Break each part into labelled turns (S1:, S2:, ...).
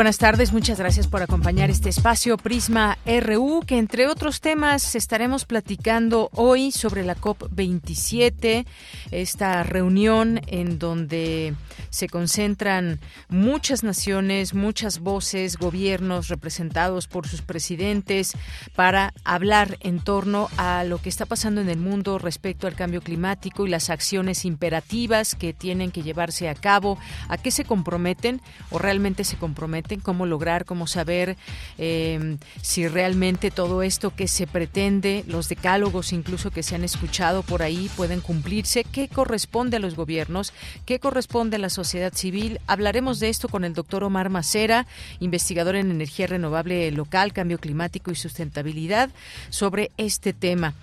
S1: Buenas tardes, muchas gracias por acompañar este espacio Prisma RU, que entre otros temas estaremos platicando hoy sobre la COP27, esta reunión en donde se concentran muchas naciones, muchas voces, gobiernos representados por sus presidentes para hablar en torno a lo que está pasando en el mundo respecto al cambio climático y las acciones imperativas que tienen que llevarse a cabo, a qué se comprometen o realmente se comprometen, cómo lograr, cómo saber eh, si realmente todo esto que se pretende, los decálogos incluso que se han escuchado por ahí pueden cumplirse, qué corresponde a los gobiernos, qué corresponde a las sociedad civil. Hablaremos de esto con el doctor Omar Macera, investigador en energía renovable local, cambio climático y sustentabilidad, sobre este tema.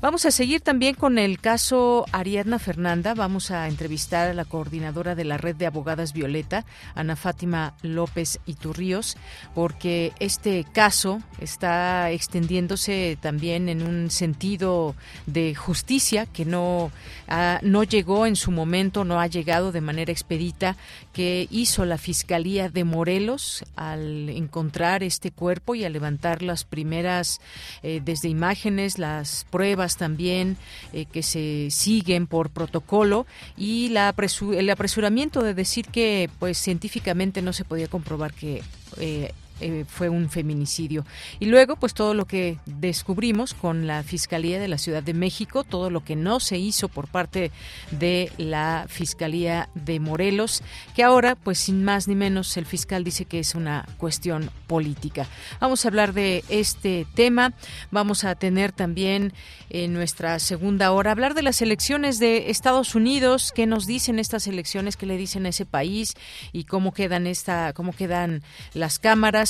S1: Vamos a seguir también con el caso Ariadna Fernanda. Vamos a entrevistar a la coordinadora de la red de abogadas Violeta, Ana Fátima López Iturríos, porque este caso está extendiéndose también en un sentido de justicia que no, ah, no llegó en su momento, no ha llegado de manera expedita que hizo la Fiscalía de Morelos al encontrar este cuerpo y al levantar las primeras, eh, desde imágenes, las pruebas también eh, que se siguen por protocolo y el apresuramiento de decir que pues científicamente no se podía comprobar que eh, eh, fue un feminicidio. Y luego, pues todo lo que descubrimos con la Fiscalía de la Ciudad de México, todo lo que no se hizo por parte de la Fiscalía de Morelos, que ahora, pues sin más ni menos, el fiscal dice que es una cuestión política. Vamos a hablar de este tema. Vamos a tener también en nuestra segunda hora hablar de las elecciones de Estados Unidos, qué nos dicen estas elecciones, qué le dicen a ese país y cómo quedan esta, cómo quedan las cámaras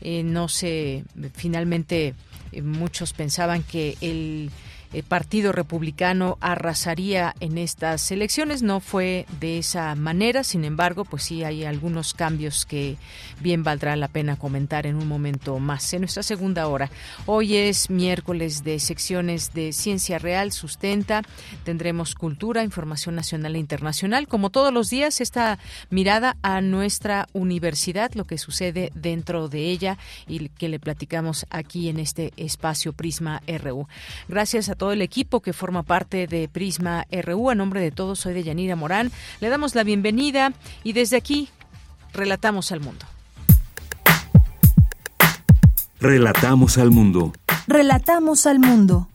S1: eh, no sé, finalmente eh, muchos pensaban que el el Partido Republicano arrasaría en estas elecciones. No fue de esa manera, sin embargo, pues sí hay algunos cambios que bien valdrá la pena comentar en un momento más, en nuestra segunda hora. Hoy es miércoles de secciones de Ciencia Real, Sustenta, tendremos cultura, información nacional e internacional, como todos los días, esta mirada a nuestra universidad, lo que sucede dentro de ella y que le platicamos aquí en este espacio Prisma RU. Gracias a todo el equipo que forma parte de Prisma RU. A nombre de todos, soy de Yanira Morán. Le damos la bienvenida y desde aquí relatamos al mundo.
S2: Relatamos al mundo.
S3: Relatamos al mundo.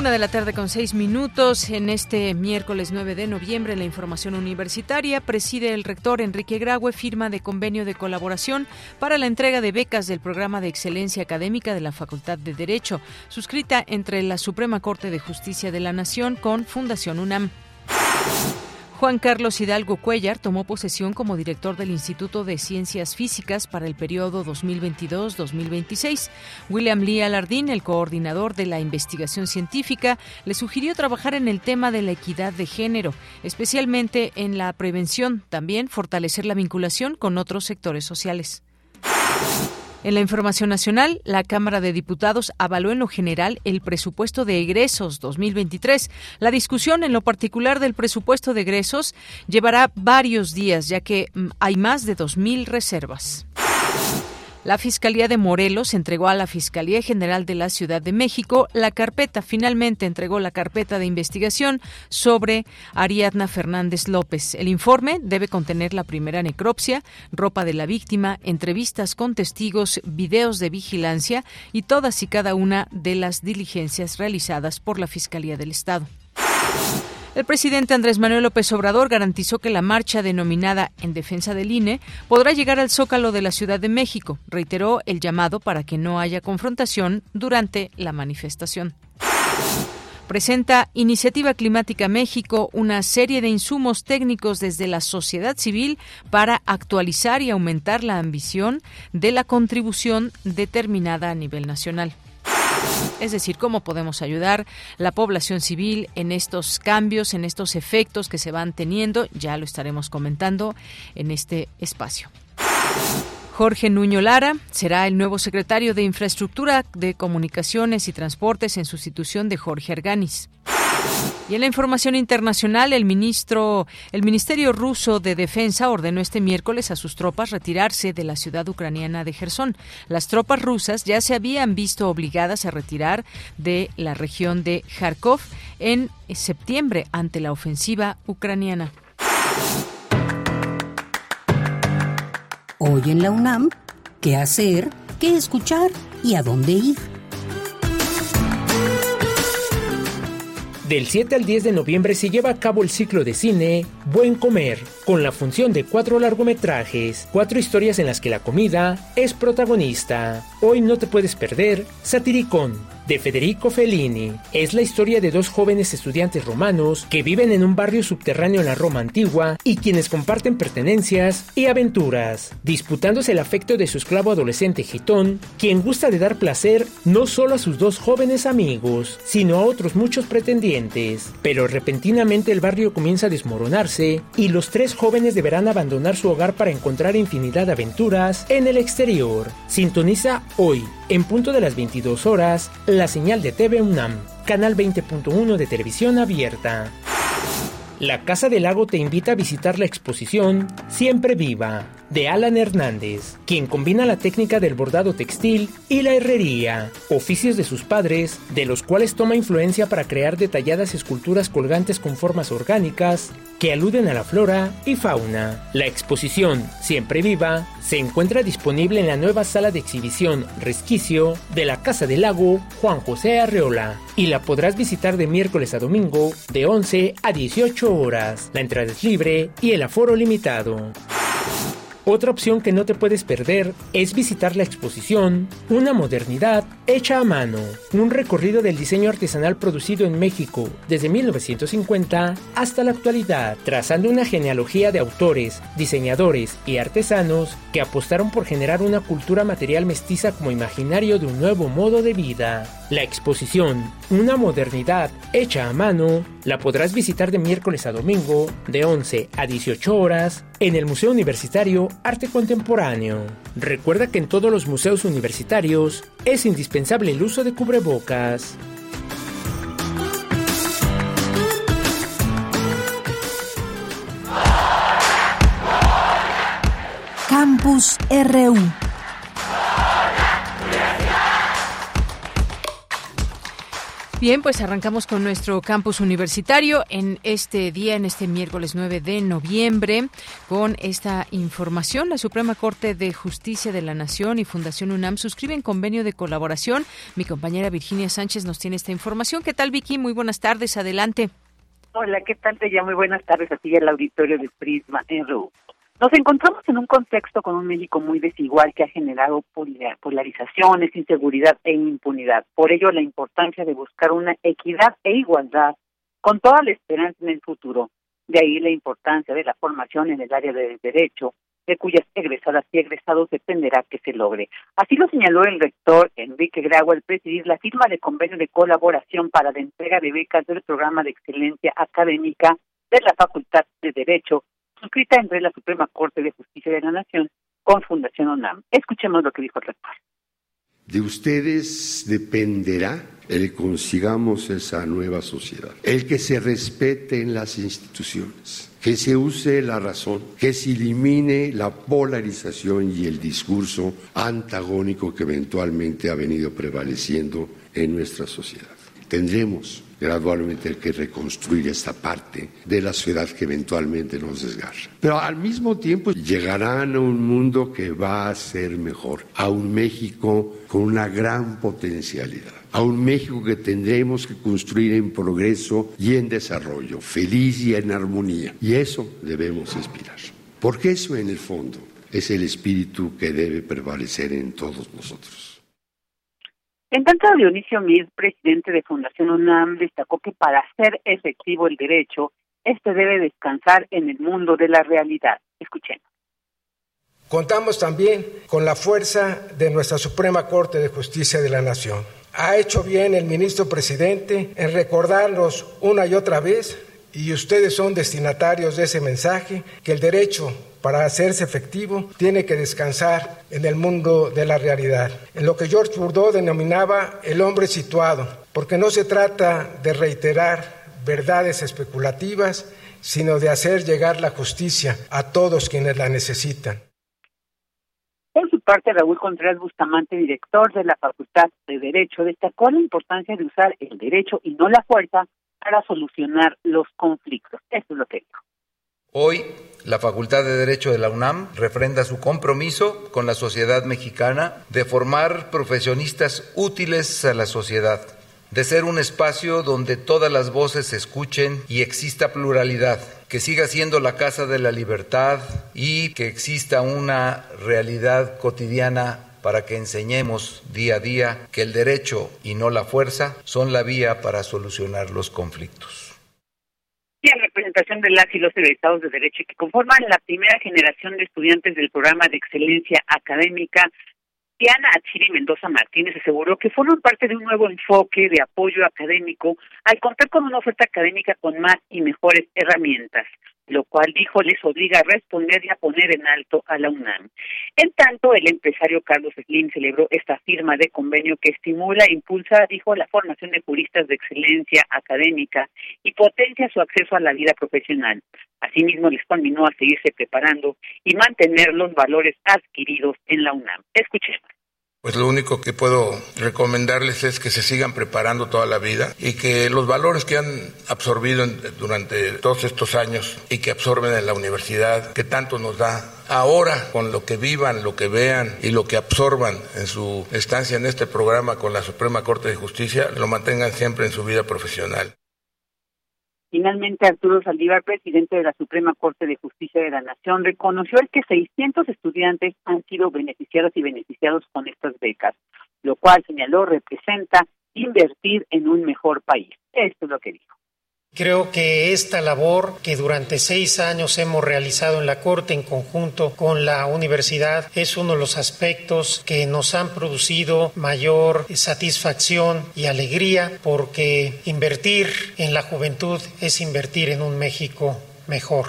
S1: Una de la tarde con seis minutos en este miércoles 9 de noviembre la información universitaria preside el rector Enrique Graue firma de convenio de colaboración para la entrega de becas del programa de excelencia académica de la Facultad de Derecho, suscrita entre la Suprema Corte de Justicia de la Nación con Fundación UNAM. Juan Carlos Hidalgo Cuellar tomó posesión como director del Instituto de Ciencias Físicas para el periodo 2022-2026. William Lee Alardín, el coordinador de la investigación científica, le sugirió trabajar en el tema de la equidad de género, especialmente en la prevención, también fortalecer la vinculación con otros sectores sociales. En la información nacional, la Cámara de Diputados avaló en lo general el presupuesto de egresos 2023. La discusión en lo particular del presupuesto de egresos llevará varios días, ya que mm, hay más de 2.000 reservas. La Fiscalía de Morelos entregó a la Fiscalía General de la Ciudad de México la carpeta, finalmente entregó la carpeta de investigación sobre Ariadna Fernández López. El informe debe contener la primera necropsia, ropa de la víctima, entrevistas con testigos, videos de vigilancia y todas y cada una de las diligencias realizadas por la Fiscalía del Estado. El presidente Andrés Manuel López Obrador garantizó que la marcha denominada En defensa del INE podrá llegar al Zócalo de la Ciudad de México. Reiteró el llamado para que no haya confrontación durante la manifestación. Presenta Iniciativa Climática México una serie de insumos técnicos desde la sociedad civil para actualizar y aumentar la ambición de la contribución determinada a nivel nacional. Es decir, cómo podemos ayudar la población civil en estos cambios, en estos efectos que se van teniendo. Ya lo estaremos comentando en este espacio. Jorge Nuño Lara será el nuevo secretario de Infraestructura de Comunicaciones y Transportes en sustitución de Jorge Arganis. Y en la información internacional, el ministro, el Ministerio ruso de Defensa ordenó este miércoles a sus tropas retirarse de la ciudad ucraniana de Gerson. Las tropas rusas ya se habían visto obligadas a retirar de la región de Kharkov en septiembre ante la ofensiva ucraniana.
S4: Hoy en la UNAM, ¿qué hacer? ¿Qué escuchar? ¿Y a dónde ir?
S5: Del 7 al 10 de noviembre se lleva a cabo el ciclo de cine Buen Comer, con la función de cuatro largometrajes, cuatro historias en las que la comida es protagonista. Hoy no te puedes perder Satiricón, de Federico Fellini. Es la historia de dos jóvenes estudiantes romanos que viven en un barrio subterráneo en la Roma antigua y quienes comparten pertenencias y aventuras, disputándose el afecto de su esclavo adolescente Gitón, quien gusta de dar placer no solo a sus dos jóvenes amigos, sino a otros muchos pretendientes. Pero repentinamente el barrio comienza a desmoronarse y los tres jóvenes deberán abandonar su hogar para encontrar infinidad de aventuras en el exterior. Sintoniza hoy, en punto de las 22 horas, la señal de TV UNAM, canal 20.1 de televisión abierta. La Casa del Lago te invita a visitar la exposición Siempre Viva de Alan Hernández, quien combina la técnica del bordado textil y la herrería, oficios de sus padres, de los cuales toma influencia para crear detalladas esculturas colgantes con formas orgánicas que aluden a la flora y fauna. La exposición Siempre Viva se encuentra disponible en la nueva sala de exhibición Resquicio de la Casa del Lago Juan José Arreola y la podrás visitar de miércoles a domingo de 11 a 18 horas. La entrada es libre y el aforo limitado. Otra opción que no te puedes perder es visitar la exposición Una modernidad hecha a mano, un recorrido del diseño artesanal producido en México desde 1950 hasta la actualidad, trazando una genealogía de autores, diseñadores y artesanos que apostaron por generar una cultura material mestiza como imaginario de un nuevo modo de vida. La exposición Una modernidad hecha a mano la podrás visitar de miércoles a domingo de 11 a 18 horas en el Museo Universitario Arte Contemporáneo. Recuerda que en todos los museos universitarios es indispensable el uso de cubrebocas.
S4: Campus RU
S1: Bien, pues arrancamos con nuestro campus universitario en este día, en este miércoles 9 de noviembre, con esta información. La Suprema Corte de Justicia de la Nación y Fundación UNAM suscriben convenio de colaboración. Mi compañera Virginia Sánchez nos tiene esta información. ¿Qué tal, Vicky? Muy buenas tardes. Adelante.
S6: Hola, ¿qué tal? Te Muy buenas tardes aquí el auditorio de Prisma RU. Nos encontramos en un contexto con un México muy desigual que ha generado polarizaciones, inseguridad e impunidad. Por ello, la importancia de buscar una equidad e igualdad con toda la esperanza en el futuro. De ahí la importancia de la formación en el área del derecho, de cuyas egresadas y egresados dependerá que se logre. Así lo señaló el rector Enrique Grau al presidir la firma de convenio de colaboración para la entrega de becas del programa de excelencia académica de la Facultad de Derecho suscrita entre la Suprema Corte de Justicia de la Nación con Fundación UNAM. Escuchemos lo que dijo el rector.
S7: De ustedes dependerá el que consigamos esa nueva sociedad, el que se respeten las instituciones, que se use la razón, que se elimine la polarización y el discurso antagónico que eventualmente ha venido prevaleciendo en nuestra sociedad. Tendremos gradualmente que reconstruir esta parte de la ciudad que eventualmente nos desgarra. Pero al mismo tiempo llegarán a un mundo que va a ser mejor, a un México con una gran potencialidad, a un México que tendremos que construir en progreso y en desarrollo, feliz y en armonía. Y eso debemos aspirar. Porque eso en el fondo es el espíritu que debe prevalecer en todos nosotros.
S8: En tanto, Dionisio Mir, presidente de Fundación UNAM, destacó que para hacer efectivo el derecho, este debe descansar en el mundo de la realidad. Escuchemos.
S9: Contamos también con la fuerza de nuestra Suprema Corte de Justicia de la Nación. Ha hecho bien el ministro presidente en recordarnos una y otra vez, y ustedes son destinatarios de ese mensaje, que el derecho para hacerse efectivo, tiene que descansar en el mundo de la realidad, en lo que George Bourdieu denominaba el hombre situado, porque no se trata de reiterar verdades especulativas, sino de hacer llegar la justicia a todos quienes la necesitan.
S8: Por su parte, Raúl Contreras Bustamante, director de la Facultad de Derecho, destacó la importancia de usar el derecho y no la fuerza para solucionar los conflictos. Eso es lo que dijo.
S10: Hoy, la Facultad de Derecho de la UNAM refrenda su compromiso con la sociedad mexicana de formar profesionistas útiles a la sociedad, de ser un espacio donde todas las voces se escuchen y exista pluralidad, que siga siendo la casa de la libertad y que exista una realidad cotidiana para que enseñemos día a día que el derecho y no la fuerza son la vía para solucionar los conflictos
S8: y en representación de las y los egresados de Derecho que conforman la primera generación de estudiantes del programa de excelencia académica, Diana Achiri Mendoza Martínez aseguró que forman parte de un nuevo enfoque de apoyo académico al contar con una oferta académica con más y mejores herramientas lo cual dijo les obliga a responder y a poner en alto a la UNAM. En tanto, el empresario Carlos Slim celebró esta firma de convenio que estimula e impulsa, dijo, la formación de juristas de excelencia académica y potencia su acceso a la vida profesional. Asimismo, les conminó a seguirse preparando y mantener los valores adquiridos en la UNAM. Escuchemos.
S11: Pues lo único que puedo recomendarles es que se sigan preparando toda la vida y que los valores que han absorbido durante todos estos años y que absorben en la universidad, que tanto nos da ahora con lo que vivan, lo que vean y lo que absorban en su estancia en este programa con la Suprema Corte de Justicia, lo mantengan siempre en su vida profesional.
S8: Finalmente, Arturo Saldívar, presidente de la Suprema Corte de Justicia de la Nación, reconoció que 600 estudiantes han sido beneficiados y beneficiados con estas becas, lo cual señaló representa invertir en un mejor país. Esto es lo que dijo.
S12: Creo que esta labor que durante seis años hemos realizado en la Corte en conjunto con la universidad es uno de los aspectos que nos han producido mayor satisfacción y alegría porque invertir en la juventud es invertir en un México mejor.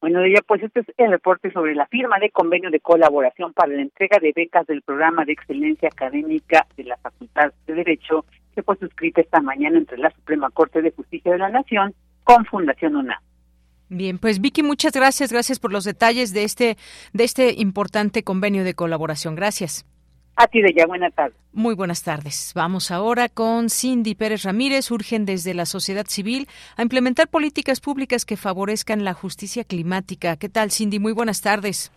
S8: Bueno, ya pues este es el reporte sobre la firma de convenio de colaboración para la entrega de becas del programa de excelencia académica de la Facultad de Derecho que fue suscrita esta mañana entre la Suprema Corte de Justicia de la Nación con Fundación UNAM.
S1: Bien, pues Vicky, muchas gracias, gracias por los detalles de este de este importante convenio de colaboración. Gracias.
S8: A ti de ya, buenas tardes.
S1: Muy buenas tardes. Vamos ahora con Cindy Pérez Ramírez. Urgen desde la sociedad civil a implementar políticas públicas que favorezcan la justicia climática. ¿Qué tal, Cindy? Muy buenas tardes.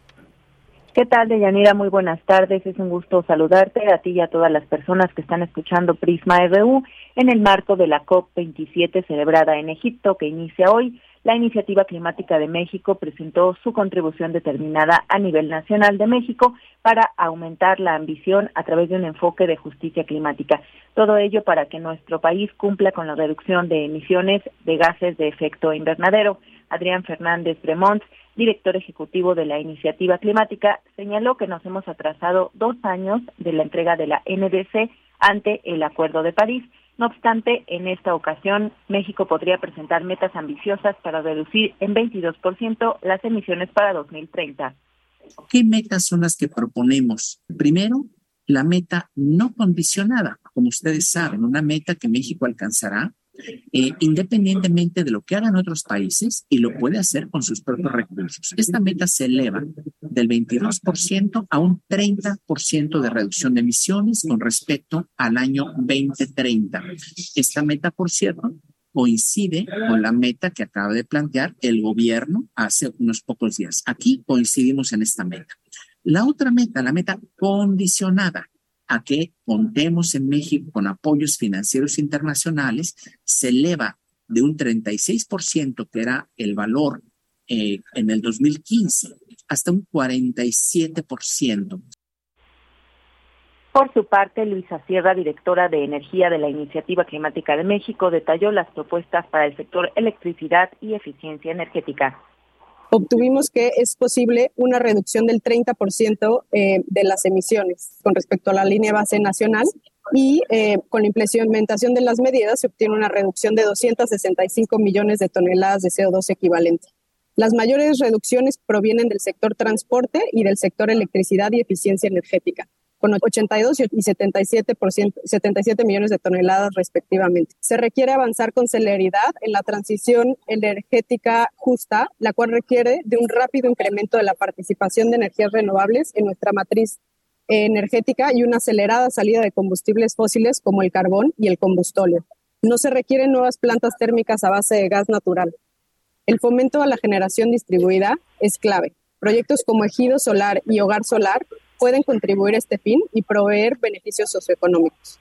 S13: ¿Qué tal, Deyanira? Muy buenas tardes. Es un gusto saludarte a ti y a todas las personas que están escuchando Prisma RU en el marco de la COP27 celebrada en Egipto que inicia hoy. La Iniciativa Climática de México presentó su contribución determinada a nivel nacional de México para aumentar la ambición a través de un enfoque de justicia climática. Todo ello para que nuestro país cumpla con la reducción de emisiones de gases de efecto invernadero. Adrián Fernández Bremont director ejecutivo de la iniciativa climática, señaló que nos hemos atrasado dos años de la entrega de la NDC ante el Acuerdo de París. No obstante, en esta ocasión, México podría presentar metas ambiciosas para reducir en 22% las emisiones para 2030.
S14: ¿Qué metas son las que proponemos? Primero, la meta no condicionada, como ustedes saben, una meta que México alcanzará eh, independientemente de lo que hagan otros países y lo puede hacer con sus propios recursos. Esta meta se eleva del 22% a un 30% de reducción de emisiones con respecto al año 2030. Esta meta, por cierto, coincide con la meta que acaba de plantear el gobierno hace unos pocos días. Aquí coincidimos en esta meta. La otra meta, la meta condicionada a que contemos en México con apoyos financieros internacionales, se eleva de un 36%, que era el valor eh, en el 2015, hasta un 47%.
S13: Por su parte, Luisa Sierra, directora de Energía de la Iniciativa Climática de México, detalló las propuestas para el sector electricidad y eficiencia energética.
S15: Obtuvimos que es posible una reducción del 30% eh, de las emisiones con respecto a la línea base nacional y eh, con la implementación de las medidas se obtiene una reducción de 265 millones de toneladas de CO2 equivalente. Las mayores reducciones provienen del sector transporte y del sector electricidad y eficiencia energética con 82 y 77, 77 millones de toneladas respectivamente. Se requiere avanzar con celeridad en la transición energética justa, la cual requiere de un rápido incremento de la participación de energías renovables en nuestra matriz energética y una acelerada salida de combustibles fósiles como el carbón y el combustóleo. No se requieren nuevas plantas térmicas a base de gas natural. El fomento a la generación distribuida es clave. Proyectos como Ejido Solar y Hogar Solar pueden contribuir a este fin y proveer beneficios socioeconómicos.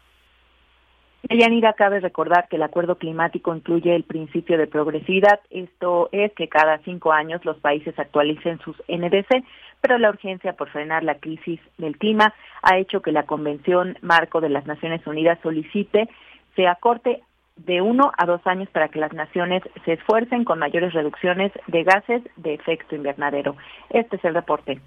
S13: Yanira, cabe recordar que el acuerdo climático incluye el principio de progresividad. Esto es que cada cinco años los países actualicen sus NDC, pero la urgencia por frenar la crisis del clima ha hecho que la Convención Marco de las Naciones Unidas solicite se acorte de uno a dos años para que las naciones se esfuercen con mayores reducciones de gases de efecto invernadero. Este es el reporte.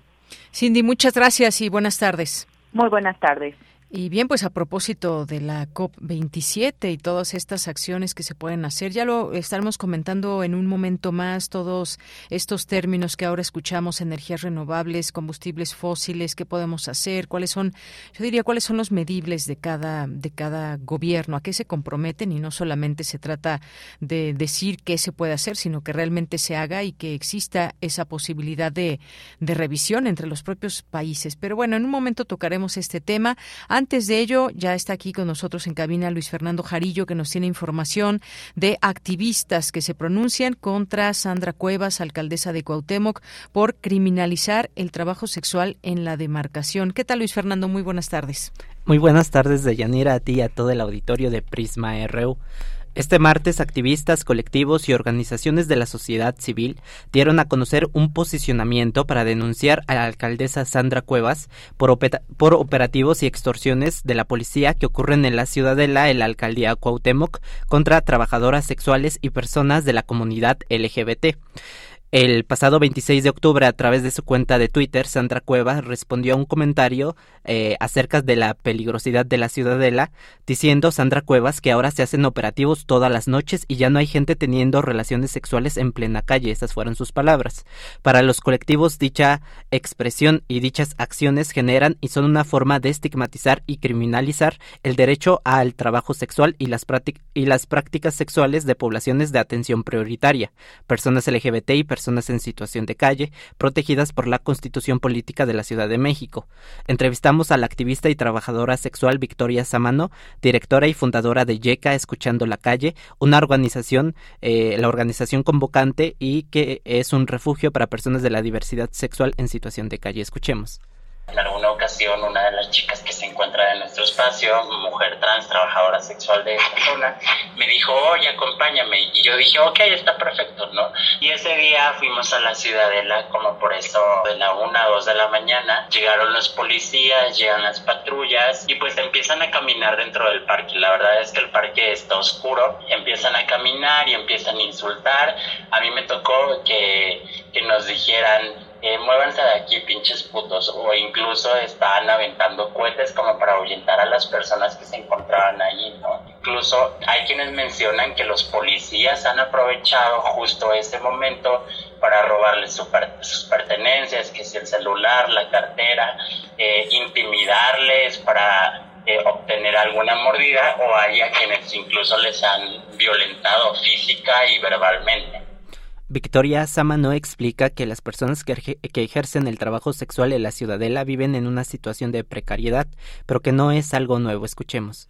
S1: Cindy, muchas gracias y buenas tardes.
S13: Muy buenas tardes.
S1: Y bien, pues a propósito de la COP27 y todas estas acciones que se pueden hacer, ya lo estaremos comentando en un momento más, todos estos términos que ahora escuchamos, energías renovables, combustibles fósiles, qué podemos hacer, cuáles son, yo diría, cuáles son los medibles de cada, de cada gobierno, a qué se comprometen y no solamente se trata de decir qué se puede hacer, sino que realmente se haga y que exista esa posibilidad de, de revisión entre los propios países. Pero bueno, en un momento tocaremos este tema. De ello, ya está aquí con nosotros en cabina Luis Fernando Jarillo, que nos tiene información de activistas que se pronuncian contra Sandra Cuevas, alcaldesa de Cuauhtémoc, por criminalizar el trabajo sexual en la demarcación. ¿Qué tal, Luis Fernando? Muy buenas tardes.
S16: Muy buenas tardes, Deyanira, a ti y a todo el auditorio de Prisma RU. Este martes, activistas, colectivos y organizaciones de la sociedad civil dieron a conocer un posicionamiento para denunciar a la alcaldesa Sandra Cuevas por, operativos y extorsiones de la policía que ocurren en la ciudadela en la alcaldía Cuauhtémoc contra trabajadoras sexuales y personas de la comunidad LGBT. El pasado 26 de octubre, a través de su cuenta de Twitter, Sandra Cuevas respondió a un comentario eh, acerca de la peligrosidad de la ciudadela, diciendo Sandra Cuevas que ahora se hacen operativos todas las noches y ya no hay gente teniendo relaciones sexuales en plena calle. Esas fueron sus palabras. Para los colectivos, dicha expresión y dichas acciones generan y son una forma de estigmatizar y criminalizar el derecho al trabajo sexual y las, y las prácticas sexuales de poblaciones de atención prioritaria, personas LGBT y personas personas en situación de calle, protegidas por la Constitución Política de la Ciudad de México. Entrevistamos a la activista y trabajadora sexual Victoria Samano, directora y fundadora de YECA Escuchando la Calle, una organización, eh, la organización convocante y que es un refugio para personas de la diversidad sexual en situación de calle. Escuchemos.
S17: En alguna ocasión, una de las chicas que se encuentra en nuestro espacio, mujer trans, trabajadora sexual de esta zona, me dijo, oye, acompáñame. Y yo dije, ok, está perfecto, ¿no? Y ese día fuimos a la ciudadela, como por eso de la una a dos de la mañana. Llegaron los policías, llegan las patrullas y pues empiezan a caminar dentro del parque. La verdad es que el parque está oscuro. Empiezan a caminar y empiezan a insultar. A mí me tocó que, que nos dijeran, eh, muévanse de aquí, pinches putos, o incluso estaban aventando cohetes como para ahuyentar a las personas que se encontraban allí, ¿no? Incluso hay quienes mencionan que los policías han aprovechado justo ese momento para robarles sus pertenencias, que es el celular, la cartera, eh, intimidarles, para eh, obtener alguna mordida o hay a quienes incluso les han violentado física y verbalmente.
S16: Victoria Samano explica que las personas que, que, ejercen el trabajo sexual en la ciudadela viven en una situación de precariedad, pero que no es algo nuevo. Escuchemos.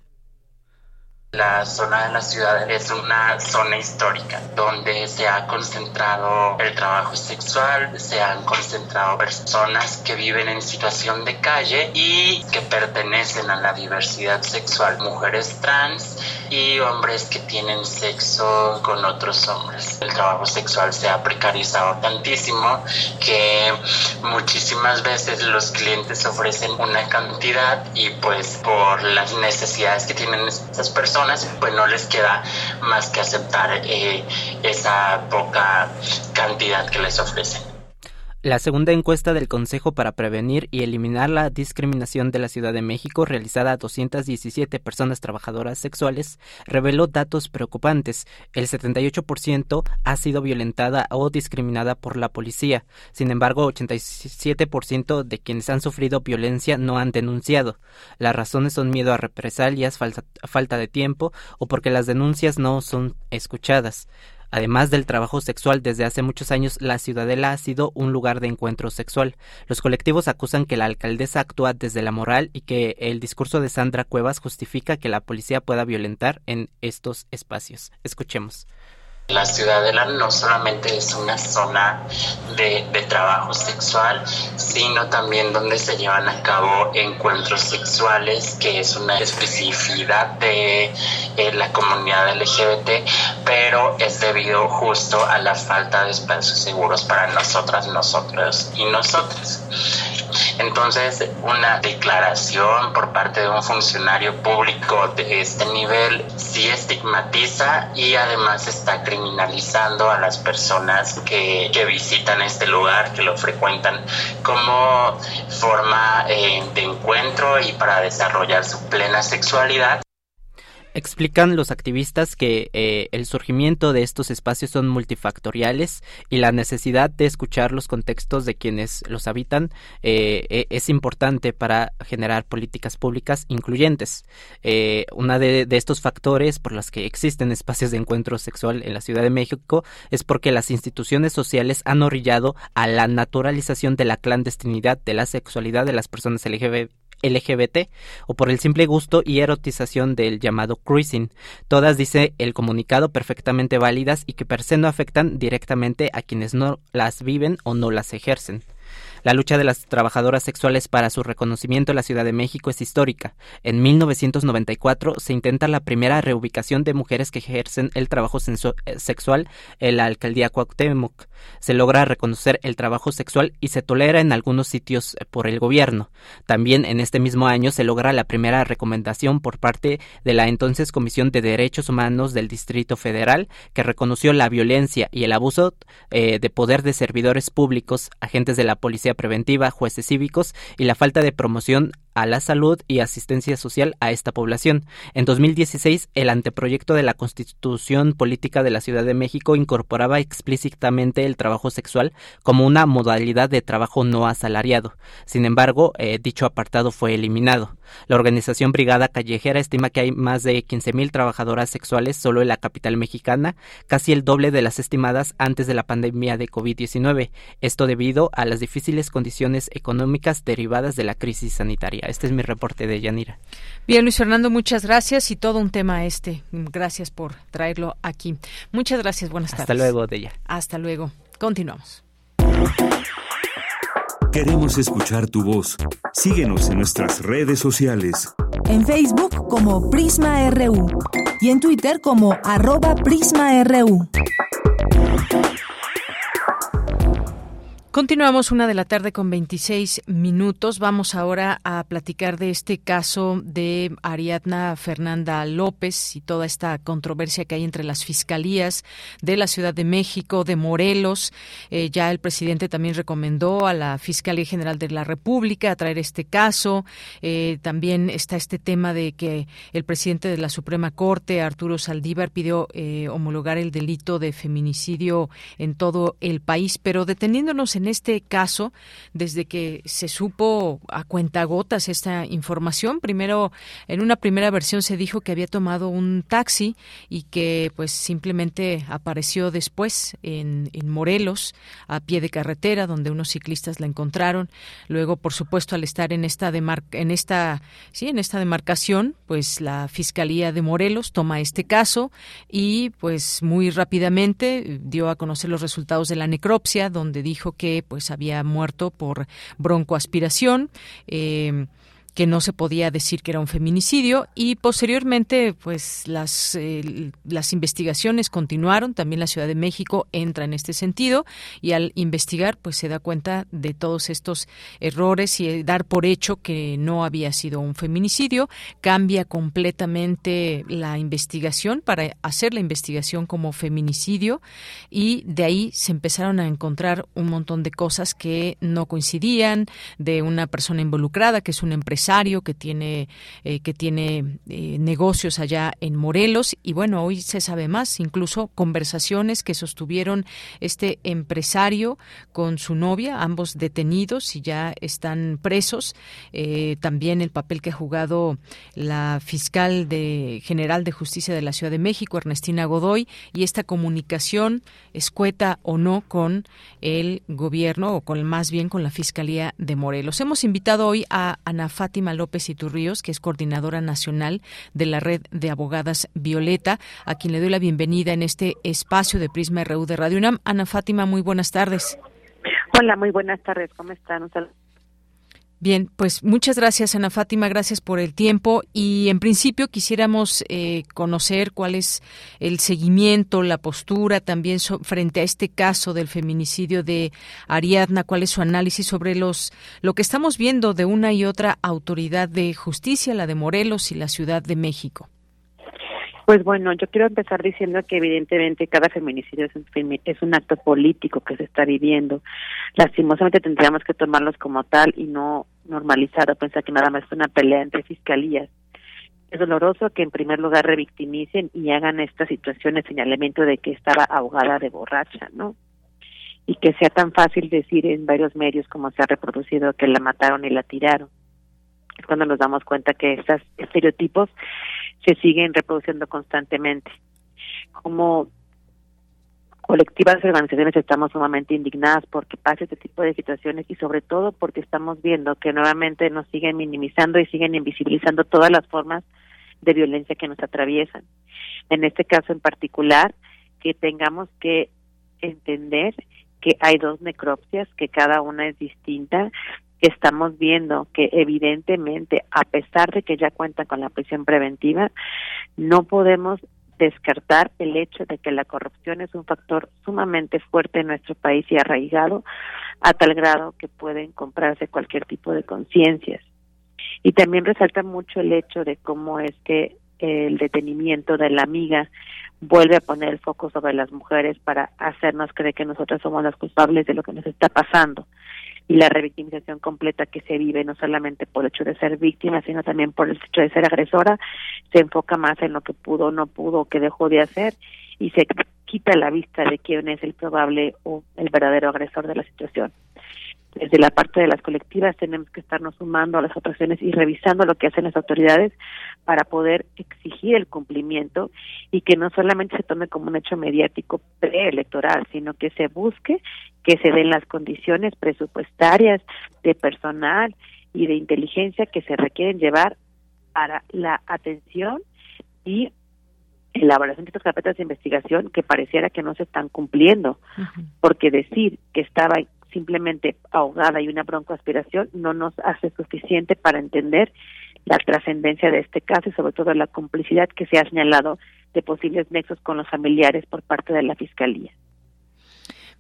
S17: La zona de la ciudad es una zona histórica donde se ha concentrado el trabajo sexual, se han concentrado personas que viven en situación de calle y que pertenecen a la diversidad sexual, mujeres trans y hombres que tienen sexo con otros hombres. El trabajo sexual se ha precarizado tantísimo que muchísimas veces los clientes ofrecen una cantidad y pues por las necesidades que tienen estas personas pues no les queda más que aceptar eh, esa poca cantidad que les ofrecen.
S16: La segunda encuesta del Consejo para Prevenir y Eliminar la Discriminación de la Ciudad de México, realizada a 217 personas trabajadoras sexuales, reveló datos preocupantes. El 78% ha sido violentada o discriminada por la policía. Sin embargo, 87% de quienes han sufrido violencia no han denunciado. Las razones son miedo a represalias, falta de tiempo o porque las denuncias no son escuchadas. Además del trabajo sexual, desde hace muchos años la Ciudadela ha sido un lugar de encuentro sexual. Los colectivos acusan que la alcaldesa actúa desde la moral y que el discurso de Sandra Cuevas justifica que la policía pueda violentar en estos espacios. Escuchemos.
S17: La ciudadela no solamente es una zona de, trabajo sexual, sino también donde se llevan a cabo encuentros sexuales, que es una especificidad de eh, la comunidad LGBT, pero es debido justo a la falta de espacios seguros para nosotras, nosotros y nosotras. Entonces, una declaración por parte de un funcionario público de este nivel sí estigmatiza y además está criminalizando a las personas que, visitan este lugar, que lo frecuentan como forma eh, de encuentro y para desarrollar su plena sexualidad.
S16: Explican los activistas que eh, el surgimiento de estos espacios son multifactoriales y la necesidad de escuchar los contextos de quienes los habitan eh, e, es importante para generar políticas públicas incluyentes. Eh, una de, estos factores por los que existen espacios de encuentro sexual en la Ciudad de México es porque las instituciones sociales han orillado a la naturalización de la clandestinidad de la sexualidad de las personas LGBT LGBT o por el simple gusto y erotización del llamado cruising. Todas, dice el comunicado, perfectamente válidas y que per se no afectan directamente a quienes no las viven o no las ejercen. La lucha de las trabajadoras sexuales para su reconocimiento en la Ciudad de México es histórica. En 1994 se intenta la primera reubicación de mujeres que ejercen el trabajo eh, sexual en la alcaldía Cuauhtémoc. Se logra reconocer el trabajo sexual y se tolera en algunos sitios eh, por el gobierno. También en este mismo año se logra la primera recomendación por parte de la entonces Comisión de Derechos Humanos del Distrito Federal que reconoció la violencia y el abuso eh, de poder de servidores públicos, agentes de la policía preventiva, jueces cívicos y la falta de promoción a la salud y asistencia social a esta población. En 2016, el anteproyecto de la Constitución Política de la Ciudad de México incorporaba explícitamente el trabajo sexual como una modalidad de trabajo no asalariado. Sin embargo, eh, dicho apartado fue eliminado. La organización Brigada Callejera estima que hay más de 15.000 trabajadoras sexuales solo en la capital mexicana, casi el doble de las estimadas antes de la pandemia de COVID-19. Esto debido a las difíciles condiciones económicas derivadas de la crisis sanitaria. Este es mi reporte de Yanira.
S1: Bien, Luis Fernando, muchas gracias y todo un tema este. Gracias por traerlo aquí. Muchas gracias, buenas tardes.
S16: Hasta luego, Deya.
S1: Hasta luego. Continuamos.
S2: Queremos escuchar tu voz. Síguenos en nuestras redes sociales.
S3: En Facebook como Prisma RU y en Twitter como arroba PrismaRU.
S1: Continuamos una de la tarde con 26 minutos. Vamos ahora a platicar de este caso de Ariadna Fernanda López y toda esta controversia que hay entre las fiscalías de la Ciudad de México, de Morelos. Eh, ya el presidente también recomendó a la Fiscalía General de la República traer este caso. Eh, también está este tema de que el presidente de la Suprema Corte, Arturo Saldívar, pidió eh, homologar el delito de feminicidio en todo el país. Pero deteniéndonos en en este caso, desde que se supo a cuentagotas esta información, primero en una primera versión se dijo que había tomado un taxi y que pues simplemente apareció después en, en Morelos a pie de carretera donde unos ciclistas la encontraron. Luego, por supuesto, al estar en esta en esta sí, en esta demarcación, pues la Fiscalía de Morelos toma este caso y pues muy rápidamente dio a conocer los resultados de la necropsia donde dijo que pues había muerto por broncoaspiración. Eh, que no se podía decir que era un feminicidio y posteriormente pues las eh, las investigaciones continuaron. También la Ciudad de México entra en este sentido y al investigar pues se da cuenta de todos estos errores y dar por hecho que no había sido un feminicidio. Cambia completamente la investigación para hacer la investigación como feminicidio y de ahí se empezaron a encontrar un montón de cosas que no coincidían de una persona involucrada que es un empresario que tiene eh, que tiene eh, negocios allá en Morelos. Y bueno hoy se sabe más incluso conversaciones que sostuvieron este empresario con su novia ambos detenidos y ya están presos. Eh, también el papel que ha jugado la fiscal de general de justicia de la Ciudad de México Ernestina Godoy y esta comunicación escueta o no con el gobierno o con más bien con la fiscalía de Morelos. Hemos invitado hoy a Ana Fátima López Iturríos, que es coordinadora nacional de la red de abogadas Violeta, a quien le doy la bienvenida en este espacio de Prisma RU de Radio UNAM. Ana Fátima, muy buenas tardes.
S6: Hola, muy buenas tardes. ¿Cómo están?
S1: Bien, pues muchas gracias Ana Fátima, gracias por el tiempo y en principio quisiéramos eh, conocer cuál es el seguimiento, la postura también frente a este caso del feminicidio de Ariadna, cuál es su análisis sobre los lo que estamos viendo de una y otra autoridad de justicia, la de Morelos y la Ciudad de México.
S6: Pues bueno, yo quiero empezar diciendo que evidentemente cada feminicidio es un, es un acto político que se está viviendo. Lastimosamente tendríamos que tomarlos como tal y no normalizar o pensar que nada más es una pelea entre fiscalías. Es doloroso que en primer lugar revictimicen y hagan esta situación el señalamiento de que estaba ahogada de borracha, ¿no? Y que sea tan fácil decir en varios medios como se ha reproducido que la mataron y la tiraron. Es cuando nos damos cuenta que estos estereotipos se siguen reproduciendo constantemente. Como colectivas y organizaciones estamos sumamente indignadas porque pasa este tipo de situaciones y sobre todo porque estamos viendo que nuevamente nos siguen minimizando y siguen invisibilizando todas las formas de violencia que nos atraviesan. En este caso en particular, que tengamos que entender que hay dos necropsias, que cada una es distinta, estamos viendo que evidentemente, a pesar de que ya cuentan con la prisión preventiva, no podemos descartar el hecho de que la corrupción es un factor sumamente fuerte en nuestro país y arraigado a tal grado que pueden comprarse cualquier tipo de conciencias. Y también resalta mucho el hecho de cómo es que el detenimiento de la amiga vuelve a poner el foco sobre las mujeres para hacernos creer que nosotras somos las culpables de lo que nos está pasando y la revictimización completa que se vive no solamente por el hecho de ser víctima, sino también por el hecho de ser agresora, se enfoca más en lo que pudo, no pudo, que dejó de hacer y se quita la vista de quién es el probable o el verdadero agresor de la situación. Desde la parte de las colectivas tenemos que estarnos sumando a las actuaciones y revisando lo que hacen las autoridades para poder exigir el cumplimiento y que no solamente se tome como un hecho mediático preelectoral, sino que se busque que se den las condiciones presupuestarias de personal y de inteligencia que se requieren llevar para la atención y elaboración de estas carpetas de investigación que pareciera que no se están cumpliendo, porque decir que estaba simplemente ahogada y una broncoaspiración no nos hace suficiente para entender la trascendencia de este caso y sobre todo la complicidad que se ha señalado de posibles nexos con los familiares por parte de la Fiscalía.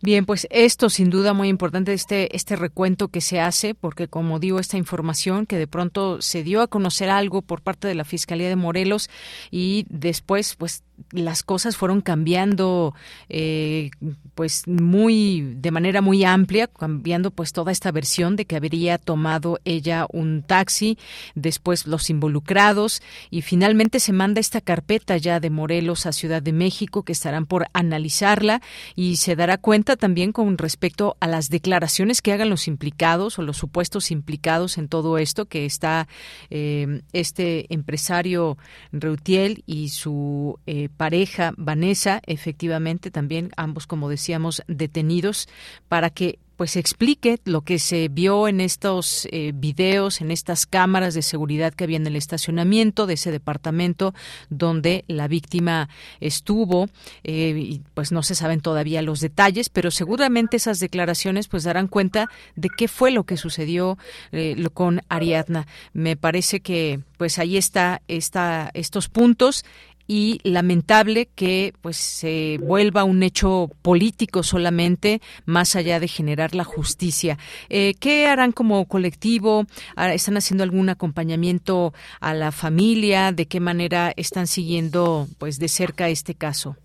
S1: Bien, pues esto sin duda muy importante, este, este recuento que se hace, porque como digo, esta información que de pronto se dio a conocer algo por parte de la Fiscalía de Morelos y después, pues las cosas fueron cambiando eh, pues muy de manera muy amplia cambiando pues toda esta versión de que habría tomado ella un taxi después los involucrados y finalmente se manda esta carpeta ya de Morelos a Ciudad de México que estarán por analizarla y se dará cuenta también con respecto a las declaraciones que hagan los implicados o los supuestos implicados en todo esto, que está eh, este empresario Reutiel y su eh, pareja Vanessa, efectivamente también ambos, como decíamos, detenidos para que pues explique lo que se vio en estos eh, videos, en estas cámaras de seguridad que había en el estacionamiento de ese departamento donde la víctima estuvo. Eh, y pues no se saben todavía los detalles, pero seguramente esas declaraciones pues darán cuenta de qué fue lo que sucedió eh, con Ariadna. Me parece que pues ahí está, está estos puntos y lamentable que pues se vuelva un hecho político solamente más allá de generar la justicia. Eh, ¿Qué harán como colectivo? Ah, ¿Están haciendo algún acompañamiento a la familia? ¿De qué manera están siguiendo pues de cerca este caso?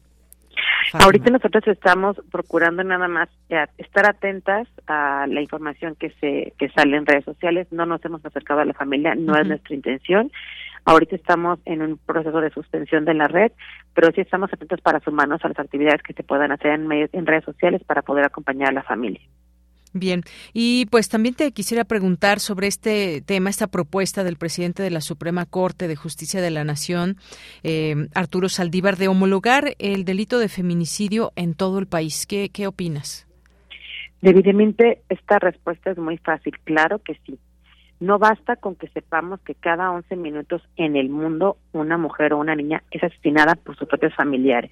S6: Ahorita nosotros estamos procurando nada más eh, estar atentas a la información que se que sale en redes sociales. No nos hemos acercado a la familia, no es nuestra intención. Ahorita estamos en un proceso de suspensión de la red, pero sí estamos atentos para sumarnos a las actividades que se puedan hacer en, en redes sociales para poder acompañar a la familia.
S1: Bien, y pues también te quisiera preguntar sobre este tema, esta propuesta del presidente de la Suprema Corte de Justicia de la Nación, eh, Arturo Saldívar, de homologar el delito de feminicidio en todo el país. ¿Qué, qué opinas?
S6: Evidentemente, esta respuesta es muy fácil. Claro que sí. No basta con que sepamos que cada 11 minutos en el mundo una mujer o una niña es asesinada por sus propios familiares.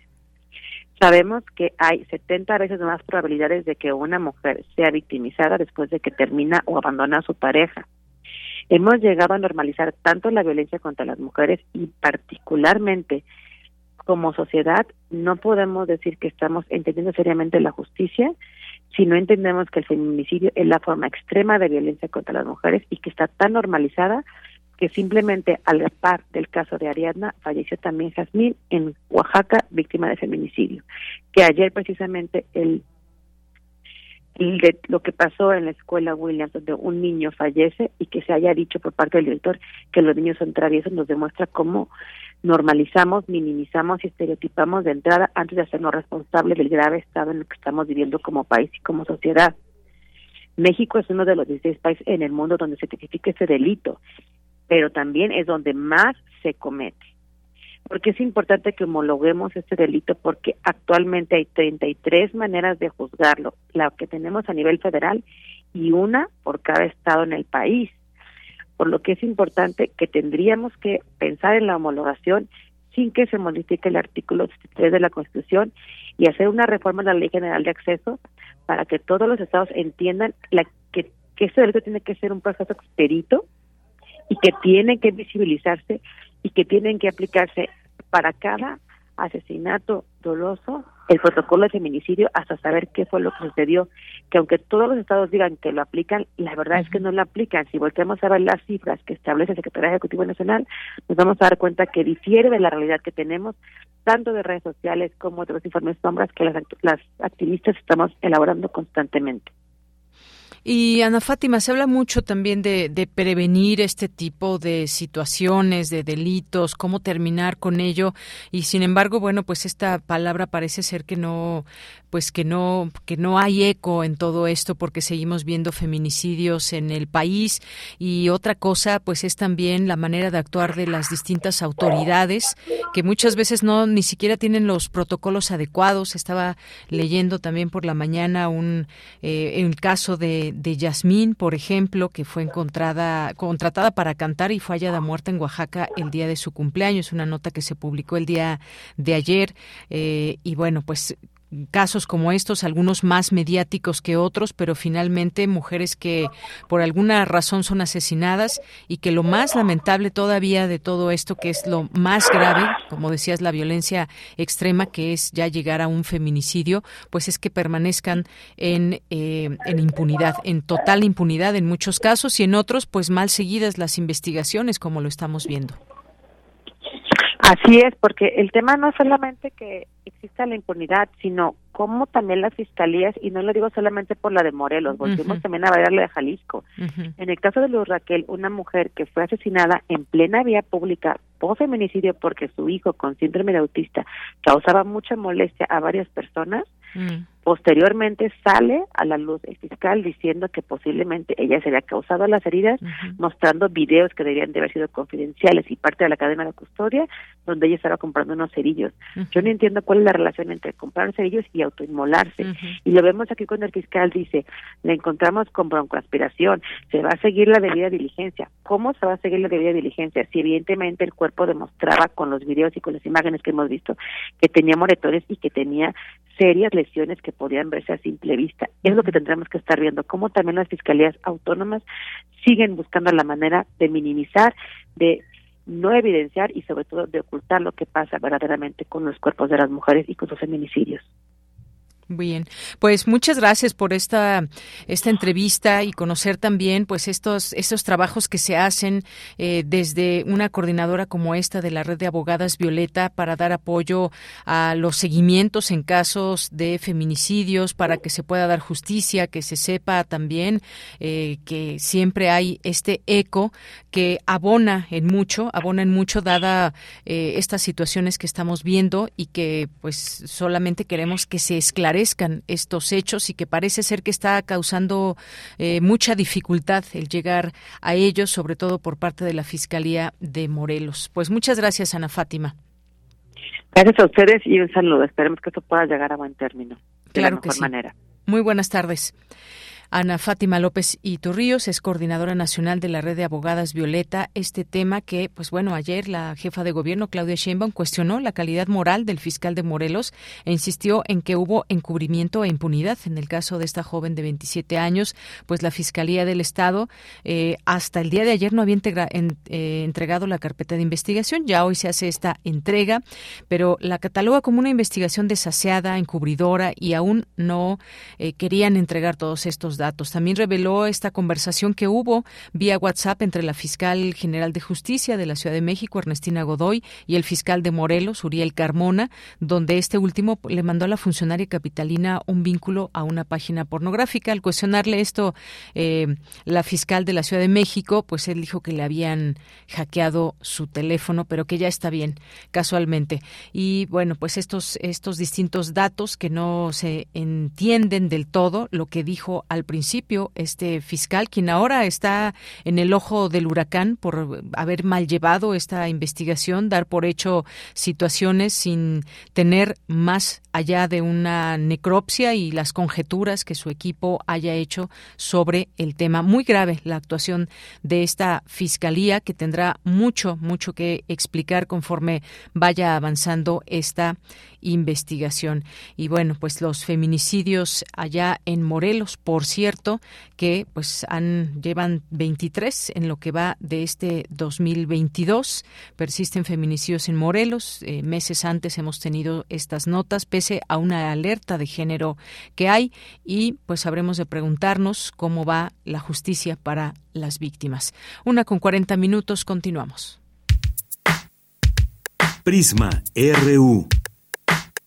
S6: Sabemos que hay 70 veces más probabilidades de que una mujer sea victimizada después de que termina o abandona a su pareja. Hemos llegado a normalizar tanto la violencia contra las mujeres y particularmente como sociedad no podemos decir que estamos entendiendo seriamente la justicia si no entendemos que el feminicidio es la forma extrema de violencia contra las mujeres y que está tan normalizada que simplemente al par del caso de Ariadna falleció también Jazmín en Oaxaca, víctima de feminicidio. Que ayer precisamente el, de lo que pasó en la escuela Williams, donde un niño fallece y que se haya dicho por parte del director que los niños son traviesos, nos demuestra cómo normalizamos, minimizamos y estereotipamos de entrada antes de hacernos responsables del grave estado en el que estamos viviendo como país y como sociedad. México es uno de los 16 países en el mundo donde se tipifica ese delito pero también es donde más se comete. Porque es importante que homologuemos este delito porque actualmente hay 33 maneras de juzgarlo, la que tenemos a nivel federal y una por cada estado en el país. Por lo que es importante que tendríamos que pensar en la homologación sin que se modifique el artículo 3 de la Constitución y hacer una reforma de la Ley General de Acceso para que todos los estados entiendan la, que, que este delito tiene que ser un proceso expedito y que tienen que visibilizarse y que tienen que aplicarse para cada asesinato doloso el protocolo de feminicidio hasta saber qué fue lo que sucedió, que aunque todos los estados digan que lo aplican, la verdad es que no lo aplican. Si volteamos a ver las cifras que establece el Secretario Ejecutivo Nacional, nos vamos a dar cuenta que difiere de la realidad que tenemos, tanto de redes sociales como de los informes sombras que las, las activistas estamos elaborando constantemente.
S1: Y Ana Fátima, se habla mucho también de, prevenir este tipo de situaciones, de delitos, cómo terminar con ello. Y sin embargo, bueno, pues esta palabra parece ser que no, pues que no, que no hay eco en todo esto porque seguimos viendo feminicidios en el país. Y otra cosa, pues es también la manera de actuar de las distintas autoridades que muchas veces no ni siquiera tienen los protocolos adecuados. Estaba leyendo también por la mañana un eh, un caso de de Yasmín, por ejemplo, que fue encontrada, contratada para cantar y fue hallada muerta en Oaxaca el día de su cumpleaños, una nota que se publicó el día de ayer. Eh, y bueno, pues casos como estos, algunos más mediáticos que otros, pero finalmente mujeres que por alguna razón son asesinadas y que lo más lamentable todavía de todo esto, que es lo más grave, como decías, la violencia extrema, que es ya llegar a un feminicidio, pues es que permanezcan en, eh, en impunidad, en total impunidad en muchos casos y en otros, pues mal seguidas las investigaciones, como lo estamos viendo.
S6: Así es, porque el tema no es solamente que exista la impunidad, sino cómo también las fiscalías, y no lo digo solamente por la de Morelos, volvimos también a la de Jalisco. En el caso de Luz Raquel, una mujer que fue asesinada en plena vía pública por feminicidio porque su hijo con síndrome de autista causaba mucha molestia a varias personas, Posteriormente sale a la luz el fiscal diciendo que posiblemente ella se había causado las heridas, mostrando videos que deberían de haber sido confidenciales y parte de la cadena de custodia, donde ella estaba comprando unos cerillos. Yo no entiendo cuál es la relación entre comprar cerillos y autoinmolarse. Y lo vemos aquí cuando el fiscal dice, la encontramos con broncoaspiración, se va a seguir la debida diligencia. ¿Cómo se va a seguir la debida diligencia? Si evidentemente el cuerpo demostraba con los videos y con las imágenes que hemos visto que tenía moretones y que tenía serias lesiones que podían verse a simple vista. Es lo que tendremos que estar viendo, cómo también las fiscalías autónomas siguen buscando la manera de minimizar, de no evidenciar y sobre todo de ocultar lo que pasa verdaderamente con los cuerpos de las mujeres y con sus feminicidios.
S1: Bien, pues muchas gracias por esta esta entrevista y conocer también pues estos estos trabajos que se hacen eh, desde una coordinadora como esta de la red de abogadas Violeta para dar apoyo a los seguimientos en casos de feminicidios para que se pueda dar justicia, que se sepa también eh, que siempre hay este eco que abona en mucho, abona en mucho dada eh, estas situaciones que estamos viendo y que pues solamente queremos que se esclarezca estos hechos y que parece ser que está causando eh, mucha dificultad el llegar a ellos, sobre todo por parte de la Fiscalía de Morelos. Pues muchas gracias, Ana Fátima.
S6: Gracias a ustedes y un saludo. Esperemos que esto pueda llegar a buen término. De
S1: claro
S6: la
S1: que
S6: mejor
S1: sí.
S6: manera.
S1: Muy buenas tardes. Ana Fátima López Iturríos es coordinadora nacional de la red de abogadas Violeta. Este tema que, pues bueno, ayer la jefa de gobierno Claudia Sheinbaum cuestionó la calidad moral del fiscal de Morelos e insistió en que hubo encubrimiento e impunidad en el caso de esta joven de 27 años, pues la fiscalía del estado eh, hasta el día de ayer no había eh, entregado la carpeta de investigación. Ya hoy se hace esta entrega, pero la cataloga como una investigación desaseada, encubridora y aún no eh, querían entregar todos estos datos. También reveló esta conversación que hubo vía WhatsApp entre la fiscal general de justicia de la Ciudad de México, Ernestina Godoy, y el fiscal de Morelos, Uriel Carmona, donde este último le mandó a la funcionaria capitalina un vínculo a una página pornográfica. Al cuestionarle esto, eh, la fiscal de la Ciudad de México, pues él dijo que le habían hackeado su teléfono, pero que ya está bien, casualmente. Y bueno, pues estos, estos distintos datos que no se entienden del todo, lo que dijo al principio este fiscal, quien ahora está en el ojo del huracán por haber mal llevado esta investigación, dar por hecho situaciones sin tener más allá de una necropsia y las conjeturas que su equipo haya hecho sobre el tema. Muy grave la actuación de esta fiscalía que tendrá mucho, mucho que explicar conforme vaya avanzando esta investigación. Y bueno, pues los feminicidios allá en Morelos, por cierto, que pues han llevan 23 en lo que va de este 2022. Persisten feminicidios en Morelos. Eh, meses antes hemos tenido estas notas, pese a una alerta de género que hay. Y pues habremos de preguntarnos cómo va la justicia para las víctimas. Una con 40 minutos, continuamos.
S2: Prisma RU.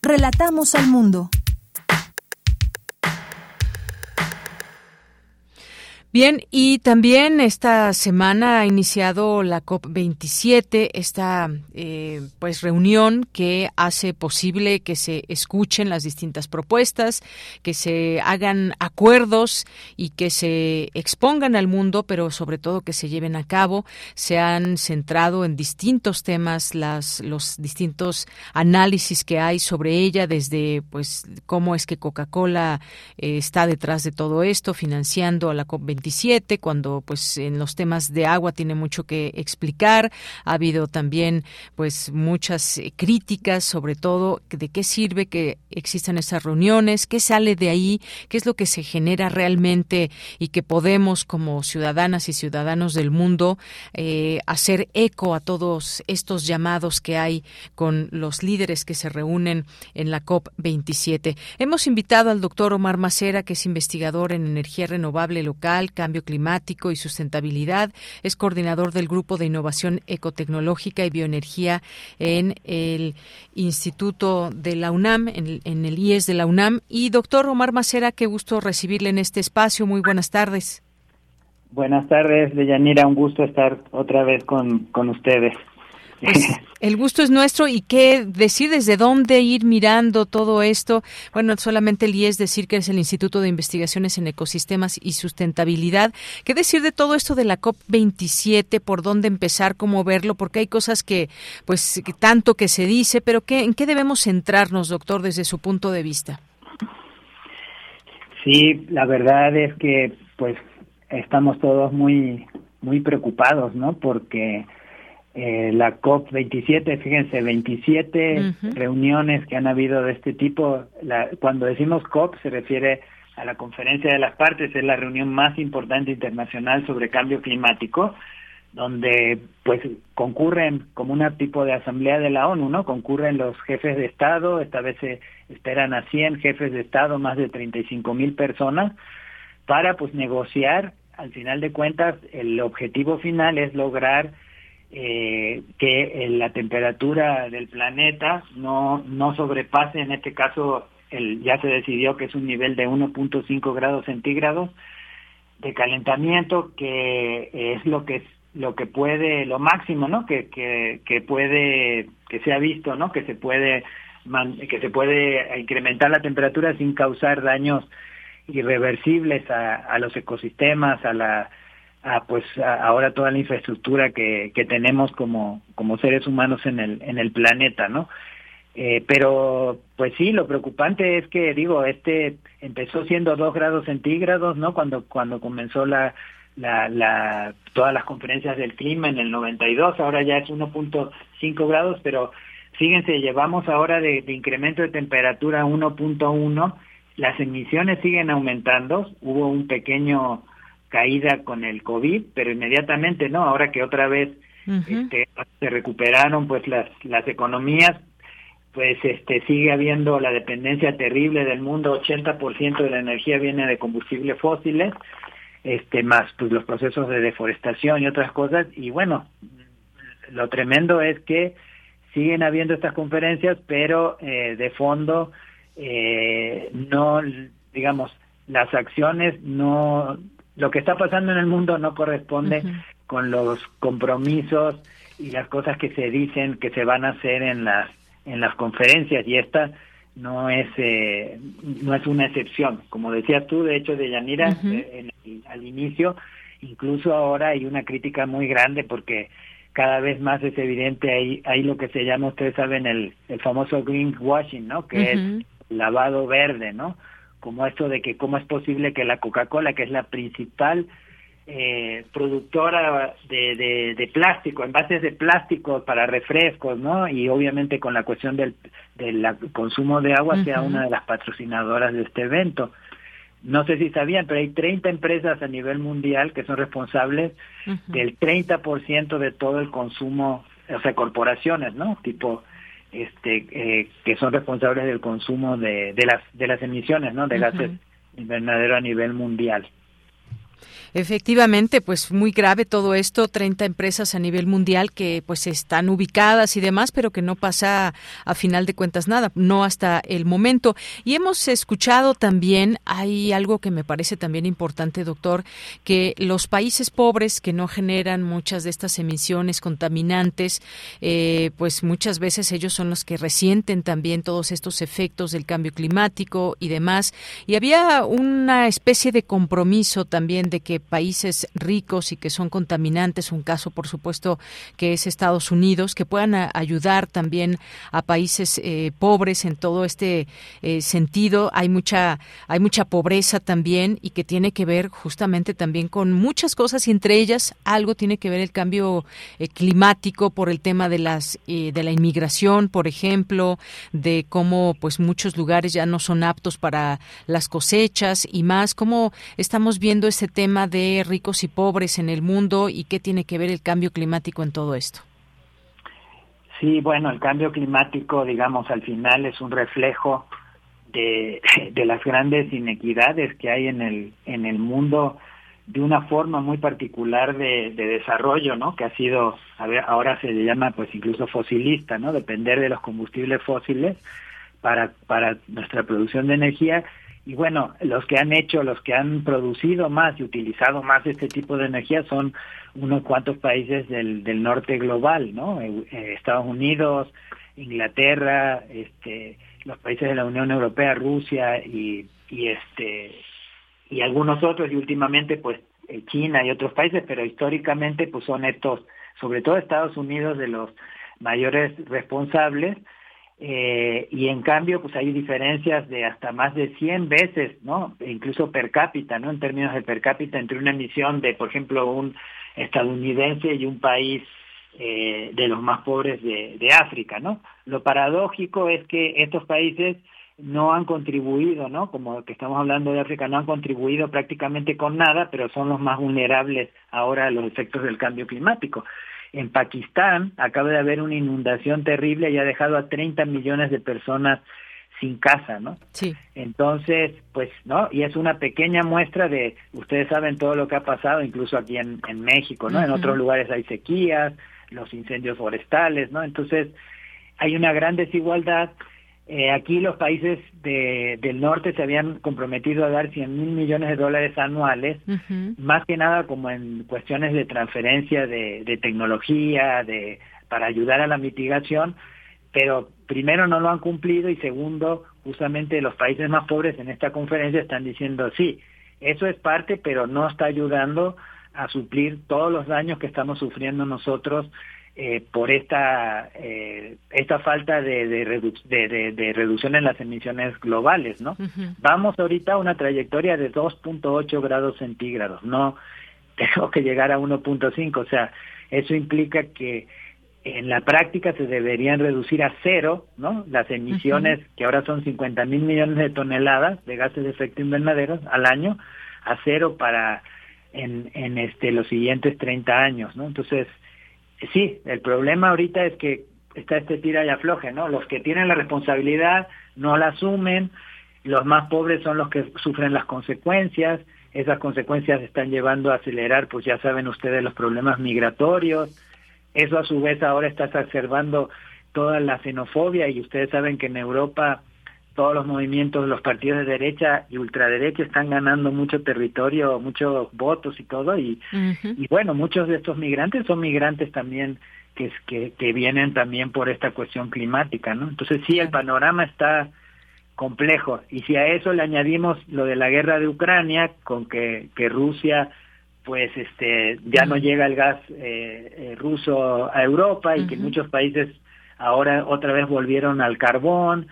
S3: Relatamos al mundo.
S1: Bien, y también esta semana ha iniciado la COP27, esta eh, pues reunión que hace posible que se escuchen las distintas propuestas, que se hagan acuerdos y que se expongan al mundo, pero sobre todo que se lleven a cabo. Se han centrado en distintos temas, las los distintos análisis que hay sobre ella, desde pues cómo es que Coca-Cola eh, está detrás de todo esto, financiando a la COP27 cuando pues en los temas de agua tiene mucho que explicar. Ha habido también pues muchas eh, críticas sobre todo de qué sirve que existan esas reuniones, qué sale de ahí, qué es lo que se genera realmente y que podemos como ciudadanas y ciudadanos del mundo eh, hacer eco a todos estos llamados que hay con los líderes que se reúnen en la COP27. Hemos invitado al doctor Omar Macera, que es investigador en energía renovable local, cambio climático y sustentabilidad. Es coordinador del Grupo de Innovación Ecotecnológica y Bioenergía en el Instituto de la UNAM, en el, IES de la UNAM. Y doctor Omar Macera, qué gusto recibirle en este espacio. Muy buenas tardes.
S18: Buenas tardes, Deyanira. Un gusto estar otra vez con, con ustedes.
S1: Pues el gusto es nuestro y qué decir desde dónde ir mirando todo esto. Bueno, solamente el IES decir que es el Instituto de Investigaciones en Ecosistemas y Sustentabilidad. ¿Qué decir de todo esto de la COP27? ¿Por dónde empezar? ¿Cómo verlo? Porque hay cosas que, pues, tanto que se dice, pero ¿qué, ¿en qué debemos centrarnos, doctor, desde su punto de vista?
S18: Sí, la verdad es que, pues, estamos todos muy, muy preocupados, ¿no? Porque eh, la COP27, fíjense, 27 reuniones que han habido de este tipo. La, cuando decimos COP se refiere a la conferencia de las partes, es la reunión más importante internacional sobre cambio climático, donde pues concurren como un tipo de asamblea de la ONU, ¿no? Concurren los jefes de Estado, esta vez se esperan a 100 jefes de Estado, más de 35 mil personas, para pues negociar, al final de cuentas, el objetivo final es lograr eh, que la temperatura del planeta no, no sobrepase, en este caso el, ya se decidió que es un nivel de 1.5 grados centígrados de calentamiento, que es lo que lo que puede, lo máximo, ¿no? Que, que, que puede, que se ha visto, ¿no? Que se puede, que se puede incrementar la temperatura sin causar daños irreversibles a los ecosistemas, a la, a pues ahora toda la infraestructura que, que tenemos como, como seres humanos en el, en el planeta, ¿no? Eh, pero pues sí, lo preocupante es que digo, este empezó siendo dos grados centígrados, ¿no? Cuando cuando comenzó la, la, la todas las conferencias del clima en el 92, ahora ya es 1.5 grados, pero fíjense, llevamos ahora de, de incremento de temperatura 1.1, las emisiones siguen aumentando, hubo un pequeño caída con el COVID, pero inmediatamente, ¿no? Ahora que otra vez este, se recuperaron pues las, las economías, pues este sigue habiendo la dependencia terrible del mundo, 80% de la energía viene de combustibles fósiles, este más pues los procesos de deforestación y otras cosas y bueno, lo tremendo es que siguen habiendo estas conferencias, pero eh, de fondo eh, no digamos las acciones no lo que está pasando en el mundo no corresponde con los compromisos y las cosas que se dicen que se van a hacer en las en las conferencias y esta no es eh, no es una excepción. Como decías tú de hecho de Yanira eh, al inicio incluso ahora hay una crítica muy grande porque cada vez más es evidente hay hay lo que se llama ustedes saben el el famoso greenwashing no que es lavado verde no como esto de que cómo es posible que la Coca-Cola, que es la principal eh, productora de, de, de, plástico, envases de plástico para refrescos, ¿no? Y obviamente con la cuestión del, del consumo de agua sea una de las patrocinadoras de este evento. No sé si sabían, pero hay 30 empresas a nivel mundial que son responsables del 30% de todo el consumo, o sea, corporaciones, ¿no? Tipo este eh, que son responsables del consumo de, de las de las emisiones no de gases invernadero a nivel mundial
S1: Efectivamente, pues muy grave todo esto, 30 empresas a nivel mundial que pues están ubicadas y demás, pero que no pasa a final de cuentas nada, no hasta el momento. Y hemos escuchado también, hay algo que me parece también importante, doctor, que los países pobres que no generan muchas de estas emisiones contaminantes, eh, pues muchas veces ellos son los que resienten también todos estos efectos del cambio climático y demás. Y había una especie de compromiso también de que países ricos y que son contaminantes, un caso por supuesto que es Estados Unidos, que puedan ayudar también a países eh, pobres en todo este eh, sentido. Hay mucha, hay mucha pobreza también y que tiene que ver justamente también con muchas cosas y entre ellas algo tiene que ver el cambio eh, climático por el tema de las de la inmigración, por ejemplo, de cómo pues muchos lugares ya no son aptos para las cosechas y más, cómo estamos viendo ese tema de ricos y pobres en el mundo y qué tiene que ver el cambio climático en todo esto.
S18: Sí, bueno, el cambio climático, digamos, al final es un reflejo de, de las grandes inequidades que hay en el, en el mundo de una forma muy particular de, de desarrollo, ¿no? Que ha sido, a ver, ahora se le llama pues incluso fosilista, ¿no? Depender de los combustibles fósiles para, para nuestra producción de energía y bueno, los que han hecho, los que han producido más y utilizado más este tipo de energía son unos cuantos países del, del norte global, ¿no? Eh, Estados Unidos, Inglaterra, este, los países de la Unión Europea, Rusia y, y este y algunos otros y últimamente pues eh, China y otros países, pero históricamente pues son estos, sobre todo Estados Unidos de los mayores responsables eh, y en cambio pues hay diferencias de hasta más de 100 veces, ¿no? Incluso per cápita, ¿no? En términos de per cápita entre una emisión de, por ejemplo, un estadounidense y un país eh, de los más pobres de, de África, ¿no? Lo paradójico es que estos países no han contribuido, ¿no? Como que estamos hablando de África, no han contribuido prácticamente con nada, pero son los más vulnerables ahora a los efectos del cambio climático. En Pakistán acaba de haber una inundación terrible y ha dejado a 30 millones de personas sin casa, ¿no?
S1: Sí.
S18: Entonces, pues, ¿no? Y es una pequeña muestra de, ustedes saben todo lo que ha pasado, incluso aquí en, en México, ¿no? En otros lugares hay sequías, los incendios forestales, ¿no? Entonces, hay una gran desigualdad eh, aquí los países de, del norte se habían comprometido a dar 100 mil millones de dólares anuales, más que nada como en cuestiones de transferencia de, de, tecnología, de para ayudar a la mitigación, pero primero no lo han cumplido y segundo, justamente los países más pobres en esta conferencia están diciendo sí, eso es parte, pero no está ayudando a suplir todos los daños que estamos sufriendo nosotros eh, por esta eh, esta falta de, de, redu de, de, reducción en las emisiones globales, ¿no? Uh -huh. Vamos ahorita a una trayectoria de 2.8 grados centígrados, no tengo que llegar a 1.5, o sea, eso implica que en la práctica se deberían reducir a cero, ¿no? Las emisiones uh -huh. que ahora son 50 mil millones de toneladas de gases de efecto invernadero al año a cero para en, en este los siguientes 30 años, ¿no? Entonces sí, el problema ahorita es que está este tira y afloje, ¿no? Los que tienen la responsabilidad no la asumen, los más pobres son los que sufren las consecuencias, esas consecuencias están llevando a acelerar, pues ya saben ustedes, los problemas migratorios, eso a su vez ahora está exacerbando toda la xenofobia y ustedes saben que en Europa todos los movimientos, los partidos de derecha y ultraderecha están ganando mucho territorio, muchos votos y todo, y, uh -huh. y bueno, muchos de estos migrantes son migrantes también que, que, que vienen también por esta cuestión climática, ¿no? Entonces sí, el panorama está complejo, y si a eso le añadimos lo de la guerra de Ucrania, con que, que Rusia pues este ya no llega el gas eh, eh, ruso a Europa y uh -huh. que muchos países ahora otra vez volvieron al carbón,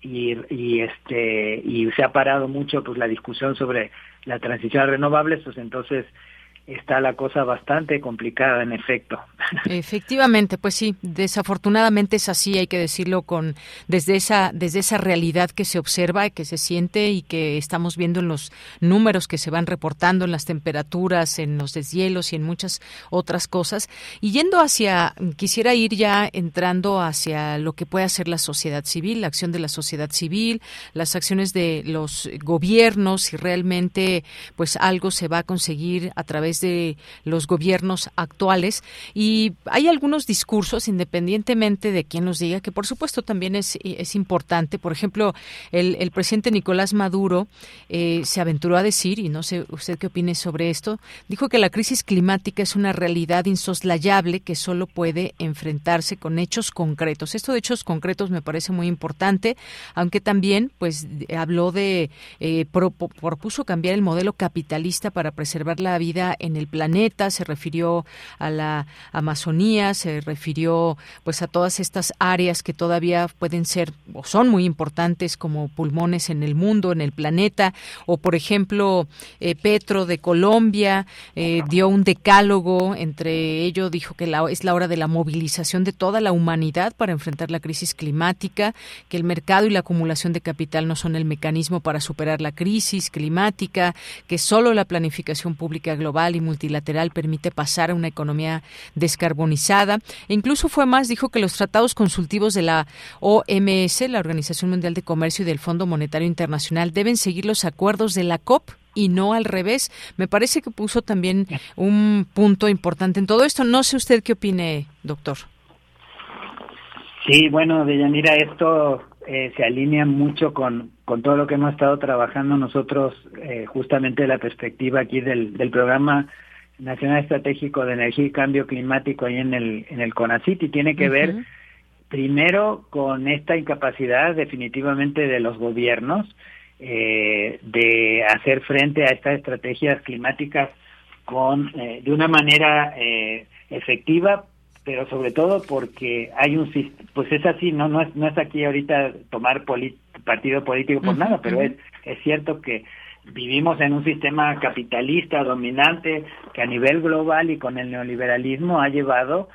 S18: y, y este y se ha parado mucho pues la discusión sobre la transición a renovables pues entonces está la cosa bastante complicada en efecto.
S1: Efectivamente, pues sí, desafortunadamente es así, hay que decirlo con desde esa desde esa realidad que se observa, que se siente y que estamos viendo en los números que se van reportando en las temperaturas, en los deshielos y en muchas otras cosas. Y yendo hacia quisiera ir ya entrando hacia lo que puede hacer la sociedad civil, la acción de la sociedad civil, las acciones de los gobiernos si realmente pues algo se va a conseguir a través de los gobiernos actuales. Y hay algunos discursos independientemente de quién los diga que por supuesto también es, es importante. Por ejemplo el, el presidente Nicolás Maduro eh, se aventuró a decir y no sé usted qué opine sobre esto dijo que la crisis climática es una realidad insoslayable que solo puede enfrentarse con hechos concretos. Esto de hechos concretos me parece muy importante aunque también pues habló de eh, pro, propuso cambiar el modelo capitalista para preservar la vida en el planeta, se refirió a la Amazonía, se refirió pues a todas estas áreas que todavía pueden ser o son muy importantes como pulmones en el mundo, en el planeta, o por ejemplo eh, Petro de Colombia eh, dio un decálogo, entre ello dijo que la, es la hora de la movilización de toda la humanidad para enfrentar la crisis climática, que el mercado y la acumulación de capital no son el mecanismo para superar la crisis climática, que solo la planificación pública global y multilateral permite pasar a una economía descarbonizada. E incluso fue más, dijo que los tratados consultivos de la OMS, la Organización Mundial de Comercio y del Fondo Monetario Internacional, deben seguir los acuerdos de la COP y no al revés. Me parece que puso también un punto importante en todo esto. No sé usted qué opine, doctor.
S18: Sí, bueno, Deyanira, esto eh, se alinea mucho con, con todo lo que hemos estado trabajando nosotros, eh, justamente la perspectiva aquí del, del programa Nacional Estratégico de Energía y Cambio Climático ahí en el, en el CONACIT y tiene que ver primero con esta incapacidad definitivamente de los gobiernos eh, de hacer frente a estas estrategias climáticas con eh, de una manera eh, efectiva pero sobre todo porque hay un pues es así no no es no es aquí ahorita tomar partido político por nada pero es es cierto que vivimos en un sistema capitalista dominante que a nivel global y con el neoliberalismo ha llevado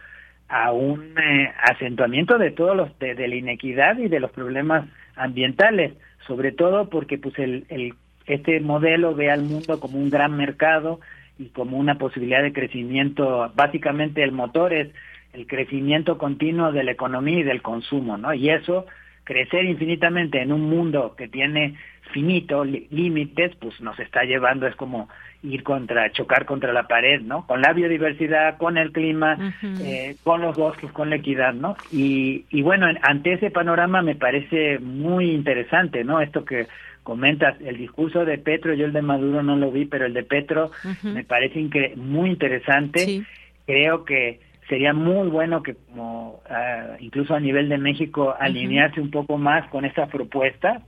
S18: a un eh, acentuamiento de todos los de, la inequidad y de los problemas ambientales sobre todo porque pues el, el este modelo ve al mundo como un gran mercado y como una posibilidad de crecimiento. Básicamente el motor es el crecimiento continuo de la economía y del consumo no y eso crecer infinitamente en un mundo que tiene finito límites pues nos está llevando es como ir contra, chocar contra la pared, ¿no? Con la biodiversidad, con el clima, eh, con los bosques, con la equidad, ¿no? Y, y bueno, ante ese panorama me parece muy interesante, ¿no? Esto que comentas, el discurso de Petro, yo el de Maduro no lo vi, pero el de Petro me parece muy interesante. Creo que sería muy bueno que como ah, incluso a nivel de México alinearse un poco más con estas propuestas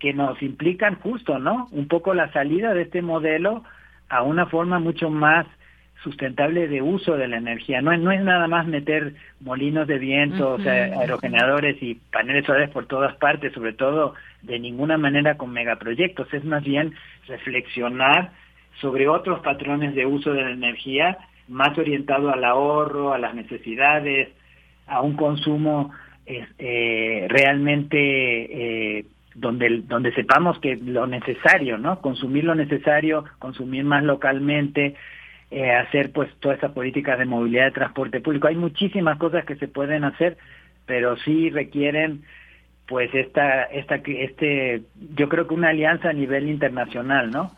S18: que nos implican justo, ¿no? Un poco la salida de este modelo a una forma mucho más sustentable de uso de la energía. No, no es nada más meter molinos de viento, o sea, aerogeneradores y paneles solares por todas partes, sobre todo de ninguna manera con megaproyectos, es más bien reflexionar sobre otros patrones de uso de la energía más orientado al ahorro, a las necesidades, a un consumo eh, realmente eh, donde, donde sepamos que lo necesario, ¿no? Consumir lo necesario, consumir más localmente, eh, hacer pues toda esa política de movilidad de transporte público. Hay muchísimas cosas que se pueden hacer, pero sí requieren pues esta esta este yo creo que una alianza a nivel internacional no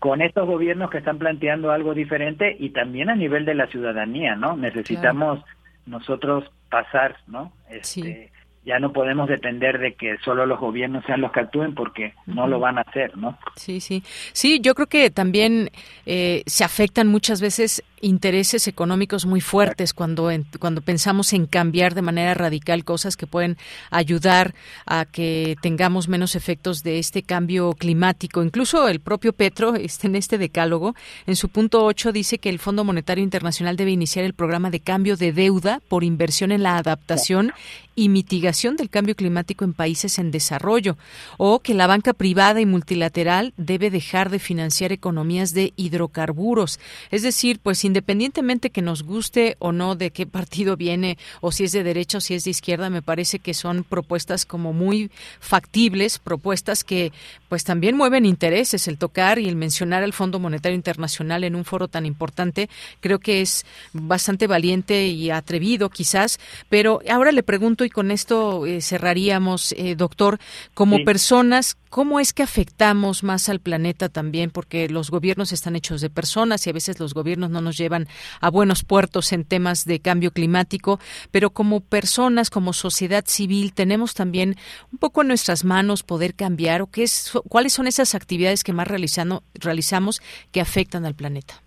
S18: con estos gobiernos que están planteando algo diferente y también a nivel de la ciudadanía no necesitamos nosotros pasar no este, ya no podemos depender de que solo los gobiernos sean los que actúen porque no lo van a hacer, ¿no?
S1: Sí, sí. Sí, yo creo que también eh, se afectan muchas veces intereses económicos muy fuertes cuando, cuando pensamos en cambiar de manera radical cosas que pueden ayudar a que tengamos menos efectos de este cambio climático. Incluso el propio Petro, este, en este decálogo, en su punto 8 dice que el Fondo Monetario Internacional debe iniciar el programa de cambio de deuda por inversión en la adaptación y mitigación del cambio climático en países en desarrollo, o que la banca privada y multilateral debe dejar de financiar economías de hidrocarburos. Es decir, pues independientemente que nos guste o no de qué partido viene, o si es de derecha o si es de izquierda, me parece que son propuestas como muy factibles, propuestas que pues también mueven intereses. El tocar y el mencionar al Fondo Monetario Internacional en un foro tan importante, creo que es bastante valiente y atrevido quizás, pero ahora le pregunto y con esto eh, cerraríamos, eh, doctor, como personas, ¿cómo es que afectamos más al planeta también? Porque los gobiernos están hechos de personas y a veces los gobiernos no nos llevan a buenos puertos en temas de cambio climático, pero como personas, como sociedad civil, tenemos también un poco en nuestras manos poder cambiar o qué es, cuáles son esas actividades que más realizando, realizamos que afectan al planeta.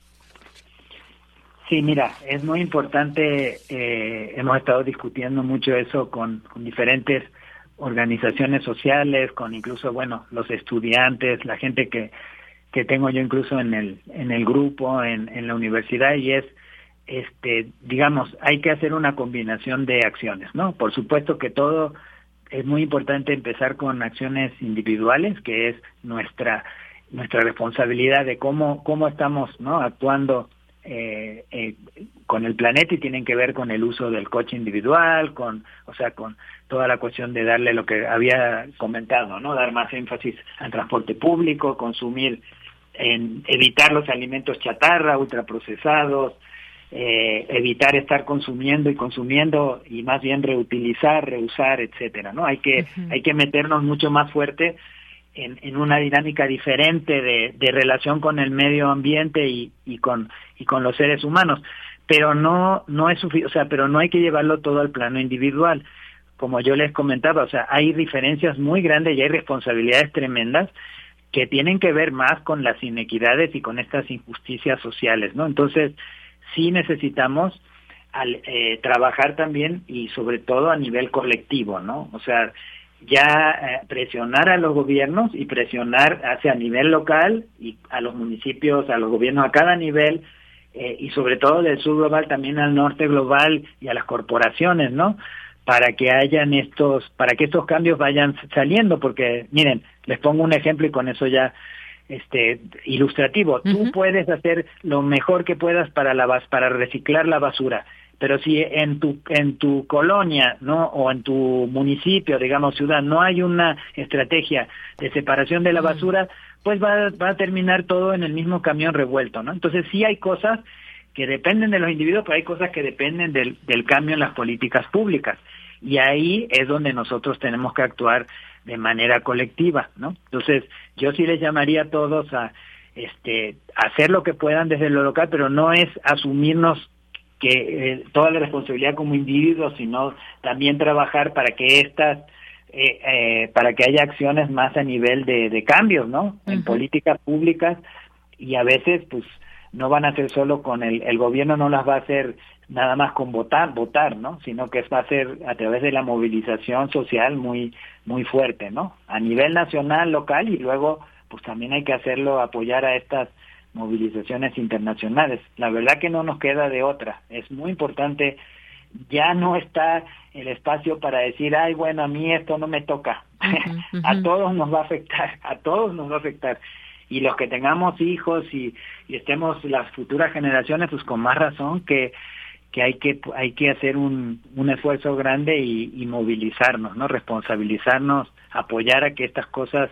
S18: Sí, mira, es muy importante, eh, hemos estado discutiendo mucho eso con, diferentes organizaciones sociales, con incluso, bueno, los estudiantes, la gente que, que tengo yo incluso en el, en el grupo, en, en la universidad, y es, este, digamos, hay que hacer una combinación de acciones, ¿no? Por supuesto que todo es muy importante empezar con acciones individuales, que es nuestra nuestra responsabilidad de cómo cómo estamos no actuando eh, eh, con el planeta y tienen que ver con el uso del coche individual, con, o sea, con toda la cuestión de darle lo que había comentado, ¿no? Dar más énfasis al transporte público, consumir, en, evitar los alimentos chatarra, ultraprocesados, eh, evitar estar consumiendo y consumiendo y más bien reutilizar, reusar, etcétera, ¿no? Hay que, hay que meternos mucho más fuerte en, una dinámica diferente de, relación con el medio ambiente y, y, con y con los seres humanos. Pero no no es o sea pero no hay que llevarlo todo al plano individual. Como yo les comentaba, o sea, hay diferencias muy grandes y hay responsabilidades tremendas que tienen que ver más con las inequidades y con estas injusticias sociales, ¿no? Entonces, sí necesitamos al, eh, trabajar también y sobre todo a nivel colectivo, ¿no? O sea, ya eh, presionar a los gobiernos y presionar hacia nivel local y a los municipios, a los gobiernos a cada nivel eh, y sobre todo del sur global también al norte global y a las corporaciones, ¿no? Para que hayan estos, para que estos cambios vayan saliendo, porque miren, les pongo un ejemplo y con eso ya este ilustrativo. Tú puedes hacer lo mejor que puedas para la para reciclar la basura, pero si en tu en tu colonia, ¿no? o en tu municipio, digamos ciudad, no hay una estrategia de separación de la basura, pues va, va a terminar todo en el mismo camión revuelto, ¿no? Entonces sí hay cosas que dependen de los individuos, pero hay cosas que dependen del, del cambio en las políticas públicas. Y ahí es donde nosotros tenemos que actuar de manera colectiva, ¿no? Entonces, yo sí les llamaría a todos a este hacer lo que puedan desde lo local, pero no es asumirnos que eh, toda la responsabilidad como individuos, sino también trabajar para que estas eh, eh, para que haya acciones más a nivel de, de cambios, ¿no? En políticas públicas y a veces, pues, no van a ser solo con el, el gobierno no las va a hacer nada más con votar, votar, ¿no? Sino que va a ser a través de la movilización social muy, muy fuerte, ¿no? A nivel nacional, local y luego, pues también hay que hacerlo, apoyar a estas movilizaciones internacionales. La verdad que no nos queda de otra. Es muy importante. Ya no está el espacio para decir, ay, bueno, a mí esto no me toca. a todos nos va a afectar, a todos nos va a afectar. Y los que tengamos hijos y, y estemos las futuras generaciones, pues con más razón que que hay que hay que hacer un, un esfuerzo grande y, y, movilizarnos, ¿no? Responsabilizarnos, apoyar a que estas cosas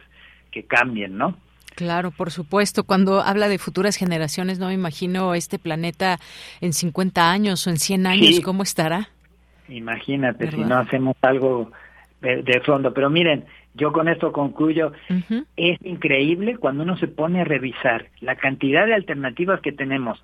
S18: que cambien, ¿no?
S1: Claro, por supuesto. Cuando habla de futuras generaciones, no me imagino este planeta en 50 años o en 100 años, ¿cómo estará?
S18: Imagínate si no hacemos algo de, de, fondo. Pero miren, yo con esto concluyo. Es increíble cuando uno se pone a revisar la cantidad de alternativas que tenemos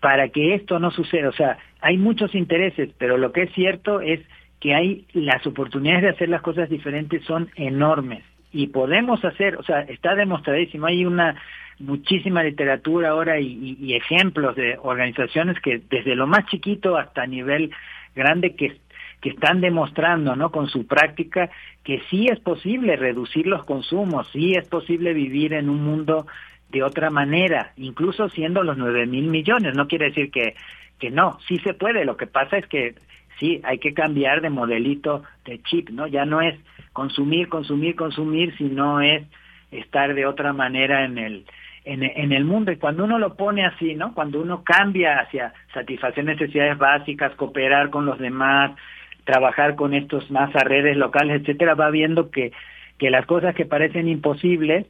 S18: para que esto no suceda. O sea, hay muchos intereses, pero lo que es cierto es que hay las oportunidades de hacer las cosas diferentes son enormes y podemos hacer, o sea, está demostradísimo, hay una muchísima literatura ahora y, y, ejemplos de organizaciones que desde lo más chiquito hasta nivel grande que, que están demostrando, ¿no? Con su práctica que sí es posible reducir los consumos, sí es posible vivir en un mundo de otra manera, incluso siendo los nueve mil millones. No quiere decir que, que no, sí se puede. Lo que pasa es que sí, hay que cambiar de modelito de chip, ¿no? Ya no es consumir, consumir, consumir, sino es estar de otra manera en el, en, en, el mundo. Y cuando uno lo pone así, ¿no? Cuando uno cambia hacia satisfacer necesidades básicas, cooperar con los demás, trabajar con estos más a redes locales, etcétera, va viendo que, que las cosas que parecen imposibles,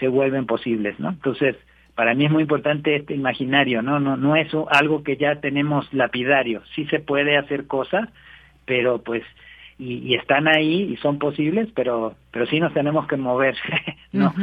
S18: se vuelven posibles, ¿no? Entonces, para mí es muy importante este imaginario, ¿no? No, no es algo que ya tenemos lapidario. Sí se puede hacer cosas, pero pues, y, y están ahí y son posibles, pero, pero sí nos tenemos que mover, ¿no?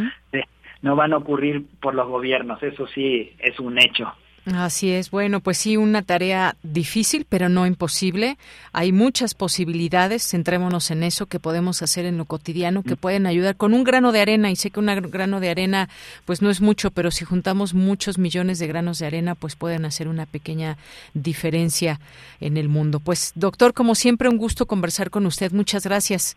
S18: No van a ocurrir por los gobiernos, eso sí es un hecho.
S1: Así es. Bueno, pues sí, una tarea difícil, pero no imposible. Hay muchas posibilidades, centrémonos en eso, que podemos hacer en lo cotidiano, que mm. pueden ayudar con un grano de arena. Y sé que un grano de arena, pues no es mucho, pero si juntamos muchos millones de granos de arena, pues pueden hacer una pequeña diferencia en el mundo. Pues, doctor, como siempre, un gusto conversar con usted. Muchas gracias.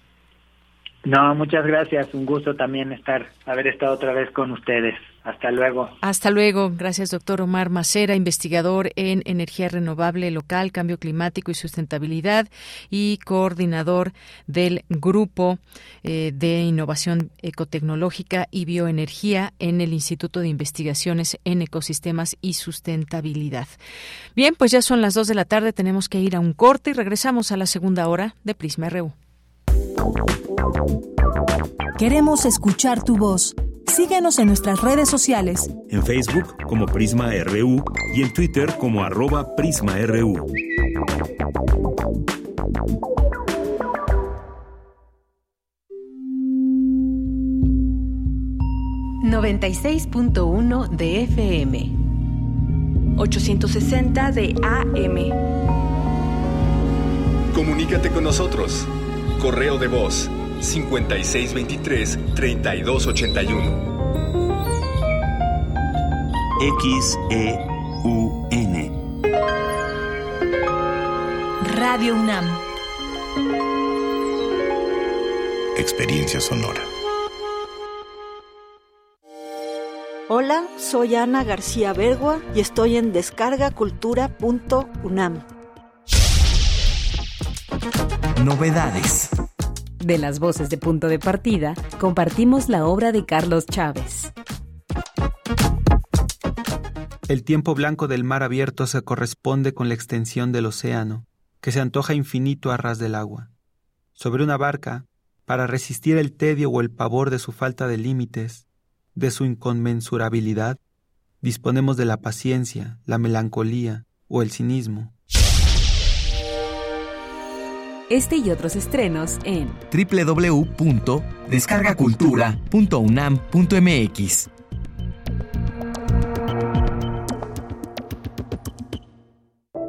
S18: No, muchas gracias. Un gusto también estar, haber estado otra vez con ustedes. Hasta luego.
S1: Hasta luego. Gracias, doctor Omar Macera, investigador en energía renovable local, cambio climático y sustentabilidad y coordinador del Grupo eh, de Innovación Ecotecnológica y Bioenergía en el Instituto de Investigaciones en Ecosistemas y Sustentabilidad. Bien, pues ya son las dos de la tarde. Tenemos que ir a un corte y regresamos a la segunda hora de Prisma RU.
S3: Queremos escuchar tu voz. Síguenos en nuestras redes sociales.
S2: En Facebook como Prisma RU y en Twitter como arroba PrismaRU.
S3: ...96.1 de FM... ...860 de AM...
S19: Comunícate con nosotros... correo de voz 5623 3281.
S2: XEUN.
S3: Radio UNAM.
S20: Experiencia sonora.
S21: Hola, soy Ana García Bergua y estoy en descargacultura.unam.
S22: Novedades.
S23: De las voces de punto de partida, compartimos la obra de Carlos Chávez.
S24: El tiempo blanco del mar abierto se corresponde con la extensión del océano, que se antoja infinito a ras del agua. Sobre una barca, para resistir el tedio o el pavor de su falta de límites, de su inconmensurabilidad, disponemos de la paciencia, la melancolía o el cinismo.
S23: Este y otros estrenos en
S22: www.descargacultura.unam.mx.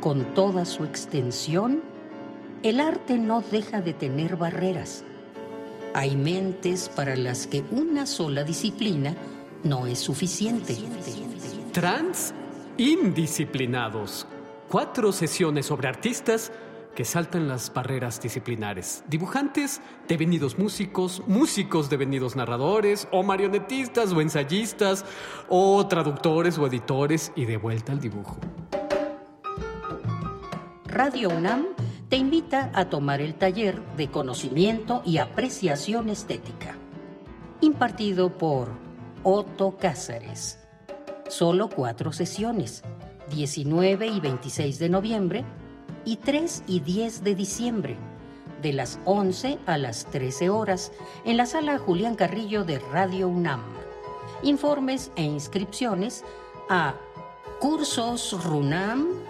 S4: Con toda su extensión, el arte no deja de tener barreras. Hay mentes para las que una sola disciplina no es suficiente.
S25: Trans indisciplinados. Cuatro sesiones sobre artistas que saltan las barreras disciplinares. Dibujantes devenidos músicos, músicos devenidos narradores, o marionetistas o ensayistas, o traductores o editores y de vuelta al dibujo.
S4: Radio UNAM te invita a tomar el taller de conocimiento y apreciación estética, impartido por Otto Cázares. Solo cuatro sesiones, 19 y 26 de noviembre y 3 y 10 de diciembre, de las 11 a las 13 horas, en la sala Julián Carrillo de Radio UNAM. Informes e inscripciones a cursosrunam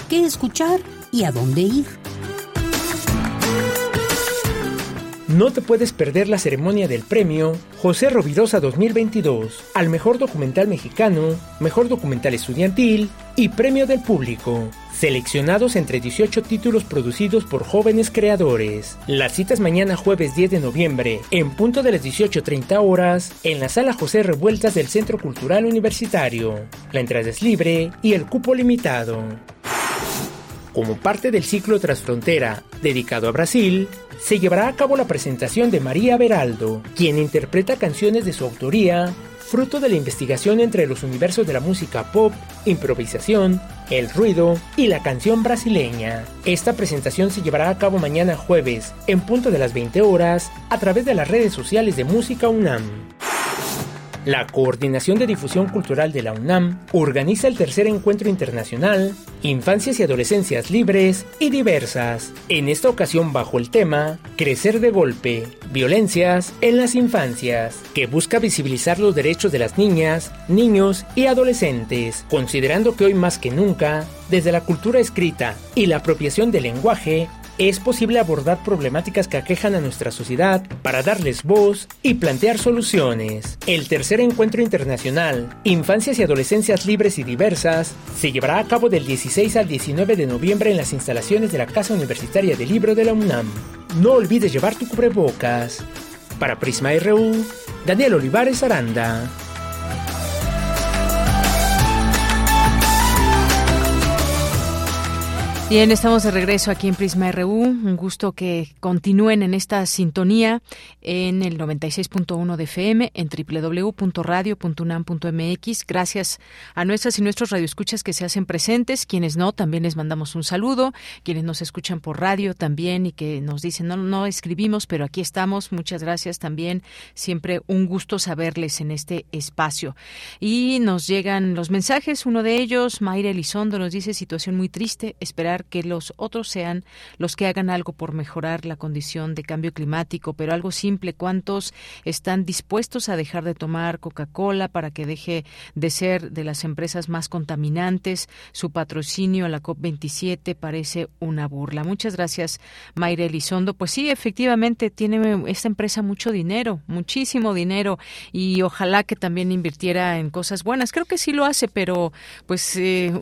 S4: ¿Qué escuchar? ¿Y a dónde ir?
S5: No te puedes perder la ceremonia del premio José Rovirosa 2022 al mejor documental mexicano, mejor documental estudiantil y premio del público, seleccionados entre 18 títulos producidos por jóvenes creadores. Las citas mañana jueves 10 de noviembre, en punto de las 18.30 horas, en la sala José Revueltas del Centro Cultural Universitario. La entrada es libre y el cupo limitado. Como parte del ciclo Transfrontera dedicado a Brasil, se llevará a cabo la presentación de María Beraldo, quien interpreta canciones de su autoría, fruto de la investigación entre los universos de la música pop, improvisación, el ruido y la canción brasileña. Esta presentación se llevará a cabo mañana jueves, en punto de las 20 horas, a través de las redes sociales de Música UNAM. La Coordinación de Difusión Cultural de la UNAM organiza el tercer encuentro internacional Infancias y Adolescencias Libres y Diversas, en esta ocasión bajo el tema Crecer de Golpe, Violencias en las Infancias, que busca visibilizar los derechos de las niñas, niños y adolescentes, considerando que hoy más que nunca, desde la cultura escrita y la apropiación del lenguaje, es posible abordar problemáticas que aquejan a nuestra sociedad para darles voz y plantear soluciones. El tercer encuentro internacional, Infancias y Adolescencias Libres y Diversas, se llevará a cabo del 16 al 19 de noviembre en las instalaciones de la Casa Universitaria del Libro de la UNAM. No olvides llevar tu cubrebocas. Para Prisma RU, Daniel Olivares Aranda.
S1: Bien, estamos de regreso aquí en Prisma RU. Un gusto que continúen en esta sintonía en el 96.1 de FM, en www.radio.unam.mx. Gracias a nuestras y nuestros radioescuchas que se hacen presentes. Quienes no, también les mandamos un saludo. Quienes nos escuchan por radio también y que nos dicen, no, no escribimos, pero aquí estamos. Muchas gracias también. Siempre un gusto saberles en este espacio. Y nos llegan los mensajes. Uno de ellos, Mayra Elizondo, nos dice situación muy triste. Esperar que los otros sean los que hagan algo por mejorar la condición de cambio climático, pero algo simple, ¿cuántos están dispuestos a dejar de tomar Coca-Cola para que deje de ser de las empresas más contaminantes? Su patrocinio a la COP27 parece una burla. Muchas gracias, Mayra Elizondo. Pues sí, efectivamente tiene esta empresa mucho dinero, muchísimo dinero y ojalá que también invirtiera en cosas buenas. Creo que sí lo hace, pero pues eh,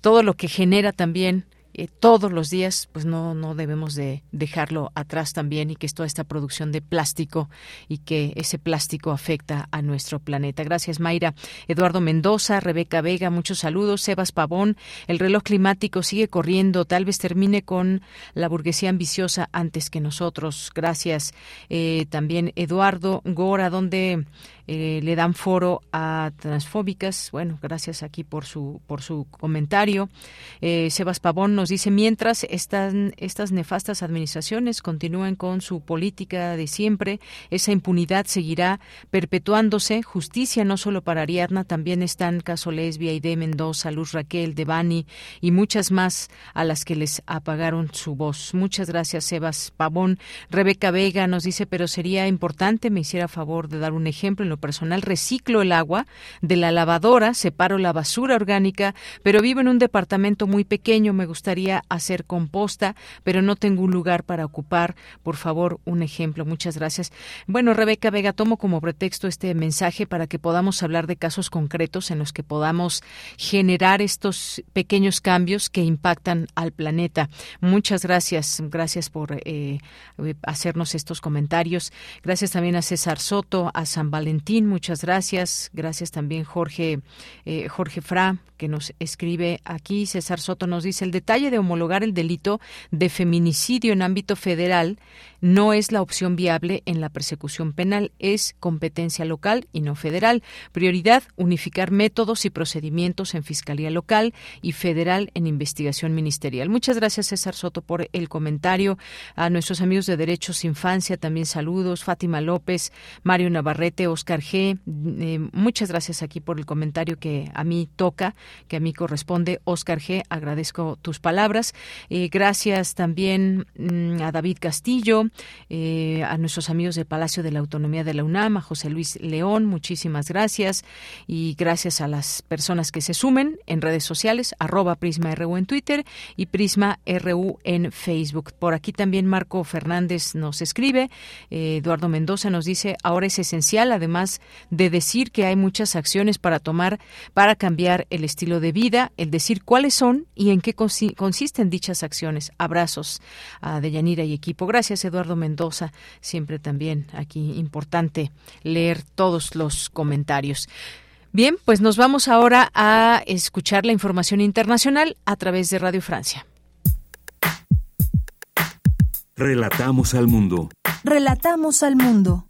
S1: todo lo que genera también eh, todos los días, pues no, no debemos de dejarlo atrás también y que es toda esta producción de plástico y que ese plástico afecta a nuestro planeta. Gracias, Mayra. Eduardo Mendoza, Rebeca Vega, muchos saludos. Sebas Pavón, el reloj climático sigue corriendo, tal vez termine con la burguesía ambiciosa antes que nosotros. Gracias. Eh, también Eduardo Gora, donde eh, le dan foro a transfóbicas. Bueno, gracias aquí por su por su comentario. Eh, Sebas Pavón nos dice mientras están estas nefastas administraciones continúan con su política de siempre, esa impunidad seguirá perpetuándose. Justicia no solo para Ariadna, también están Caso Lesbia, de Mendoza, Luz Raquel, Devani y muchas más a las que les apagaron su voz. Muchas gracias, Sebas Pavón. Rebeca Vega nos dice, pero sería importante, me hiciera favor de dar un ejemplo en personal reciclo el agua de la lavadora, separo la basura orgánica, pero vivo en un departamento muy pequeño, me gustaría hacer composta, pero no tengo un lugar para ocupar. Por favor, un ejemplo. Muchas gracias. Bueno, Rebeca Vega, tomo como pretexto este mensaje para que podamos hablar de casos concretos en los que podamos generar estos pequeños cambios que impactan al planeta. Muchas gracias. Gracias por eh, hacernos estos comentarios. Gracias también a César Soto, a San Valentín muchas gracias. Gracias también Jorge, eh, Jorge Fra, que nos escribe aquí. César Soto nos dice, el detalle de homologar el delito de feminicidio en ámbito federal no es la opción viable en la persecución penal, es competencia local y no federal. Prioridad, unificar métodos y procedimientos en Fiscalía Local y Federal en investigación ministerial. Muchas gracias, César Soto, por el comentario. A nuestros amigos de Derechos Infancia, también saludos. Fátima López, Mario Navarrete, Oscar G. Eh, muchas gracias aquí por el comentario que a mí toca, que a mí corresponde. Oscar G. Agradezco tus palabras. Eh, gracias también mm, a David Castillo, eh, a nuestros amigos del Palacio de la Autonomía de la UNAM, a José Luis León, muchísimas gracias. Y gracias a las personas que se sumen en redes sociales, arroba Prisma RU en Twitter y Prisma RU en Facebook. Por aquí también Marco Fernández nos escribe, Eduardo Mendoza nos dice, ahora es esencial, además de decir que hay muchas acciones para tomar para cambiar el de vida, el decir cuáles son y en qué consisten dichas acciones. Abrazos a Deyanira y equipo. Gracias, Eduardo Mendoza. Siempre también aquí importante leer todos los comentarios. Bien, pues nos vamos ahora a escuchar la información internacional a través de Radio Francia.
S2: Relatamos al mundo.
S3: Relatamos al mundo.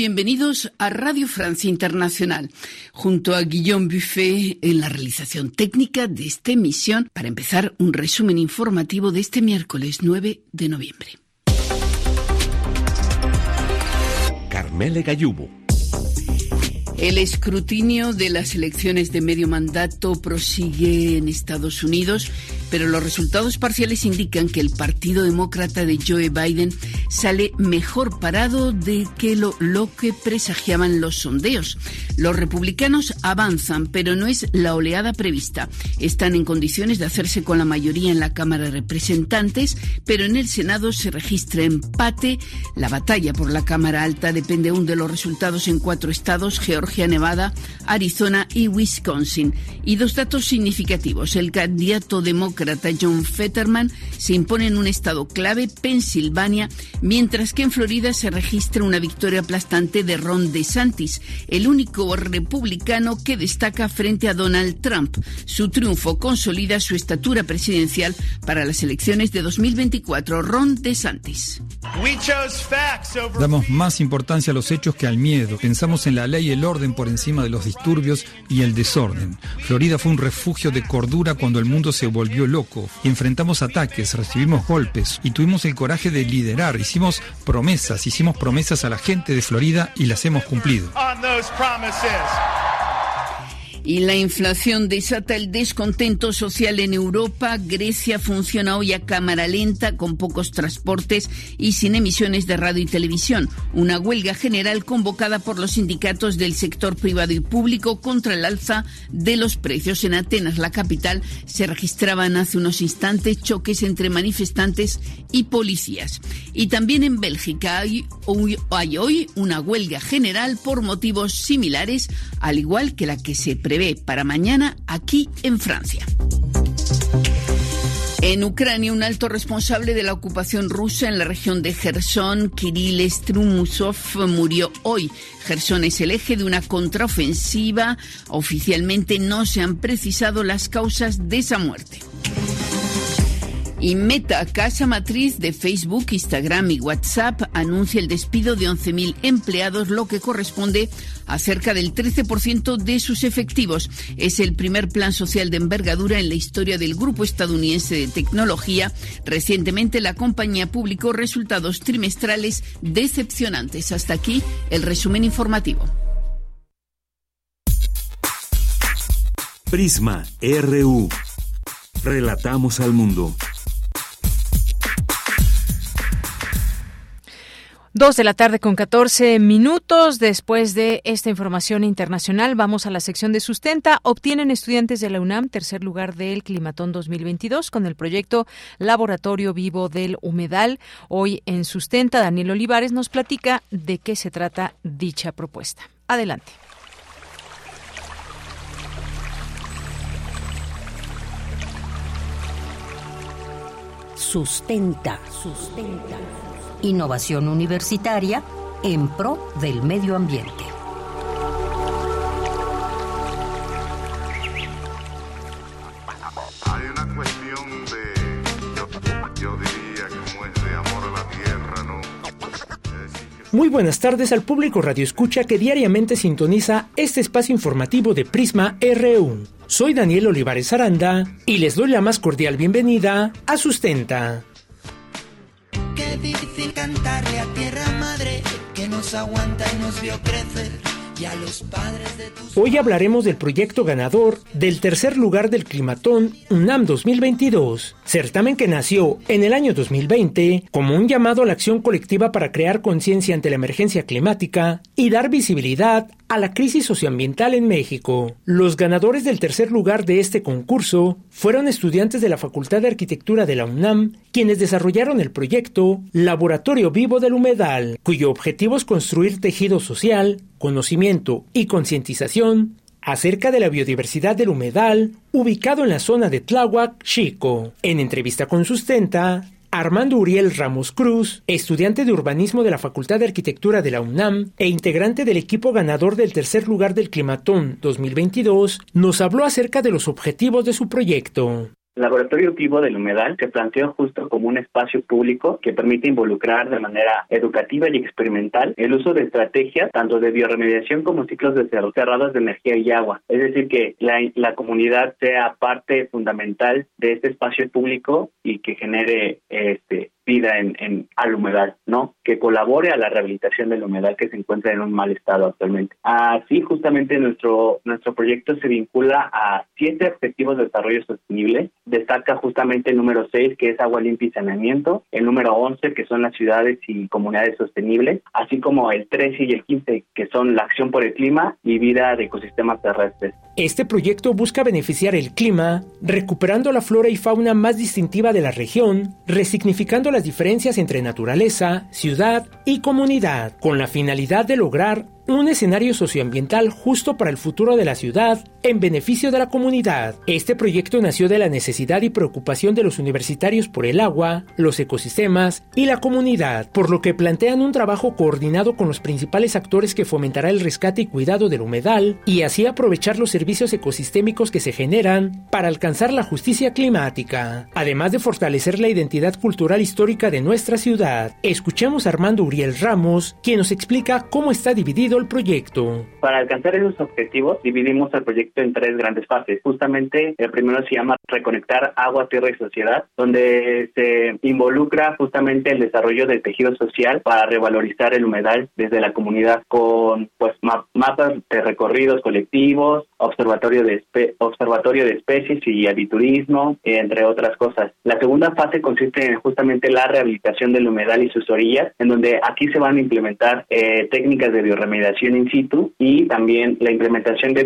S26: Bienvenidos a Radio Francia Internacional, junto a Guillaume Buffet en la realización técnica de esta emisión, para empezar un resumen informativo de este miércoles 9 de noviembre.
S2: Carmele Gallubo.
S26: El escrutinio de las elecciones de medio mandato prosigue en Estados Unidos pero los resultados parciales indican que el Partido Demócrata de Joe Biden sale mejor parado de que lo, lo que presagiaban los sondeos. Los republicanos avanzan, pero no es la oleada prevista. Están en condiciones de hacerse con la mayoría en la Cámara de Representantes, pero en el Senado se registra empate. La batalla por la Cámara Alta depende aún de los resultados en cuatro estados, Georgia, Nevada, Arizona y Wisconsin. Y dos datos significativos. El candidato demócrata John Fetterman se impone en un estado clave, Pensilvania, mientras que en Florida se registra una victoria aplastante de Ron DeSantis, el único republicano que destaca frente a Donald Trump. Su triunfo consolida su estatura presidencial para las elecciones de 2024. Ron DeSantis.
S27: Damos más importancia a los hechos que al miedo. Pensamos en la ley y el orden por encima de los disturbios y el desorden. Florida fue un refugio de cordura cuando el mundo se volvió loco. Y enfrentamos ataques, recibimos golpes y tuvimos el coraje de liderar. Hicimos promesas, hicimos promesas a la gente de Florida y las hemos cumplido.
S26: Y la inflación desata el descontento social en Europa. Grecia funciona hoy a cámara lenta, con pocos transportes y sin emisiones de radio y televisión. Una huelga general convocada por los sindicatos del sector privado y público contra el alza de los precios. En Atenas, la capital, se registraban hace unos instantes choques entre manifestantes y policías. Y también en Bélgica hay hoy, una huelga general por motivos similares, al igual que la que se prevé para mañana aquí en Francia. En Ucrania, un alto responsable de la ocupación rusa en la región de Gerson, Kirill Strumusov, murió hoy. Gerson es el eje de una contraofensiva. Oficialmente no se han precisado las causas de esa muerte. Y Meta, casa matriz de Facebook, Instagram y WhatsApp, anuncia el despido de 11.000 empleados, lo que corresponde a cerca del 13% de sus efectivos. Es el primer plan social de envergadura en la historia del grupo estadounidense de tecnología. Recientemente la compañía publicó resultados trimestrales decepcionantes. Hasta aquí el resumen informativo.
S2: Prisma RU. Relatamos al mundo.
S28: Dos de la tarde con 14 minutos. Después de esta información internacional, vamos a la sección de sustenta. Obtienen estudiantes de la UNAM tercer lugar del Climatón 2022 con el proyecto Laboratorio Vivo del Humedal. Hoy en Sustenta, Daniel Olivares nos platica de qué se trata dicha propuesta. Adelante.
S4: Sustenta, sustenta. Innovación universitaria en pro del medio ambiente.
S29: Hay una cuestión de, yo, yo diría como es de amor a la tierra, ¿no?
S5: Muy buenas tardes al público Radio Escucha que diariamente sintoniza este espacio informativo de Prisma RU. Soy Daniel Olivares Aranda y les doy la más cordial bienvenida a Sustenta.
S30: Cantarle a tierra madre que nos aguanta y nos vio crecer. Y a los padres de tus
S5: Hoy hablaremos del proyecto ganador del tercer lugar del Climatón UNAM 2022, certamen que nació en el año 2020 como un llamado a la acción colectiva para crear conciencia ante la emergencia climática y dar visibilidad a la crisis socioambiental en México. Los ganadores del tercer lugar de este concurso fueron estudiantes de la Facultad de Arquitectura de la UNAM, quienes desarrollaron el proyecto Laboratorio Vivo del Humedal, cuyo objetivo es construir tejido social, conocimiento y concientización acerca de la biodiversidad del humedal ubicado en la zona de Tláhuac, Chico. En entrevista con Sustenta, Armando Uriel Ramos Cruz, estudiante de urbanismo de la Facultad de Arquitectura de la UNAM e integrante del equipo ganador del tercer lugar del Climatón 2022, nos habló acerca de los objetivos de su proyecto.
S31: Laboratorio Vivo del Humedal se planteó justo como un espacio público que permite involucrar de manera educativa y experimental el uso de estrategias tanto de bioremediación como ciclos de cer- cerrados de energía y agua. Es decir, que la, la comunidad sea parte fundamental de este espacio público y que genere este vida en, en al humedal, ¿no? Que colabore a la rehabilitación del humedal que se encuentra en un mal estado actualmente. Así, justamente nuestro nuestro proyecto se vincula a siete objetivos de desarrollo sostenible. Destaca justamente el número 6, que es agua limpia y saneamiento, el número 11, que son las ciudades y comunidades sostenibles, así como el 13 y el 15, que son la acción por el clima y vida de ecosistemas terrestres.
S5: Este proyecto busca beneficiar el clima, recuperando la flora y fauna más distintiva de la región, resignificando diferencias entre naturaleza, ciudad y comunidad, con la finalidad de lograr un escenario socioambiental justo para el futuro de la ciudad en beneficio de la comunidad. Este proyecto nació de la necesidad y preocupación de los universitarios por el agua, los ecosistemas y la comunidad, por lo que plantean un trabajo coordinado con los principales actores que fomentará el rescate y cuidado del humedal y así aprovechar los servicios ecosistémicos que se generan para alcanzar la justicia climática, además de fortalecer la identidad cultural histórica de nuestra ciudad. Escuchemos a Armando Uriel Ramos, quien nos explica cómo está dividido el proyecto.
S31: Para alcanzar esos objetivos, dividimos el proyecto en tres grandes fases. Justamente el primero se llama Reconectar Agua, Tierra y Sociedad, donde se involucra justamente el desarrollo del tejido social para revalorizar el humedal desde la comunidad con pues mapas de recorridos colectivos, observatorio de observatorio de especies y aviturismo, entre otras cosas. La segunda fase consiste en justamente la rehabilitación del humedal y sus orillas, en donde aquí se van a implementar eh, técnicas de bioremediación in situ y también la implementación de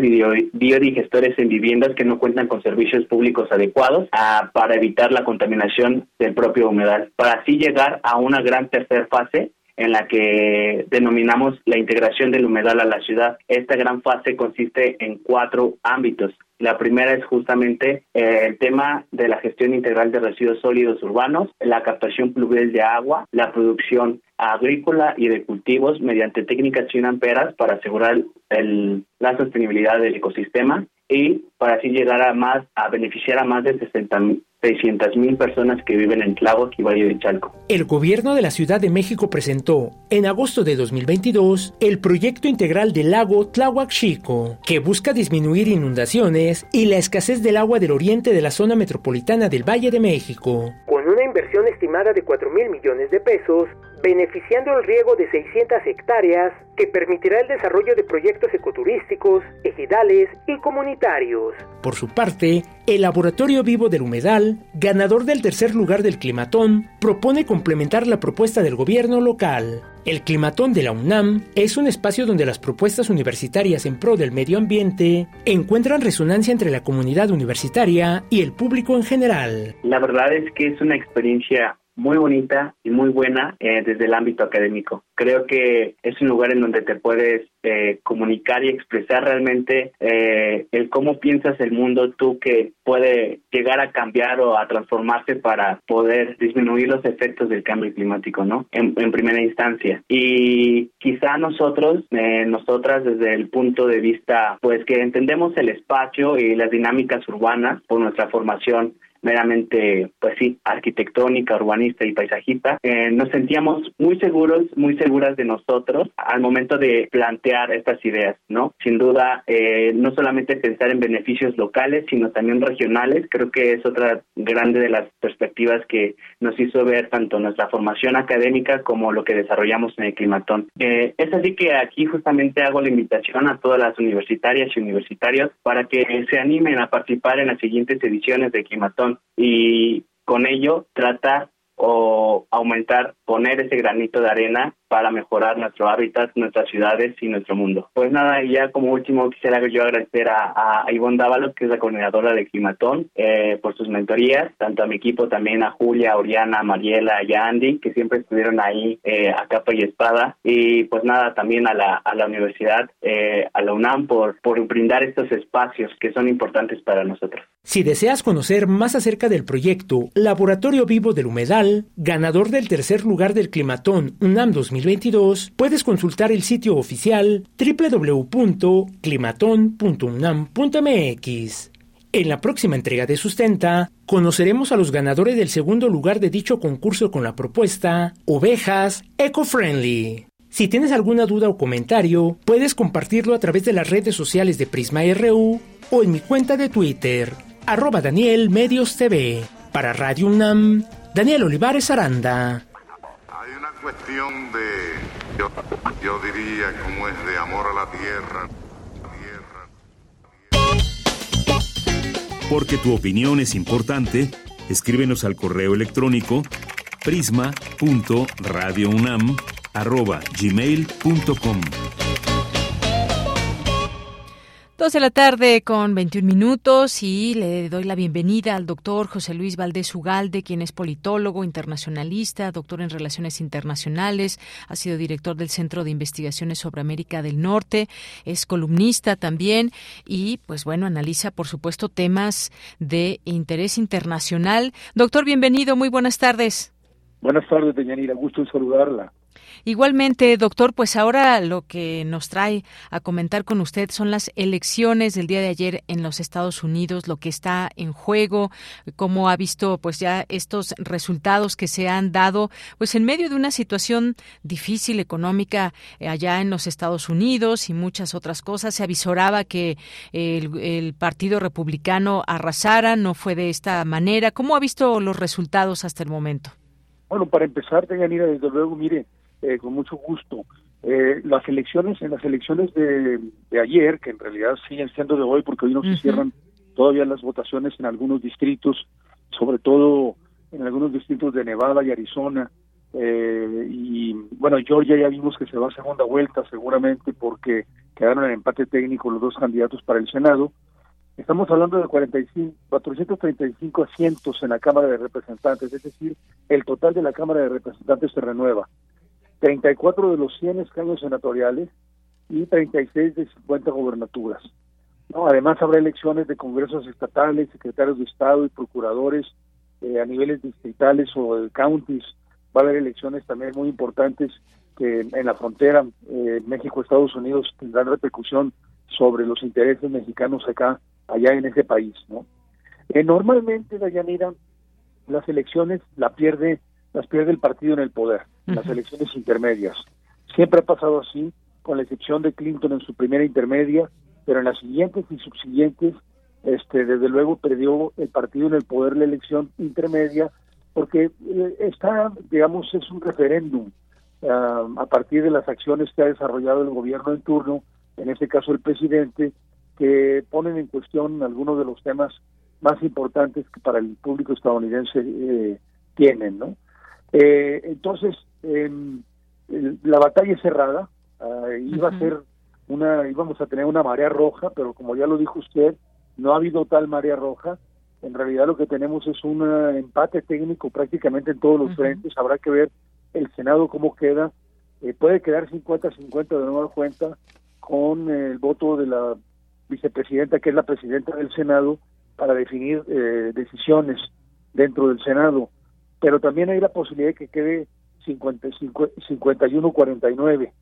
S31: biodigestores en viviendas que no cuentan con servicios públicos adecuados ah, para evitar la contaminación del propio humedal, para así llegar a una gran tercera fase en la que denominamos la integración del humedal a la ciudad. Esta gran fase consiste en cuatro ámbitos. La primera es justamente eh, el tema de la gestión integral de residuos sólidos urbanos, la captación pluvial de agua, la producción agrícola y de cultivos mediante técnicas chinamperas para asegurar el, la sostenibilidad del ecosistema y para así llegar a más a beneficiar a más de 60 600 mil personas que viven en Tláhuac y Valle de Chalco.
S5: El gobierno de la Ciudad de México presentó en agosto de 2022 el proyecto integral del lago Tláhuac Chico, que busca disminuir inundaciones y la escasez del agua del oriente de la zona metropolitana del Valle de México. Con una inversión estimada de 4 mil millones de pesos, beneficiando el riego de 600 hectáreas que permitirá el desarrollo de proyectos ecoturísticos, ejidales y comunitarios. Por su parte, el Laboratorio Vivo del Humedal, ganador del tercer lugar del Climatón, propone complementar la propuesta del gobierno local. El Climatón de la UNAM es un espacio donde las propuestas universitarias en pro del medio ambiente encuentran resonancia entre la comunidad universitaria y el público en general.
S31: La verdad es que es una experiencia muy bonita y muy buena eh, desde el ámbito académico. Creo que es un lugar en donde te puedes eh, comunicar y expresar realmente eh, el cómo piensas el mundo tú que puede llegar a cambiar o a transformarse para poder disminuir los efectos del cambio climático, ¿no? En, en primera instancia. Y quizá nosotros, nosotras desde el punto de vista, pues que entendemos el espacio y las dinámicas urbanas por nuestra formación meramente, pues sí, arquitectónica, urbanista y paisajista, eh, nos sentíamos muy seguros, muy seguras de nosotros al momento de plantear estas ideas, ¿no? Sin duda, eh, no solamente pensar en beneficios locales, sino también regionales, creo que es otra grande de las perspectivas que nos hizo ver tanto nuestra formación académica como lo que desarrollamos en el Climatón. Eh, es así que aquí justamente hago la invitación a todas las universitarias y universitarios para que se animen a participar en las siguientes ediciones de Climatón y con ello tratar o aumentar, poner ese granito de arena para mejorar nuestro hábitat, nuestras ciudades y nuestro mundo. Pues nada, y ya como último quisiera yo agradecer a, a Ivonne Dávalos, que es la coordinadora de Climatón, eh, por sus mentorías, tanto a mi equipo también a Julia, a Oriana, a Mariela y a Andy, que siempre estuvieron ahí eh, a capa y espada. Y pues nada, también a la, a la universidad, eh, a la UNAM, por, por brindar estos espacios que son importantes para nosotros.
S5: Si deseas conocer más acerca del proyecto Laboratorio Vivo del Humedal, ganador del tercer lugar del Climatón UNAM 2000, puedes consultar el sitio oficial www.climaton.unam.mx. En la próxima entrega de Sustenta, conoceremos a los ganadores del segundo lugar de dicho concurso con la propuesta Ovejas Eco-Friendly. Si tienes alguna duda o comentario, puedes compartirlo a través de las redes sociales de Prisma RU o en mi cuenta de Twitter, arroba Daniel Medios TV. Para Radio UNAM, Daniel Olivares Aranda.
S29: Hay una cuestión de, yo, yo diría, como es de amor a la tierra.
S2: Porque tu opinión es importante, escríbenos al correo electrónico prisma.radiounam@gmail.com.
S1: Dos de la tarde con 21 minutos y le doy la bienvenida al doctor José Luis Valdés Ugalde, quien es politólogo, internacionalista, doctor en relaciones internacionales, ha sido director del Centro de Investigaciones sobre América del Norte, es columnista también y, pues bueno, analiza, por supuesto, temas de interés internacional. Doctor, bienvenido, muy buenas tardes.
S32: Buenas tardes, Deyanira, gusto saludarla.
S1: Igualmente, doctor, pues ahora lo que nos trae a comentar con usted son las elecciones del día de ayer en los Estados Unidos, lo que está en juego, cómo ha visto pues ya estos resultados que se han dado pues en medio de una situación difícil económica eh, allá en los Estados Unidos y muchas otras cosas. Se avisoraba que el, el Partido Republicano arrasara, no fue de esta manera. ¿Cómo ha visto los resultados hasta el momento?
S32: Bueno, para empezar, Deyanira, desde luego, mire, eh, con mucho gusto. Eh, las elecciones, en las elecciones de, de, ayer, que en realidad siguen siendo de hoy, porque hoy no se cierran todavía las votaciones en algunos distritos, sobre todo en algunos distritos de Nevada y Arizona, eh, y bueno, Georgia ya vimos que se va a segunda vuelta seguramente porque quedaron en empate técnico los dos candidatos para el Senado. Estamos hablando de 45, 435 asientos en la Cámara de Representantes, es decir, el total de la Cámara de Representantes se renueva. 34 de los 100 escaños senatoriales y 36 de 50 gobernaturas. Además habrá elecciones de congresos estatales, secretarios de Estado y procuradores eh, a niveles distritales o de counties. Va a haber elecciones también muy importantes que en la frontera eh, México-Estados Unidos tendrán repercusión sobre los intereses mexicanos acá, allá en ese país. ¿no? Eh, normalmente, Dayanira, las elecciones la pierde, las pierde el partido en el poder las elecciones intermedias. Siempre ha pasado así, con la excepción de Clinton en su primera intermedia, pero en las siguientes y subsiguientes, este, desde luego perdió el partido en el poder la elección intermedia, porque eh, está, digamos, es un referéndum uh, a partir de las acciones que ha desarrollado el gobierno en turno, en este caso el presidente, que ponen en cuestión algunos de los temas más importantes que para el público estadounidense eh, tienen, ¿no? Eh, entonces, eh, la batalla es cerrada, uh, iba a ser una, íbamos a tener una marea roja, pero como ya lo dijo usted, no ha habido tal marea roja. En realidad lo que tenemos es un empate técnico prácticamente en todos los frentes. Habrá que ver el Senado cómo queda. Eh, puede quedar 50-50 de nueva cuenta con el voto de la vicepresidenta, que es la presidenta del Senado, para definir eh, decisiones dentro del Senado. Pero también hay la posibilidad de que quede 51-49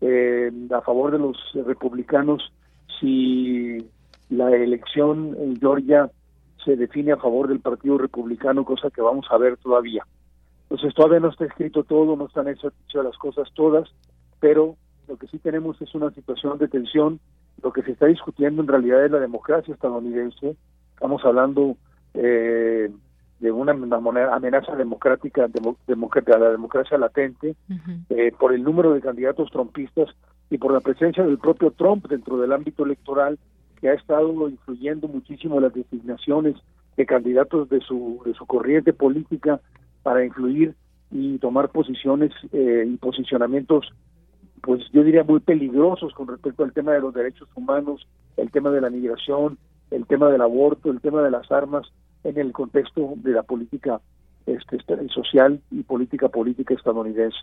S32: eh, a favor de los republicanos si la elección en Georgia se define a favor del Partido Republicano, cosa que vamos a ver todavía. Entonces todavía no está escrito todo, no están hechas las cosas todas, pero lo que sí tenemos es una situación de tensión. Lo que se está discutiendo en realidad es la democracia estadounidense. Estamos hablando eh, de una, amenaza democrática, democrática la democracia latente, eh, por el número de candidatos trompistas y por la presencia del propio Trump dentro del ámbito electoral, que ha estado influyendo muchísimo las designaciones de candidatos de su, de su corriente política para influir y tomar posiciones eh, y posicionamientos, pues yo diría muy peligrosos con respecto al tema de los derechos humanos, el tema de la migración, el tema del aborto, el tema de las armas, en el contexto de la política este, este, social y política política estadounidense.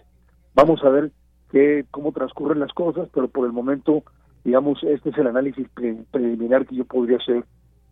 S32: Vamos a ver qué, cómo transcurren las cosas, pero por el momento, digamos, este es el análisis preliminar que yo podría hacer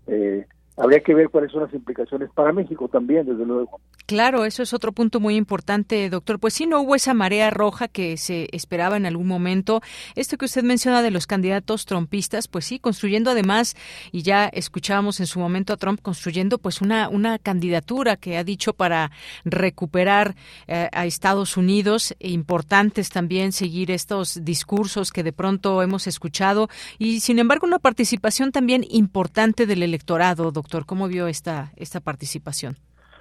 S32: eh, habría que ver cuáles son las implicaciones para México también, desde luego.
S1: Claro, eso es otro punto muy importante, doctor. Pues sí, no hubo esa marea roja que se esperaba en algún momento. Esto que usted menciona de los candidatos trompistas, pues sí, construyendo además, y ya escuchábamos en su momento a Trump construyendo pues una, una candidatura que ha dicho para recuperar eh, a Estados Unidos, e importantes también seguir estos discursos que de pronto hemos escuchado, y sin embargo una participación también importante del electorado, doctor doctor. ¿Cómo vio esta, esta participación?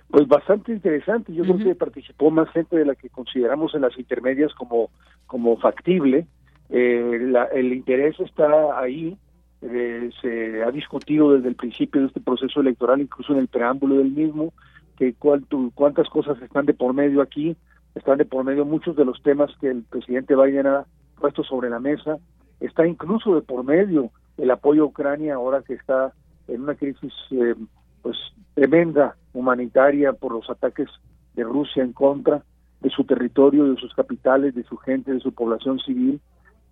S32: Pues bastante interesante. Yo creo que participó más gente de la que consideramos en las intermedias como, como factible. Eh, el interés está ahí. Eh, se ha discutido desde el principio de este proceso electoral, incluso en el preámbulo del mismo, que cuántas cosas están de por medio aquí. Están de por medio muchos de los temas que el presidente Biden ha puesto sobre la mesa. Está incluso de por medio el apoyo a Ucrania ahora que está en una crisis eh, pues tremenda humanitaria por los ataques de Rusia en contra de su territorio, de sus capitales, de su gente, de su población civil.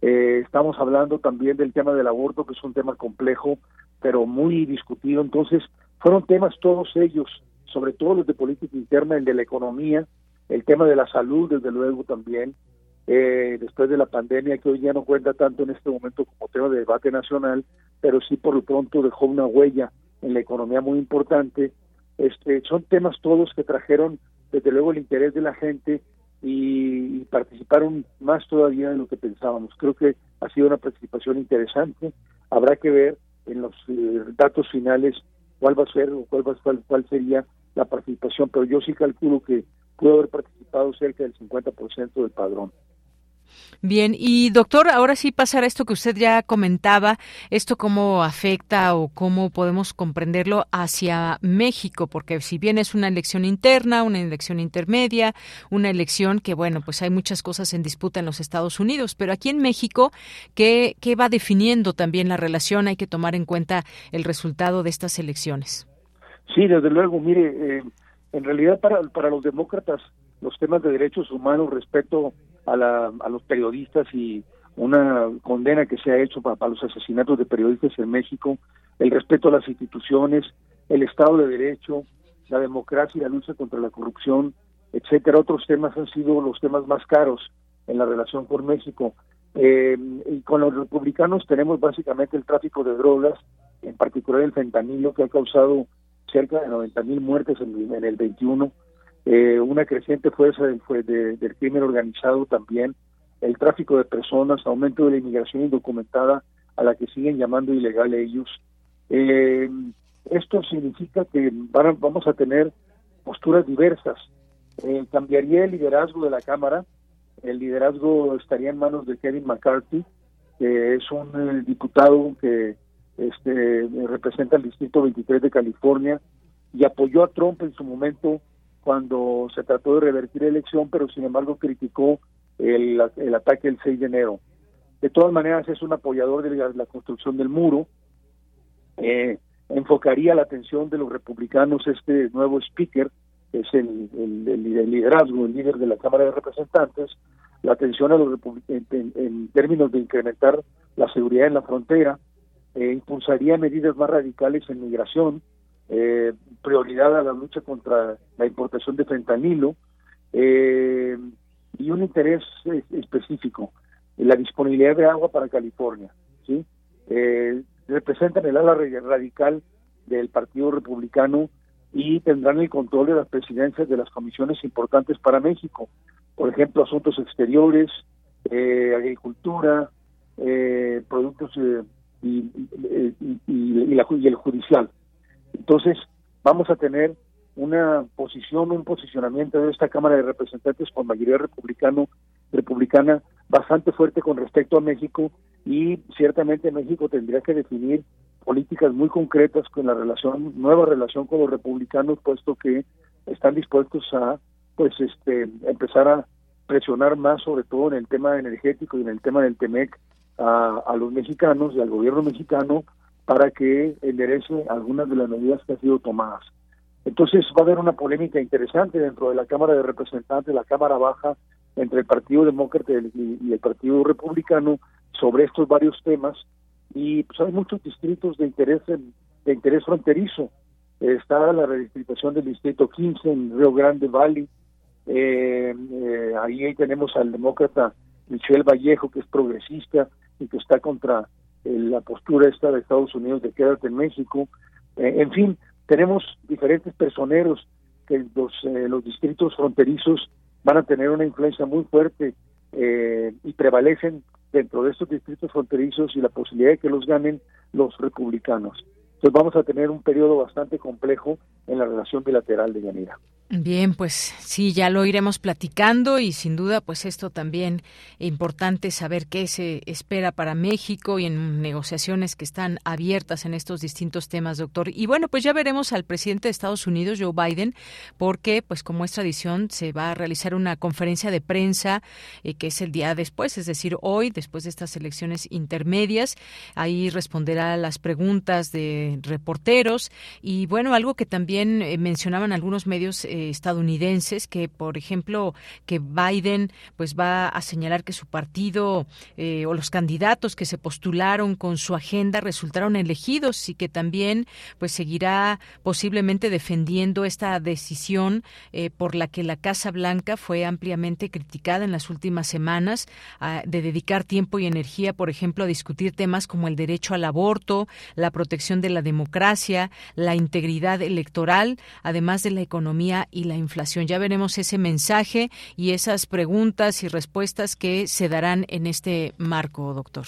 S32: Eh, estamos hablando también del tema del aborto, que es un tema complejo, pero muy discutido. Entonces, fueron temas todos ellos, sobre todo los de política interna, el de la economía, el tema de la salud, desde luego también, eh, después de la pandemia, que hoy ya no cuenta tanto en este momento como tema de debate nacional, pero sí por lo pronto dejó una huella en la economía muy importante. Este, son temas todos que trajeron desde luego el interés de la gente y, participaron más todavía de lo que pensábamos. Creo que ha sido una participación interesante. Habrá que ver en los eh, datos finales cuál va a ser o cuál, va, cuál, cuál sería la participación, pero yo sí calculo que pudo haber participado cerca del 50% del padrón.
S28: Bien, y doctor, ahora sí pasar a esto que usted ya comentaba, esto cómo afecta o cómo podemos comprenderlo hacia México, porque si bien es una elección interna, una elección intermedia, una elección que, bueno, pues hay muchas cosas en disputa en los Estados Unidos, pero aquí en México, ¿qué, qué va definiendo también la relación? Hay que tomar en cuenta el resultado de estas elecciones.
S32: Sí, desde luego, mire, eh, en realidad para, para los demócratas los temas de derechos humanos, respeto a, la, a los periodistas y una condena que se ha hecho para, los asesinatos de periodistas en México, el respeto a las instituciones, el Estado de Derecho, la democracia y la lucha contra la corrupción, etcétera. Otros temas han sido los temas más caros en la relación con México. Eh, y con los republicanos tenemos básicamente el tráfico de drogas, en particular el fentanilo, que ha causado cerca de 90 mil muertes en, en el 21 eh, una creciente fuerza del, del crimen organizado también, el tráfico de personas, aumento de la inmigración indocumentada a la que siguen llamando ilegal ellos. Eh, esto significa que vamos a tener posturas diversas. Eh, cambiaría el liderazgo de la Cámara, el liderazgo estaría en manos de Kevin McCarthy, que es un diputado que este, representa el Distrito 23 de California y apoyó a Trump en su momento cuando se trató de revertir la elección, pero sin embargo criticó el, el ataque el 6 de enero. De todas maneras, es un apoyador de la, construcción del muro. Eh, enfocaría la atención de los republicanos este nuevo speaker, que es el, el, liderazgo, el líder de la Cámara de Representantes, la atención a los en, en, términos de incrementar la seguridad en la frontera, eh, impulsaría medidas más radicales en migración, eh, prioridad a la lucha contra la importación de fentanilo eh, y un interés específico, la disponibilidad de agua para California. ¿sí? Eh, representan el ala radical del Partido Republicano y tendrán el control de las presidencias de las comisiones importantes para México, por ejemplo, asuntos exteriores, eh, agricultura, eh, productos y, y, el judicial. Entonces, vamos a tener una posición, un posicionamiento de esta Cámara de Representantes con mayoría republicano, republicana bastante fuerte con respecto a México y ciertamente México tendría que definir políticas muy concretas con la relación, nueva relación con los republicanos, puesto que están dispuestos a pues este empezar a presionar más sobre todo en el tema energético y en el tema del TEMEC a, a los mexicanos y al gobierno mexicano para que enderece algunas de las medidas que han sido tomadas. Entonces va a haber una polémica interesante dentro de la Cámara de Representantes, la Cámara Baja, entre el Partido Demócrata y el Partido Republicano sobre estos varios temas y pues hay muchos distritos de interés de interés fronterizo. Está la redistribución del distrito 15 en Río Grande Valley. Eh, eh, ahí tenemos al demócrata Michelle Vallejo, que es progresista y que está contra la postura esta de Estados Unidos de quédate en México. Eh, en fin, tenemos diferentes personeros que los, eh, los distritos fronterizos van a tener una influencia muy fuerte eh, y prevalecen dentro de estos distritos fronterizos y la posibilidad de que los ganen los republicanos. Entonces vamos a tener un periodo bastante complejo en la relación bilateral de Yanira.
S1: Bien, pues sí, ya lo iremos platicando y sin duda, pues esto también es importante saber qué se espera para México y en negociaciones que están abiertas en estos distintos temas, doctor. Y bueno, pues ya veremos al presidente de Estados Unidos, Joe Biden, porque, pues como es tradición, se va a realizar una conferencia de prensa eh, que es el día después, es decir, hoy, después de estas elecciones intermedias. Ahí responderá las preguntas de reporteros y bueno, algo que también eh, mencionaban algunos medios. Eh, estadounidenses que, por ejemplo, que Biden pues va a señalar que su partido eh, o los candidatos que se postularon con su agenda resultaron elegidos y que también pues seguirá posiblemente defendiendo esta decisión eh, por la que la Casa Blanca fue ampliamente criticada en las últimas semanas de dedicar tiempo y energía, por ejemplo, a discutir temas como el derecho al aborto, la protección de la democracia, la integridad electoral, además de la economía y la inflación. Ya veremos ese mensaje y esas preguntas y respuestas que se darán en este marco, doctor.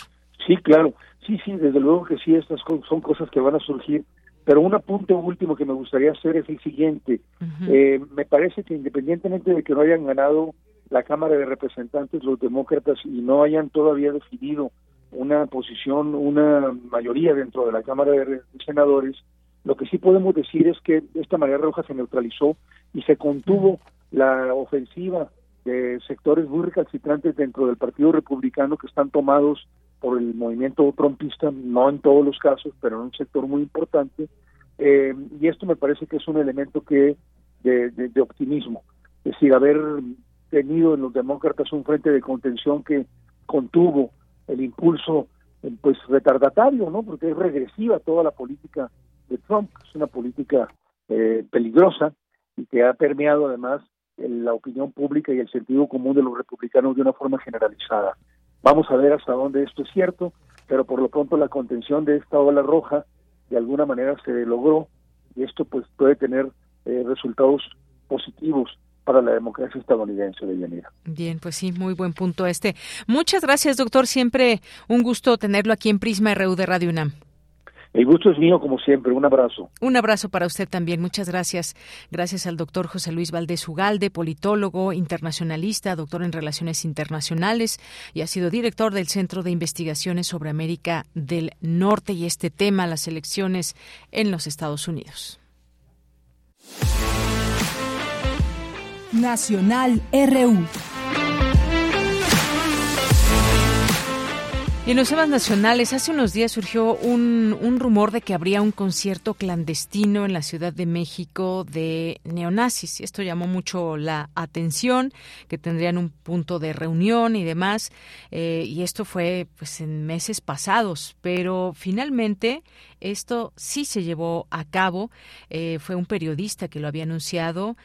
S32: Sí, claro. Sí, sí, desde luego que sí, estas son cosas que van a surgir. Pero un apunte último que me gustaría hacer es el siguiente. Eh, me parece que independientemente de que no hayan ganado la Cámara de Representantes los demócratas y no hayan todavía definido una posición, una mayoría dentro de la Cámara de Senadores, lo que sí podemos decir es que esta marea roja se neutralizó y se contuvo la ofensiva de sectores muy recalcitrantes dentro del Partido Republicano que están tomados por el movimiento trumpista, no en todos los casos, pero en un sector muy importante. Eh, y esto me parece que es un elemento que de, de, optimismo. Es decir, haber tenido en los demócratas un frente de contención que contuvo el impulso pues retardatario, ¿no? Porque es regresiva toda la política de Trump, es una política eh, peligrosa y que ha permeado además la opinión pública y el sentido común de los republicanos de una forma generalizada. Vamos a ver hasta dónde esto es cierto, pero por lo pronto la contención de esta ola roja de alguna manera se logró y esto pues puede tener eh, resultados positivos para la democracia estadounidense de Yanira.
S1: Bien, pues sí, muy buen punto este. Muchas gracias, doctor. Siempre un gusto tenerlo aquí en Prisma RU de Radio UNAM.
S32: El gusto es mío, como siempre. Un abrazo.
S1: Un abrazo para usted también. Muchas gracias. Gracias al doctor José Luis Valdés Ugalde, politólogo, internacionalista, doctor en Relaciones Internacionales y ha sido director del Centro de Investigaciones sobre América del Norte y este tema, las elecciones en los Estados Unidos.
S3: Nacional RU.
S1: Y en los temas nacionales, hace unos días surgió un, rumor de que habría un concierto clandestino en la Ciudad de México de neonazis. Esto llamó mucho la atención, que tendrían un punto de reunión y demás. Eh, y esto fue pues en meses pasados, pero finalmente esto sí se llevó a cabo. Eh, fue un periodista que lo había anunciado.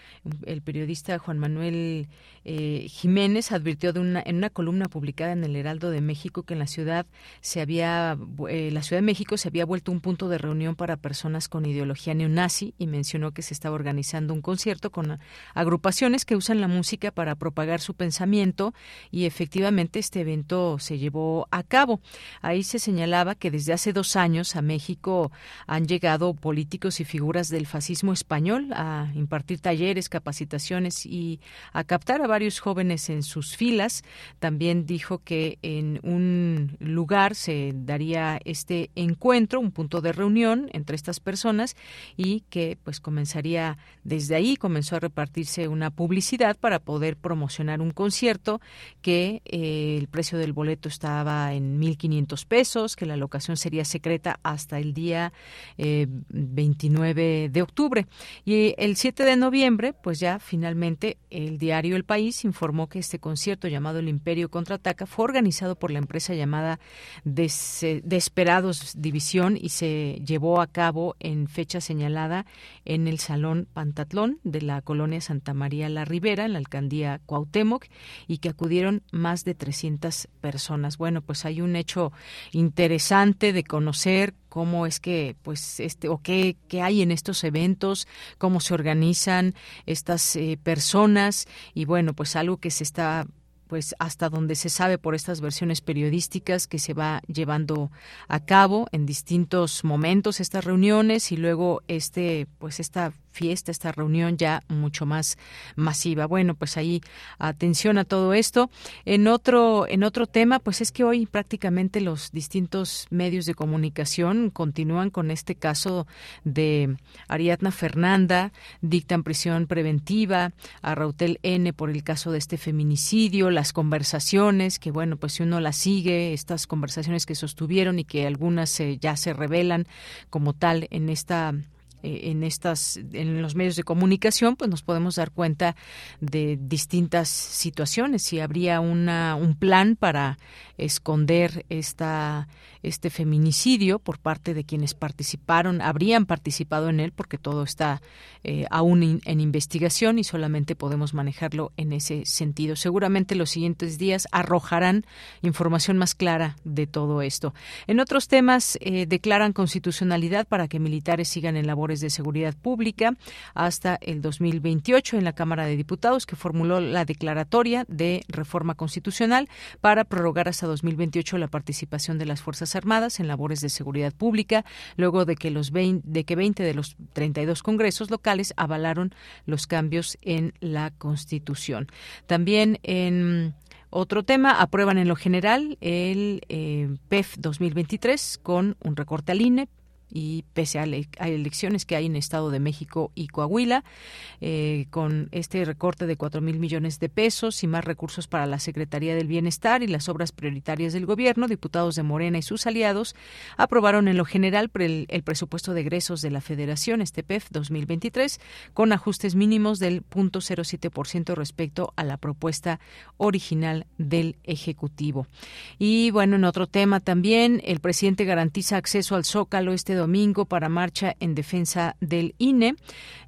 S1: El periodista Juan Manuel eh, Jiménez advirtió de una, en una columna publicada en el Heraldo de México que en la ciudad se había, eh, la Ciudad de México se había vuelto un punto de reunión para personas con ideología neonazi y mencionó que se estaba organizando un concierto con agrupaciones que usan la música para propagar su pensamiento y efectivamente este evento se llevó a cabo. Ahí se señalaba que desde hace dos años a México han llegado políticos y figuras del fascismo español a impartir talleres, capacitaciones y a captar a varios jóvenes en sus filas. También dijo que en un lugar se daría este encuentro, un punto de reunión entre estas personas y que pues comenzaría desde ahí comenzó a repartirse una publicidad para poder promocionar un concierto que eh, el precio del boleto estaba en 1.500 pesos, que la locación sería secreta hasta el día 29 eh, de octubre. Y el 7 de noviembre, pues ya finalmente el diario El País informó que este concierto llamado El Imperio Contraataca fue organizado por la empresa llamada Desperados División y se llevó a cabo en fecha señalada en el Salón Pantatlón de la colonia Santa María La Ribera, en la alcaldía Cuauhtémoc, y que acudieron más de 300 personas. Bueno, pues hay un hecho interesante de conocer cómo es que, pues, este, o qué, qué hay en estos eventos, cómo se organizan estas eh, personas. Y bueno, pues algo que se está pues hasta donde se sabe por estas versiones periodísticas que se va llevando a cabo en distintos momentos estas reuniones y luego este pues esta fiesta, esta reunión ya mucho más masiva. Bueno, pues ahí atención a todo esto. En otro en otro tema, pues es que hoy prácticamente los distintos medios de comunicación continúan con este caso de Ariadna Fernanda, dictan prisión preventiva a Rautel N por el caso de este feminicidio, las conversaciones que bueno, pues si uno las sigue, estas conversaciones que sostuvieron y que algunas eh, ya se revelan como tal en esta en estas en los medios de comunicación pues nos podemos dar cuenta de distintas situaciones. Si habría una un plan para esconder esta este feminicidio por parte de quienes participaron habrían participado en él porque todo está eh, aún en investigación y solamente podemos manejarlo en ese sentido. Seguramente los siguientes días arrojarán información más clara de todo esto. En otros temas eh, declaran constitucionalidad para que militares sigan en labores de Seguridad Pública hasta el 2028 en la Cámara de Diputados, que formuló la declaratoria de reforma constitucional para prorrogar hasta 2028 la participación de las Fuerzas Armadas en labores de seguridad pública, luego de que los 20, de que 20 de los 32 congresos locales avalaron los cambios en la Constitución. También en otro tema, aprueban en lo general el eh, PEF 2023 con un recorte al INE y pese a, elecciones que hay en Estado de México y Coahuila, eh, con este recorte de cuatro mil millones de pesos y más recursos para la Secretaría del Bienestar y las obras prioritarias del gobierno, diputados de Morena y sus aliados aprobaron en lo general el, presupuesto de egresos de la Federación, este PEF 2023, con ajustes mínimos del 0.07% respecto a la propuesta original del Ejecutivo. Y bueno, en otro tema también, el presidente garantiza acceso al Zócalo este domingo para marcha en defensa del INE.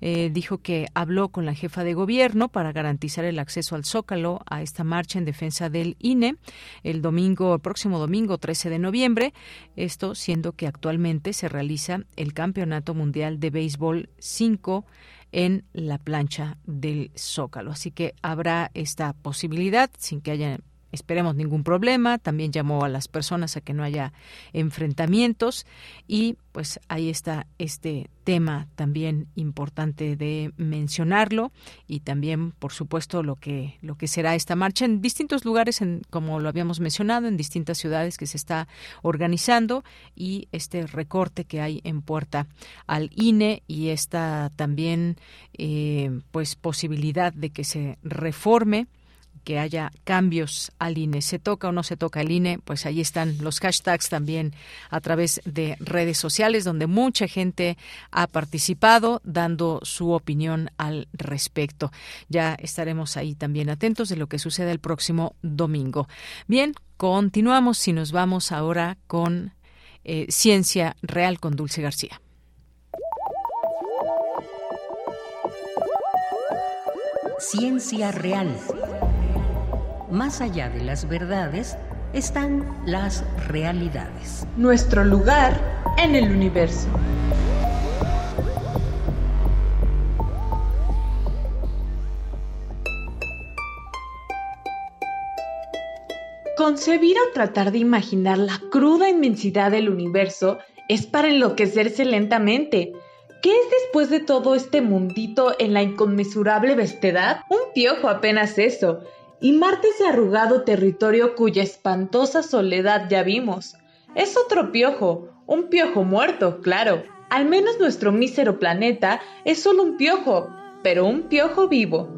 S1: Eh, dijo que habló con la jefa de gobierno para garantizar el acceso al Zócalo a esta marcha en defensa del INE el domingo, el próximo domingo 13 de noviembre. Esto siendo que actualmente se realiza el Campeonato Mundial de Béisbol 5 en la plancha del Zócalo. Así que habrá esta posibilidad sin que haya esperemos ningún problema. También llamó a las personas a que no haya enfrentamientos y pues ahí está este tema también importante de mencionarlo y también por supuesto lo que lo que será esta marcha en distintos lugares en, como lo habíamos mencionado en distintas ciudades que se está organizando y este recorte que hay en puerta al INE y esta también eh, pues posibilidad de que se reforme que haya cambios al INE. ¿Se toca o no se toca el INE? Pues ahí están los hashtags también a través de redes sociales donde mucha gente ha participado dando su opinión al respecto. Ya estaremos ahí también atentos de lo que suceda el próximo domingo. Bien, continuamos y nos vamos ahora con eh, Ciencia Real con Dulce García.
S4: Ciencia Real más allá de las verdades están las realidades.
S33: Nuestro lugar en el universo. Concebir o tratar de imaginar la cruda inmensidad del universo es para enloquecerse lentamente. ¿Qué es después de todo este mundito en la inconmensurable vastedad? Un piojo apenas eso, y Marte ese arrugado territorio cuya espantosa soledad ya vimos. Es otro piojo, un piojo muerto, claro. Al menos nuestro mísero planeta es solo un piojo, pero un piojo vivo.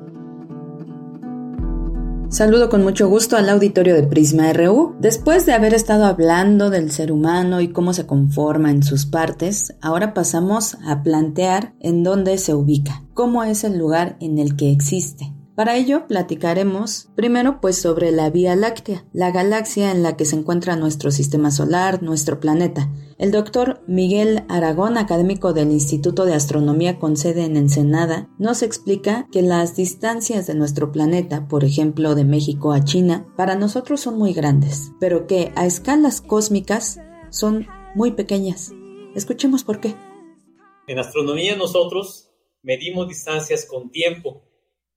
S34: Saludo con mucho gusto al auditorio de Prisma RU. Después de haber estado hablando del ser humano y cómo se conforma en sus partes, ahora pasamos a plantear en dónde se ubica, cómo es el lugar en el que existe. Para ello platicaremos primero pues sobre la Vía Láctea, la galaxia en la que se encuentra nuestro sistema solar, nuestro planeta. El doctor Miguel Aragón, académico del Instituto de Astronomía con sede en Ensenada, nos explica que las distancias de nuestro planeta, por ejemplo de México a China, para nosotros son muy grandes, pero que a escalas cósmicas son muy pequeñas. Escuchemos por qué.
S35: En astronomía nosotros medimos distancias con tiempo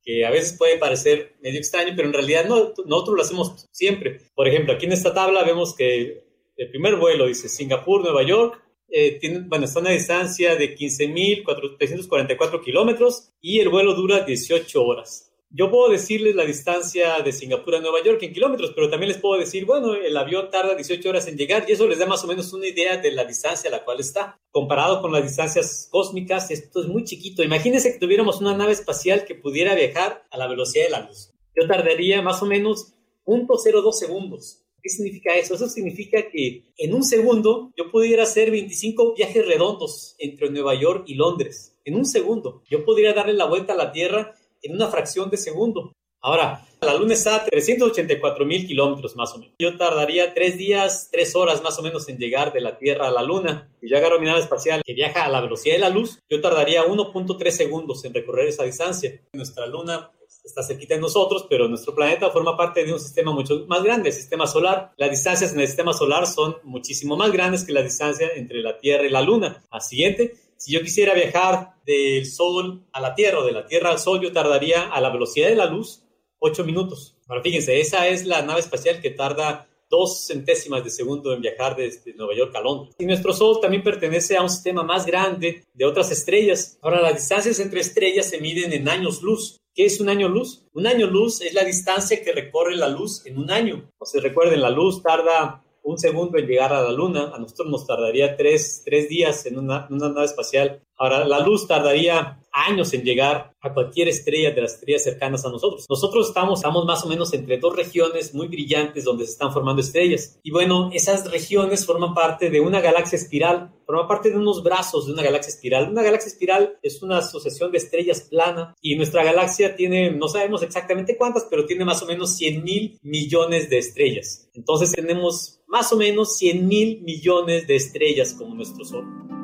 S35: que a veces puede parecer medio extraño, pero en realidad no, nosotros lo hacemos siempre. Por ejemplo, aquí en esta tabla vemos que el primer vuelo dice Singapur, Nueva York, eh, bueno, está a una distancia de 15.344 kilómetros y el vuelo dura 18 horas. Yo puedo decirles la distancia de Singapur a Nueva York en kilómetros, pero también les puedo decir, bueno, el avión tarda 18 horas en llegar y eso les da más o menos una idea de la distancia a la cual está. Comparado con las distancias cósmicas, esto es muy chiquito. Imagínense que tuviéramos una nave espacial que pudiera viajar a la velocidad de la luz. Yo tardaría más o menos 0.02 segundos. ¿Qué significa eso? Eso significa que en un segundo yo pudiera hacer 25 viajes redondos entre Nueva York y Londres. En un segundo. Yo podría darle la vuelta a la Tierra en una fracción de segundo. Ahora, la Luna está a 384 mil kilómetros más o menos. Yo tardaría tres días, tres horas más o menos en llegar de la Tierra a la Luna. Si yo agarro mi nave espacial que viaja a la velocidad de la luz, yo tardaría 1.3 segundos en recorrer esa distancia. Nuestra Luna pues, está cerquita de nosotros, pero nuestro planeta forma parte de un sistema mucho más grande, el sistema solar. Las distancias en el sistema solar son muchísimo más grandes que la distancia entre la Tierra y la Luna. A siguiente, si yo quisiera viajar del Sol a la Tierra o de la Tierra al Sol, yo tardaría a la velocidad de la luz 8 minutos. Ahora fíjense, esa es la nave espacial que tarda dos centésimas de segundo en viajar desde Nueva York a Londres. Y nuestro Sol también pertenece a un sistema más grande de otras estrellas. Ahora, las distancias entre estrellas se miden en años luz. ¿Qué es un año luz? Un año luz es la distancia que recorre la luz en un año. O sea, recuerden, la luz tarda un segundo en llegar a la Luna, a nosotros nos tardaría tres, tres días en una, una, nave espacial. Ahora, la luz tardaría años en llegar a cualquier estrella de las estrellas cercanas a nosotros. Nosotros estamos, estamos más o menos entre dos regiones muy brillantes donde se están formando estrellas. Y bueno, esas regiones forman parte de una galaxia espiral, forman parte de unos brazos de una galaxia espiral. Una galaxia espiral es una asociación de estrellas plana y nuestra galaxia tiene, no sabemos exactamente cuántas, pero tiene más o menos 100 mil millones de estrellas. Entonces tenemos más o menos 100 mil millones de estrellas como nuestro Sol.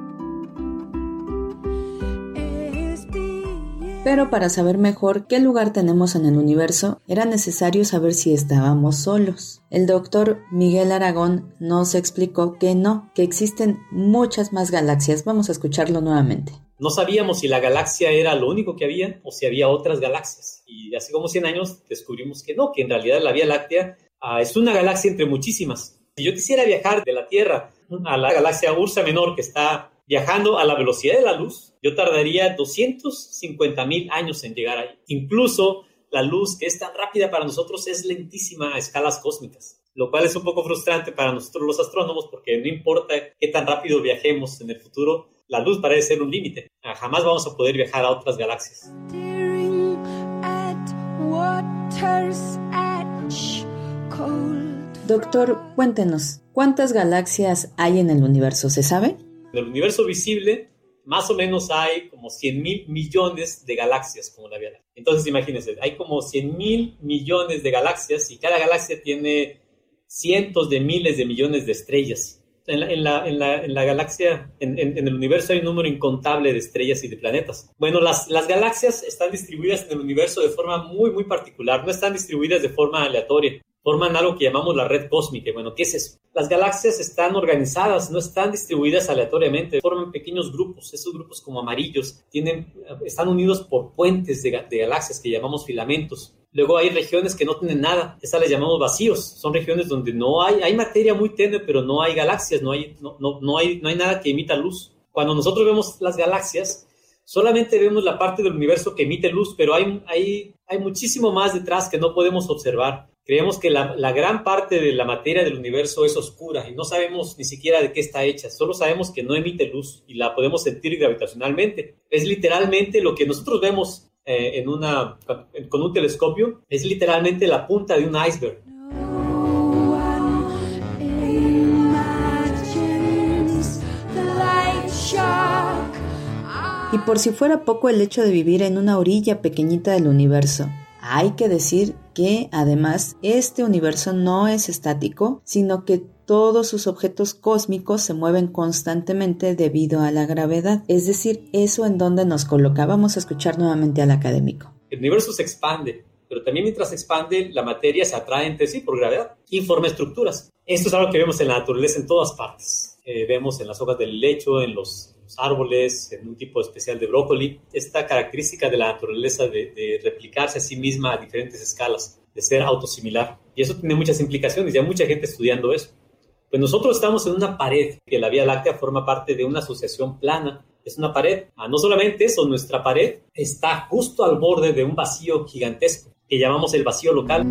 S34: Pero para saber mejor qué lugar tenemos en el universo, era necesario saber si estábamos solos. El doctor Miguel Aragón nos explicó que no, que existen muchas más galaxias. Vamos a escucharlo nuevamente.
S35: No sabíamos si la galaxia era lo único que había o si había otras galaxias. Y hace como 100 años descubrimos que no, que en realidad la Vía Láctea uh, es una galaxia entre muchísimas. Si yo quisiera viajar de la Tierra a la galaxia Ursa Menor que está viajando a la velocidad de la luz, yo tardaría 250 mil años en llegar ahí. Incluso la luz que es tan rápida para nosotros es lentísima a escalas cósmicas, lo cual es un poco frustrante para nosotros los astrónomos porque no importa qué tan rápido viajemos en el futuro, la luz parece ser un límite. Jamás vamos a poder viajar a otras galaxias.
S34: Doctor, cuéntenos, ¿cuántas galaxias hay en el universo? ¿Se sabe?
S35: En el universo visible, más o menos hay como 100 mil millones de galaxias como la Vía Láctea. Entonces, imagínense, hay como 100 mil millones de galaxias y cada galaxia tiene cientos de miles de millones de estrellas. En la, en la, en la, galaxia, en, el universo hay un número incontable de estrellas y de planetas. Bueno, las, las galaxias están distribuidas en el universo de forma muy, muy particular, no están distribuidas de forma aleatoria forman algo que llamamos la red cósmica. Bueno, ¿qué es eso? Las galaxias están organizadas, no están distribuidas aleatoriamente, forman pequeños grupos. Esos grupos como amarillos tienen, están unidos por puentes de, galaxias que llamamos filamentos. Luego hay regiones que no tienen nada, esas les llamamos vacíos. Son regiones donde no hay, hay materia muy tenue, pero no hay galaxias, no hay, no, no, no hay, no hay nada que emita luz. Cuando nosotros vemos las galaxias, solamente vemos la parte del universo que emite luz, pero hay, hay, hay muchísimo más detrás que no podemos observar. Creemos que la, la, gran parte de la materia del universo es oscura y no sabemos ni siquiera de qué está hecha, solo sabemos que no emite luz y la podemos sentir gravitacionalmente. Es literalmente lo que nosotros vemos eh, en una, con un telescopio, es literalmente la punta de un iceberg.
S34: Y por si fuera poco el hecho de vivir en una orilla pequeñita del universo, hay que decir que además este universo no es estático, sino que todos sus objetos cósmicos se mueven constantemente debido a la gravedad, es decir, eso en donde nos colocábamos a escuchar nuevamente al académico.
S35: El universo se expande, pero también mientras se expande, la materia se atrae entre sí por gravedad y forma estructuras. Esto es algo que vemos en la naturaleza en todas partes eh, vemos en las hojas del lecho, en los, árboles, en un tipo especial de brócoli, esta característica de la naturaleza de, de replicarse a sí misma a diferentes escalas, de ser autosimilar. Y eso tiene muchas implicaciones, ya mucha gente estudiando eso. Pues nosotros estamos en una pared, que la Vía Láctea forma parte de una asociación plana, es una pared. Ah, no solamente eso, nuestra pared está justo al borde de un vacío gigantesco que llamamos el vacío local.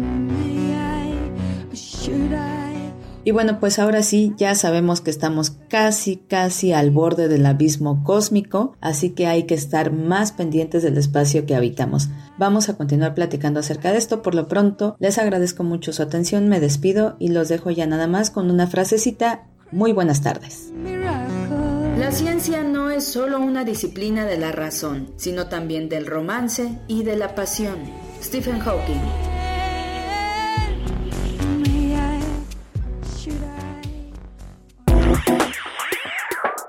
S34: Y bueno, pues ahora sí, ya sabemos que estamos casi, casi al borde del abismo cósmico, así que hay que estar más pendientes del espacio que habitamos. Vamos a continuar platicando acerca de esto. Por lo pronto, les agradezco mucho su atención, me despido y los dejo ya nada más con una frasecita. Muy buenas tardes.
S23: La ciencia no es solo una disciplina de la razón, sino también del romance y de la pasión. Stephen Hawking.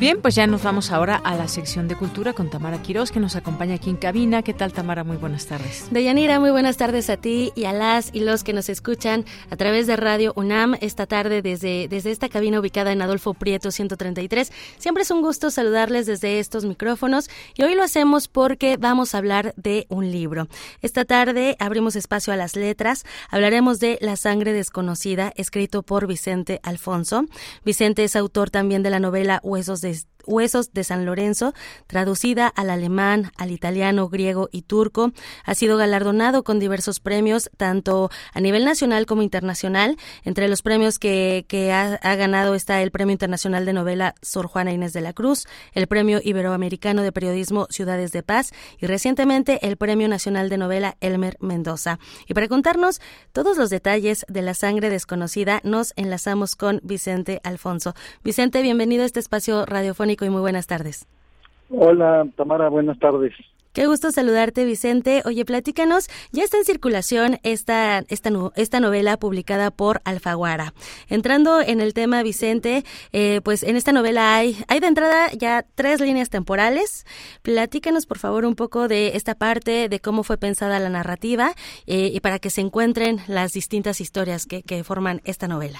S1: Bien, pues ya nos vamos ahora a la sección de cultura con Tamara Quiroz, que nos acompaña aquí en cabina. ¿Qué tal, Tamara? Muy buenas tardes.
S36: Deyanira, muy buenas tardes a ti y a las y los que nos escuchan a través de Radio UNAM esta tarde desde, desde esta cabina ubicada en Adolfo Prieto 133. Siempre es un gusto saludarles desde estos micrófonos y hoy lo hacemos porque vamos a hablar de un libro. Esta tarde abrimos espacio a las letras. Hablaremos de La sangre desconocida, escrito por Vicente Alfonso. Vicente es autor también de la novela Huesos de Huesos de San Lorenzo, traducida al alemán, al italiano, griego y turco. Ha sido galardonado con diversos premios, tanto a nivel nacional como internacional. Entre los premios que, ha, ganado está el Premio Internacional de Novela Sor Juana Inés de la Cruz, el Premio Iberoamericano de Periodismo Ciudades de Paz y recientemente el Premio Nacional de Novela Elmer Mendoza. Y para contarnos todos los detalles de la sangre desconocida, nos enlazamos con Vicente Alfonso. Vicente, bienvenido a este espacio radiofónico y muy buenas tardes.
S37: Hola, Tamara, buenas tardes.
S36: Qué gusto saludarte, Vicente. Oye, platícanos, ya está en circulación esta, esta, esta novela publicada por Alfaguara. Entrando en el tema, Vicente, eh, pues en esta novela hay, hay de entrada ya tres líneas temporales. Platícanos, por favor, un poco de esta parte, de cómo fue pensada la narrativa eh, y para que se encuentren las distintas historias que, que forman esta novela.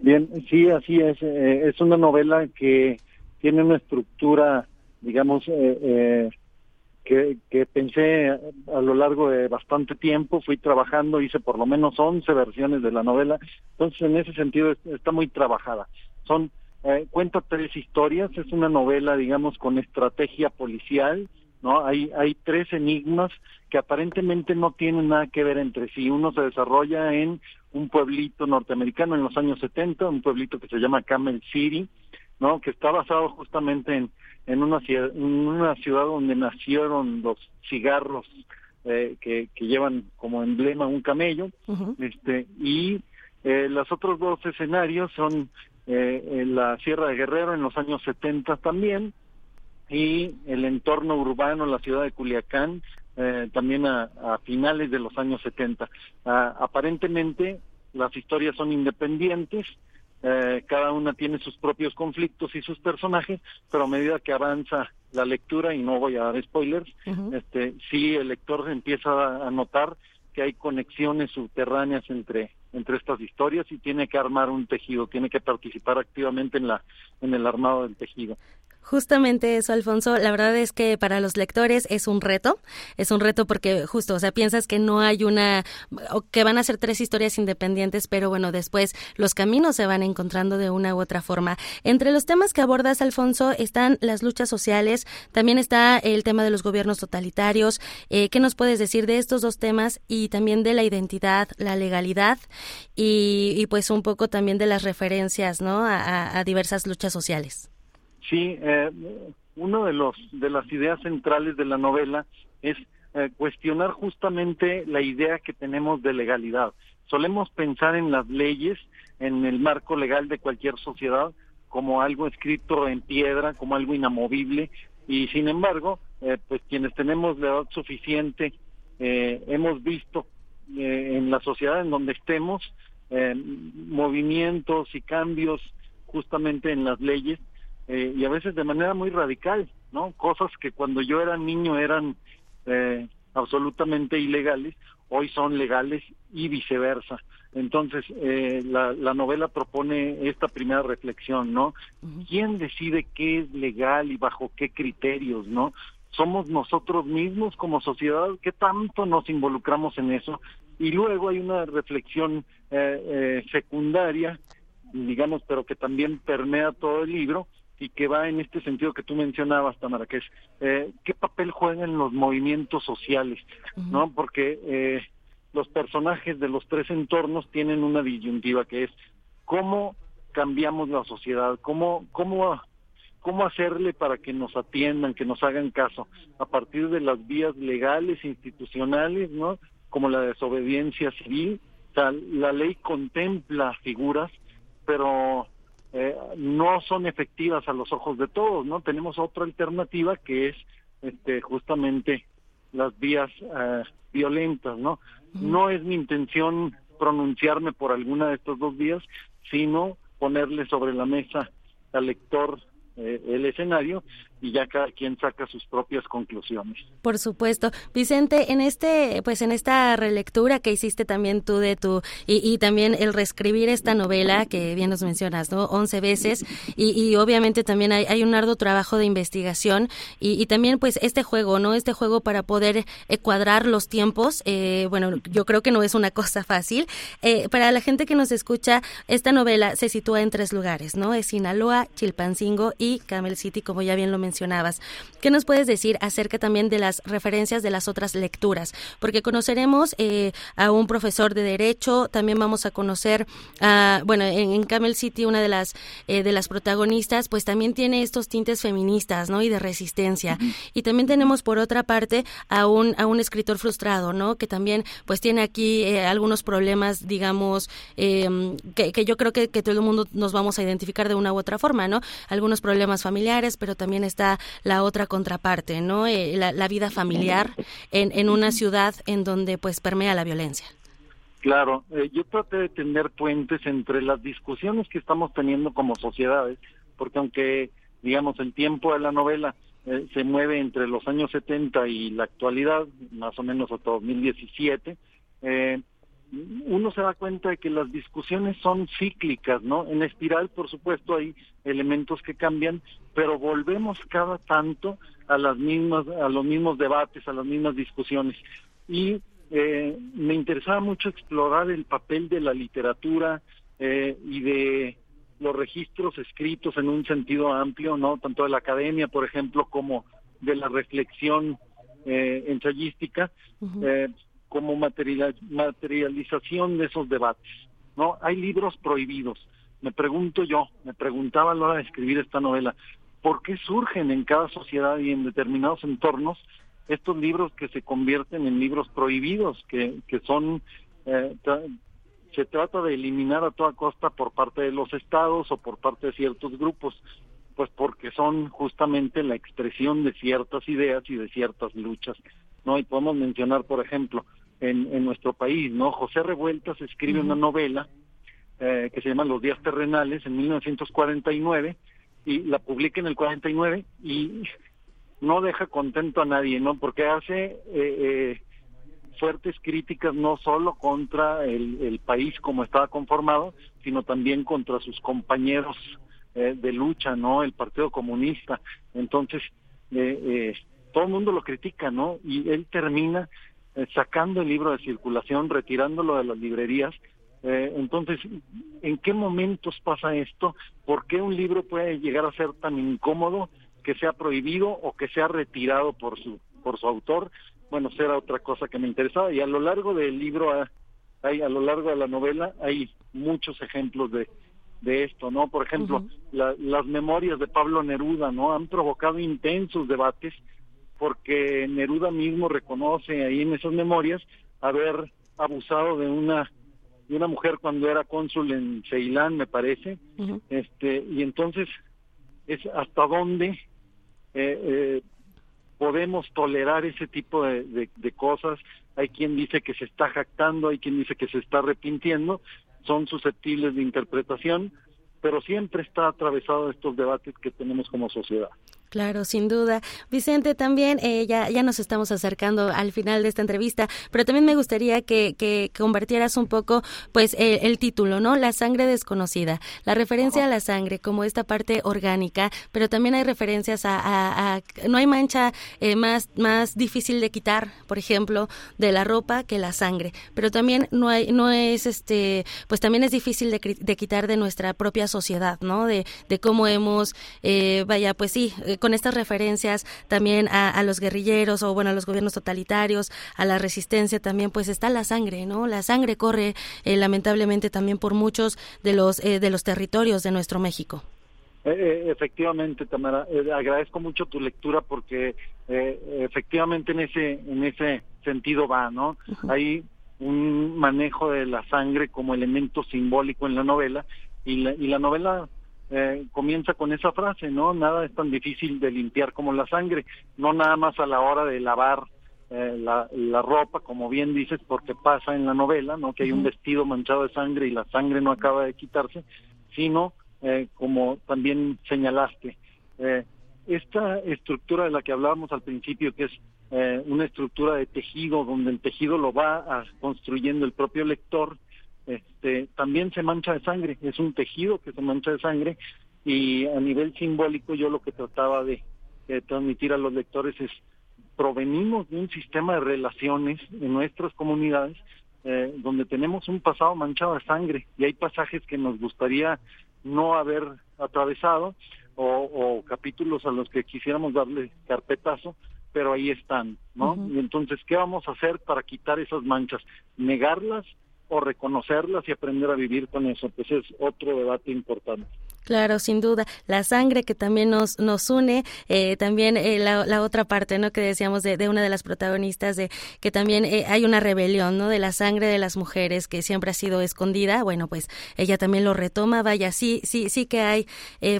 S37: Bien, sí, así es. Eh, es una novela que tiene una estructura, digamos, eh, eh, que, pensé a lo largo de bastante tiempo, fui trabajando, hice por lo menos 11 versiones de la novela, entonces en ese sentido está muy trabajada. Son, eh, cuenta tres historias, es una novela, digamos, con estrategia policial, ¿no? Hay, hay tres enigmas que aparentemente no tienen nada que ver entre sí. Uno se desarrolla en un pueblito norteamericano en los años 70, un pueblito que se llama Camel City, ¿no? Que está basado justamente en, en, una, ciudad, en una ciudad donde nacieron los cigarros eh, que, que llevan como emblema un camello, este, y eh, los otros dos escenarios son eh, en la Sierra de Guerrero en los años 70 también, y el entorno urbano, la ciudad de Culiacán, eh, también a, a, finales de los años 70. Ah, aparentemente las historias son independientes, eh, cada una tiene sus propios conflictos y sus personajes, pero a medida que avanza la lectura, y no voy a dar spoilers, este, sí el lector empieza a notar que hay conexiones subterráneas entre entre estas historias y tiene que armar un tejido, tiene que participar activamente en la en el armado del tejido.
S36: Justamente eso, Alfonso. La verdad es que para los lectores es un reto. Es un reto porque justo, o sea, piensas que no hay una, o que van a ser tres historias independientes, pero bueno, después los caminos se van encontrando de una u otra forma. Entre los temas que abordas, Alfonso, están las luchas sociales, también está el tema de los gobiernos totalitarios. Eh, ¿Qué nos puedes decir de estos dos temas y también de la identidad, la legalidad y, pues un poco también de las referencias, ¿no? a diversas luchas sociales.
S37: Sí, eh, uno de los de las ideas centrales de la novela es eh, cuestionar justamente la idea que tenemos de legalidad. Solemos pensar en las leyes, en el marco legal de cualquier sociedad, como algo escrito en piedra, como algo inamovible, Y sin embargo, eh, pues quienes tenemos la edad suficiente, eh, hemos visto eh, en la sociedad en donde estemos movimientos y cambios justamente en las leyes y a veces de manera muy radical, ¿no? Cosas que cuando yo era niño eran absolutamente ilegales, hoy son legales y viceversa. Entonces, eh, la, la, novela propone esta primera reflexión, ¿no? ¿Quién decide qué es legal y bajo qué criterios, ¿no? Somos nosotros mismos como sociedad, ¿qué tanto nos involucramos en eso? Y luego hay una reflexión eh, eh, secundaria, digamos, pero que también permea todo el libro y que va en este sentido que tú mencionabas, Tamara, que es eh, qué papel juegan los movimientos sociales, ¿no? Porque eh, los personajes de los tres entornos tienen una disyuntiva que es cómo cambiamos la sociedad, cómo, cómo, cómo hacerle para que nos atiendan, que nos hagan caso, a partir de las vías legales, institucionales, ¿no? Como la desobediencia civil. O sea, la ley contempla figuras, pero eh, no son efectivas a los ojos de todos, ¿no? Tenemos otra alternativa que es este, justamente las vías eh, violentas, ¿no? No es mi intención pronunciarme por alguna de estas dos vías, sino ponerle sobre la mesa al lector eh, el escenario y ya cada quien saca sus propias conclusiones.
S36: Por supuesto. Vicente, en este, pues en esta relectura que hiciste también tú de tu, y, también el reescribir esta novela que bien nos mencionas, ¿no? Once veces, y, obviamente también hay, un arduo trabajo de investigación y, también pues este juego, ¿no? Este juego para poder cuadrar los tiempos, eh, bueno, yo creo que no es una cosa fácil. Eh, para la gente que nos escucha, esta novela se sitúa en tres lugares, ¿no? Es Sinaloa, Chilpancingo y Camel City, como ya bien lo mencionabas. ¿Qué nos puedes decir acerca también de las referencias de las otras lecturas? Porque conoceremos eh, a un profesor de Derecho, también vamos a conocer, a, bueno, en, Camel City una de las, eh, de las protagonistas, pues también tiene estos tintes feministas, ¿no? Y de resistencia. Y también tenemos por otra parte a un, a un escritor frustrado, ¿no? Que también pues tiene aquí eh, algunos problemas, digamos, em, que, que, yo creo que, que todo el mundo nos vamos a identificar de una u otra forma, ¿no? Algunos problemas familiares, pero también está la otra contraparte, ¿no? Eh, la, vida familiar en, en una ciudad en donde pues permea la violencia.
S37: Claro, eh, yo traté de tener puentes entre las discusiones que estamos teniendo como sociedades, porque aunque, digamos, el tiempo de la novela eh, se mueve entre los años 70 y la actualidad, más o menos hasta 2017, eh, uno se da cuenta de que las discusiones son cíclicas, ¿no? En espiral, por supuesto, hay elementos que cambian, pero volvemos cada tanto a las mismas, a los mismos debates, a las mismas discusiones. Y eh, me interesaba mucho explorar el papel de la literatura eh, y de los registros escritos en un sentido amplio, ¿no? Tanto de la academia, por ejemplo, como de la reflexión eh, ensayística como materialización de esos debates. ¿no? Hay libros prohibidos. Me pregunto yo, me preguntaba a la hora de escribir esta novela, ¿por qué surgen en cada sociedad y en determinados entornos estos libros que se convierten en libros prohibidos, que, que son, eh, se trata de eliminar a toda costa por parte de los estados o por parte de ciertos grupos? Pues porque son justamente la expresión de ciertas ideas y de ciertas luchas. ¿No? Y podemos mencionar, por ejemplo, en, en nuestro país, ¿no? José Revueltas escribe una novela eh, que se llama Los días terrenales en 1949 y la publica en el 49 y no deja contento a nadie, ¿no? Porque hace eh, eh, fuertes críticas no solo contra el, el, país como estaba conformado, sino también contra sus compañeros de lucha, ¿no? El Partido Comunista. Entonces, todo el mundo lo critica, ¿no? Y él termina eh, sacando el libro de circulación, retirándolo de las librerías. Eh, entonces, ¿en qué momentos pasa esto? ¿Por qué un libro puede llegar a ser tan incómodo que sea prohibido o que sea retirado por su por su autor? Bueno, será otra cosa que me interesaba. Y a lo largo del libro, ah, hay, a lo largo de la novela, hay muchos ejemplos de, de esto, ¿no? Por ejemplo, las memorias de Pablo Neruda, ¿no? Han provocado intensos debates porque Neruda mismo reconoce ahí en esas memorias haber abusado de una de una mujer cuando era cónsul en Ceilán, me parece, este y entonces es hasta dónde eh, podemos tolerar ese tipo de, cosas. Hay quien dice que se está jactando, hay quien dice que se está arrepintiendo, son susceptibles de interpretación, pero siempre está atravesado estos debates que tenemos como sociedad.
S36: Claro, sin duda. Vicente, también eh, ya, ya nos estamos acercando al final de esta entrevista, pero también me gustaría que, que convertieras un poco pues el, título, ¿no? La sangre desconocida, la referencia a la sangre como esta parte orgánica, pero también hay referencias a, no hay mancha eh, más, más difícil de quitar, por ejemplo, de la ropa que la sangre, pero también no hay, no es este, pues también es difícil de, de quitar de nuestra propia sociedad, ¿no? De, de cómo hemos, eh, vaya, pues sí, con estas referencias también a, los guerrilleros o bueno a los gobiernos totalitarios, a la resistencia también, pues está la sangre, ¿no? La sangre corre eh, lamentablemente también por muchos de los eh, de los territorios de nuestro México.
S37: Eh, efectivamente, Tamara, agradezco mucho tu lectura porque efectivamente en ese en ese sentido va, ¿no? Hay un manejo de la sangre como elemento simbólico en la novela y la, y la novela eh, comienza con esa frase, ¿no? Nada es tan difícil de limpiar como la sangre, no nada más a la hora de lavar eh, la, la, ropa, como bien dices, porque pasa en la novela, ¿no? Que hay un vestido manchado de sangre y la sangre no acaba de quitarse, sino, eh, como también señalaste, esta estructura de la que hablábamos al principio, que es una estructura de tejido, donde el tejido lo va construyendo el propio lector, este, también se mancha de sangre, es un tejido que se mancha de sangre y a nivel simbólico yo lo que trataba de, transmitir a los lectores es provenimos de un sistema de relaciones en nuestras comunidades eh, donde tenemos un pasado manchado de sangre y hay pasajes que nos gustaría no haber atravesado o, capítulos a los que quisiéramos darle carpetazo, pero ahí están, ¿no? Y entonces, ¿qué vamos a hacer para quitar esas manchas? ¿Negarlas o reconocerlas y aprender a vivir con eso, pues es otro debate importante.
S36: Claro, sin duda. La sangre que también nos, nos une, eh, también eh, la, otra parte, ¿no? Que decíamos de, una de las protagonistas, de que también eh, hay una rebelión, ¿no? De la sangre de las mujeres que siempre ha sido escondida. Bueno, pues ella también lo retoma. Vaya, sí, sí, sí que hay,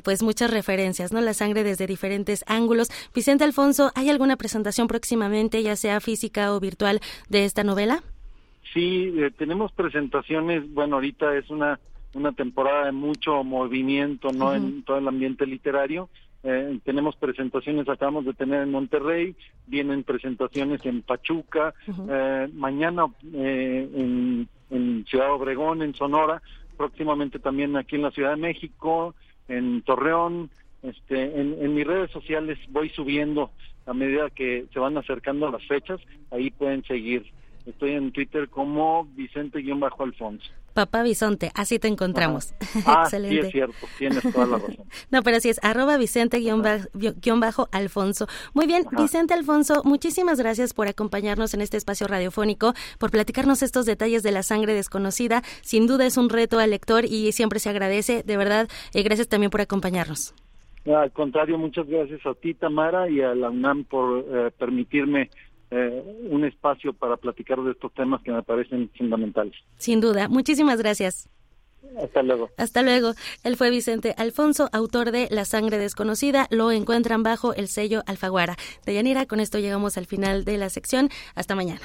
S36: pues muchas referencias, ¿no? La sangre desde diferentes ángulos. Vicente Alfonso, ¿hay alguna presentación próximamente, ya sea física o virtual, de esta novela?
S37: Sí, eh, tenemos presentaciones, bueno, ahorita es una, una temporada de mucho movimiento, ¿no? En todo el ambiente literario. Eh, tenemos presentaciones, acabamos de tener en Monterrey, vienen presentaciones en Pachuca, eh, mañana en, en Ciudad Obregón, en Sonora, próximamente también aquí en la Ciudad de México, en Torreón, este, en, en mis redes sociales voy subiendo a medida que se van acercando las fechas, ahí pueden seguir Estoy en Twitter como Vicente-Alfonso.
S36: Papá Bisonte, así te encontramos.
S37: Ah, Excelente. sí es cierto, tienes toda la razón.
S36: no, pero sí es arroba Vicente-Alfonso. Muy bien, Vicente Alfonso, muchísimas gracias por acompañarnos en este espacio radiofónico, por platicarnos estos detalles de la sangre desconocida. Sin duda es un reto al lector y siempre se agradece, de verdad. y gracias también por acompañarnos.
S37: Al contrario, muchas gracias a ti, Tamara, y a la UNAM por eh, permitirme eh, un espacio para platicar de estos temas que me parecen fundamentales.
S36: Sin duda. Muchísimas gracias.
S37: Hasta luego.
S36: Hasta luego. Él fue Vicente Alfonso, autor de La sangre desconocida. Lo encuentran bajo el sello Alfaguara. Deyanira, con esto llegamos al final de la sección. Hasta mañana.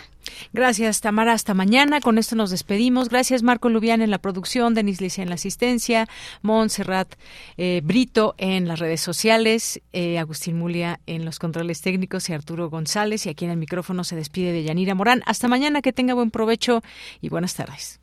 S1: Gracias, Tamara. Hasta mañana. Con esto nos despedimos. Gracias, Marco Lubián en la producción, Denis Licia en la asistencia, Montserrat eh, Brito en las redes sociales, eh, Agustín Mulia en los controles técnicos y Arturo González. Y aquí en el micrófono se despide de Yanira Morán. Hasta mañana. Que tenga buen provecho y buenas tardes.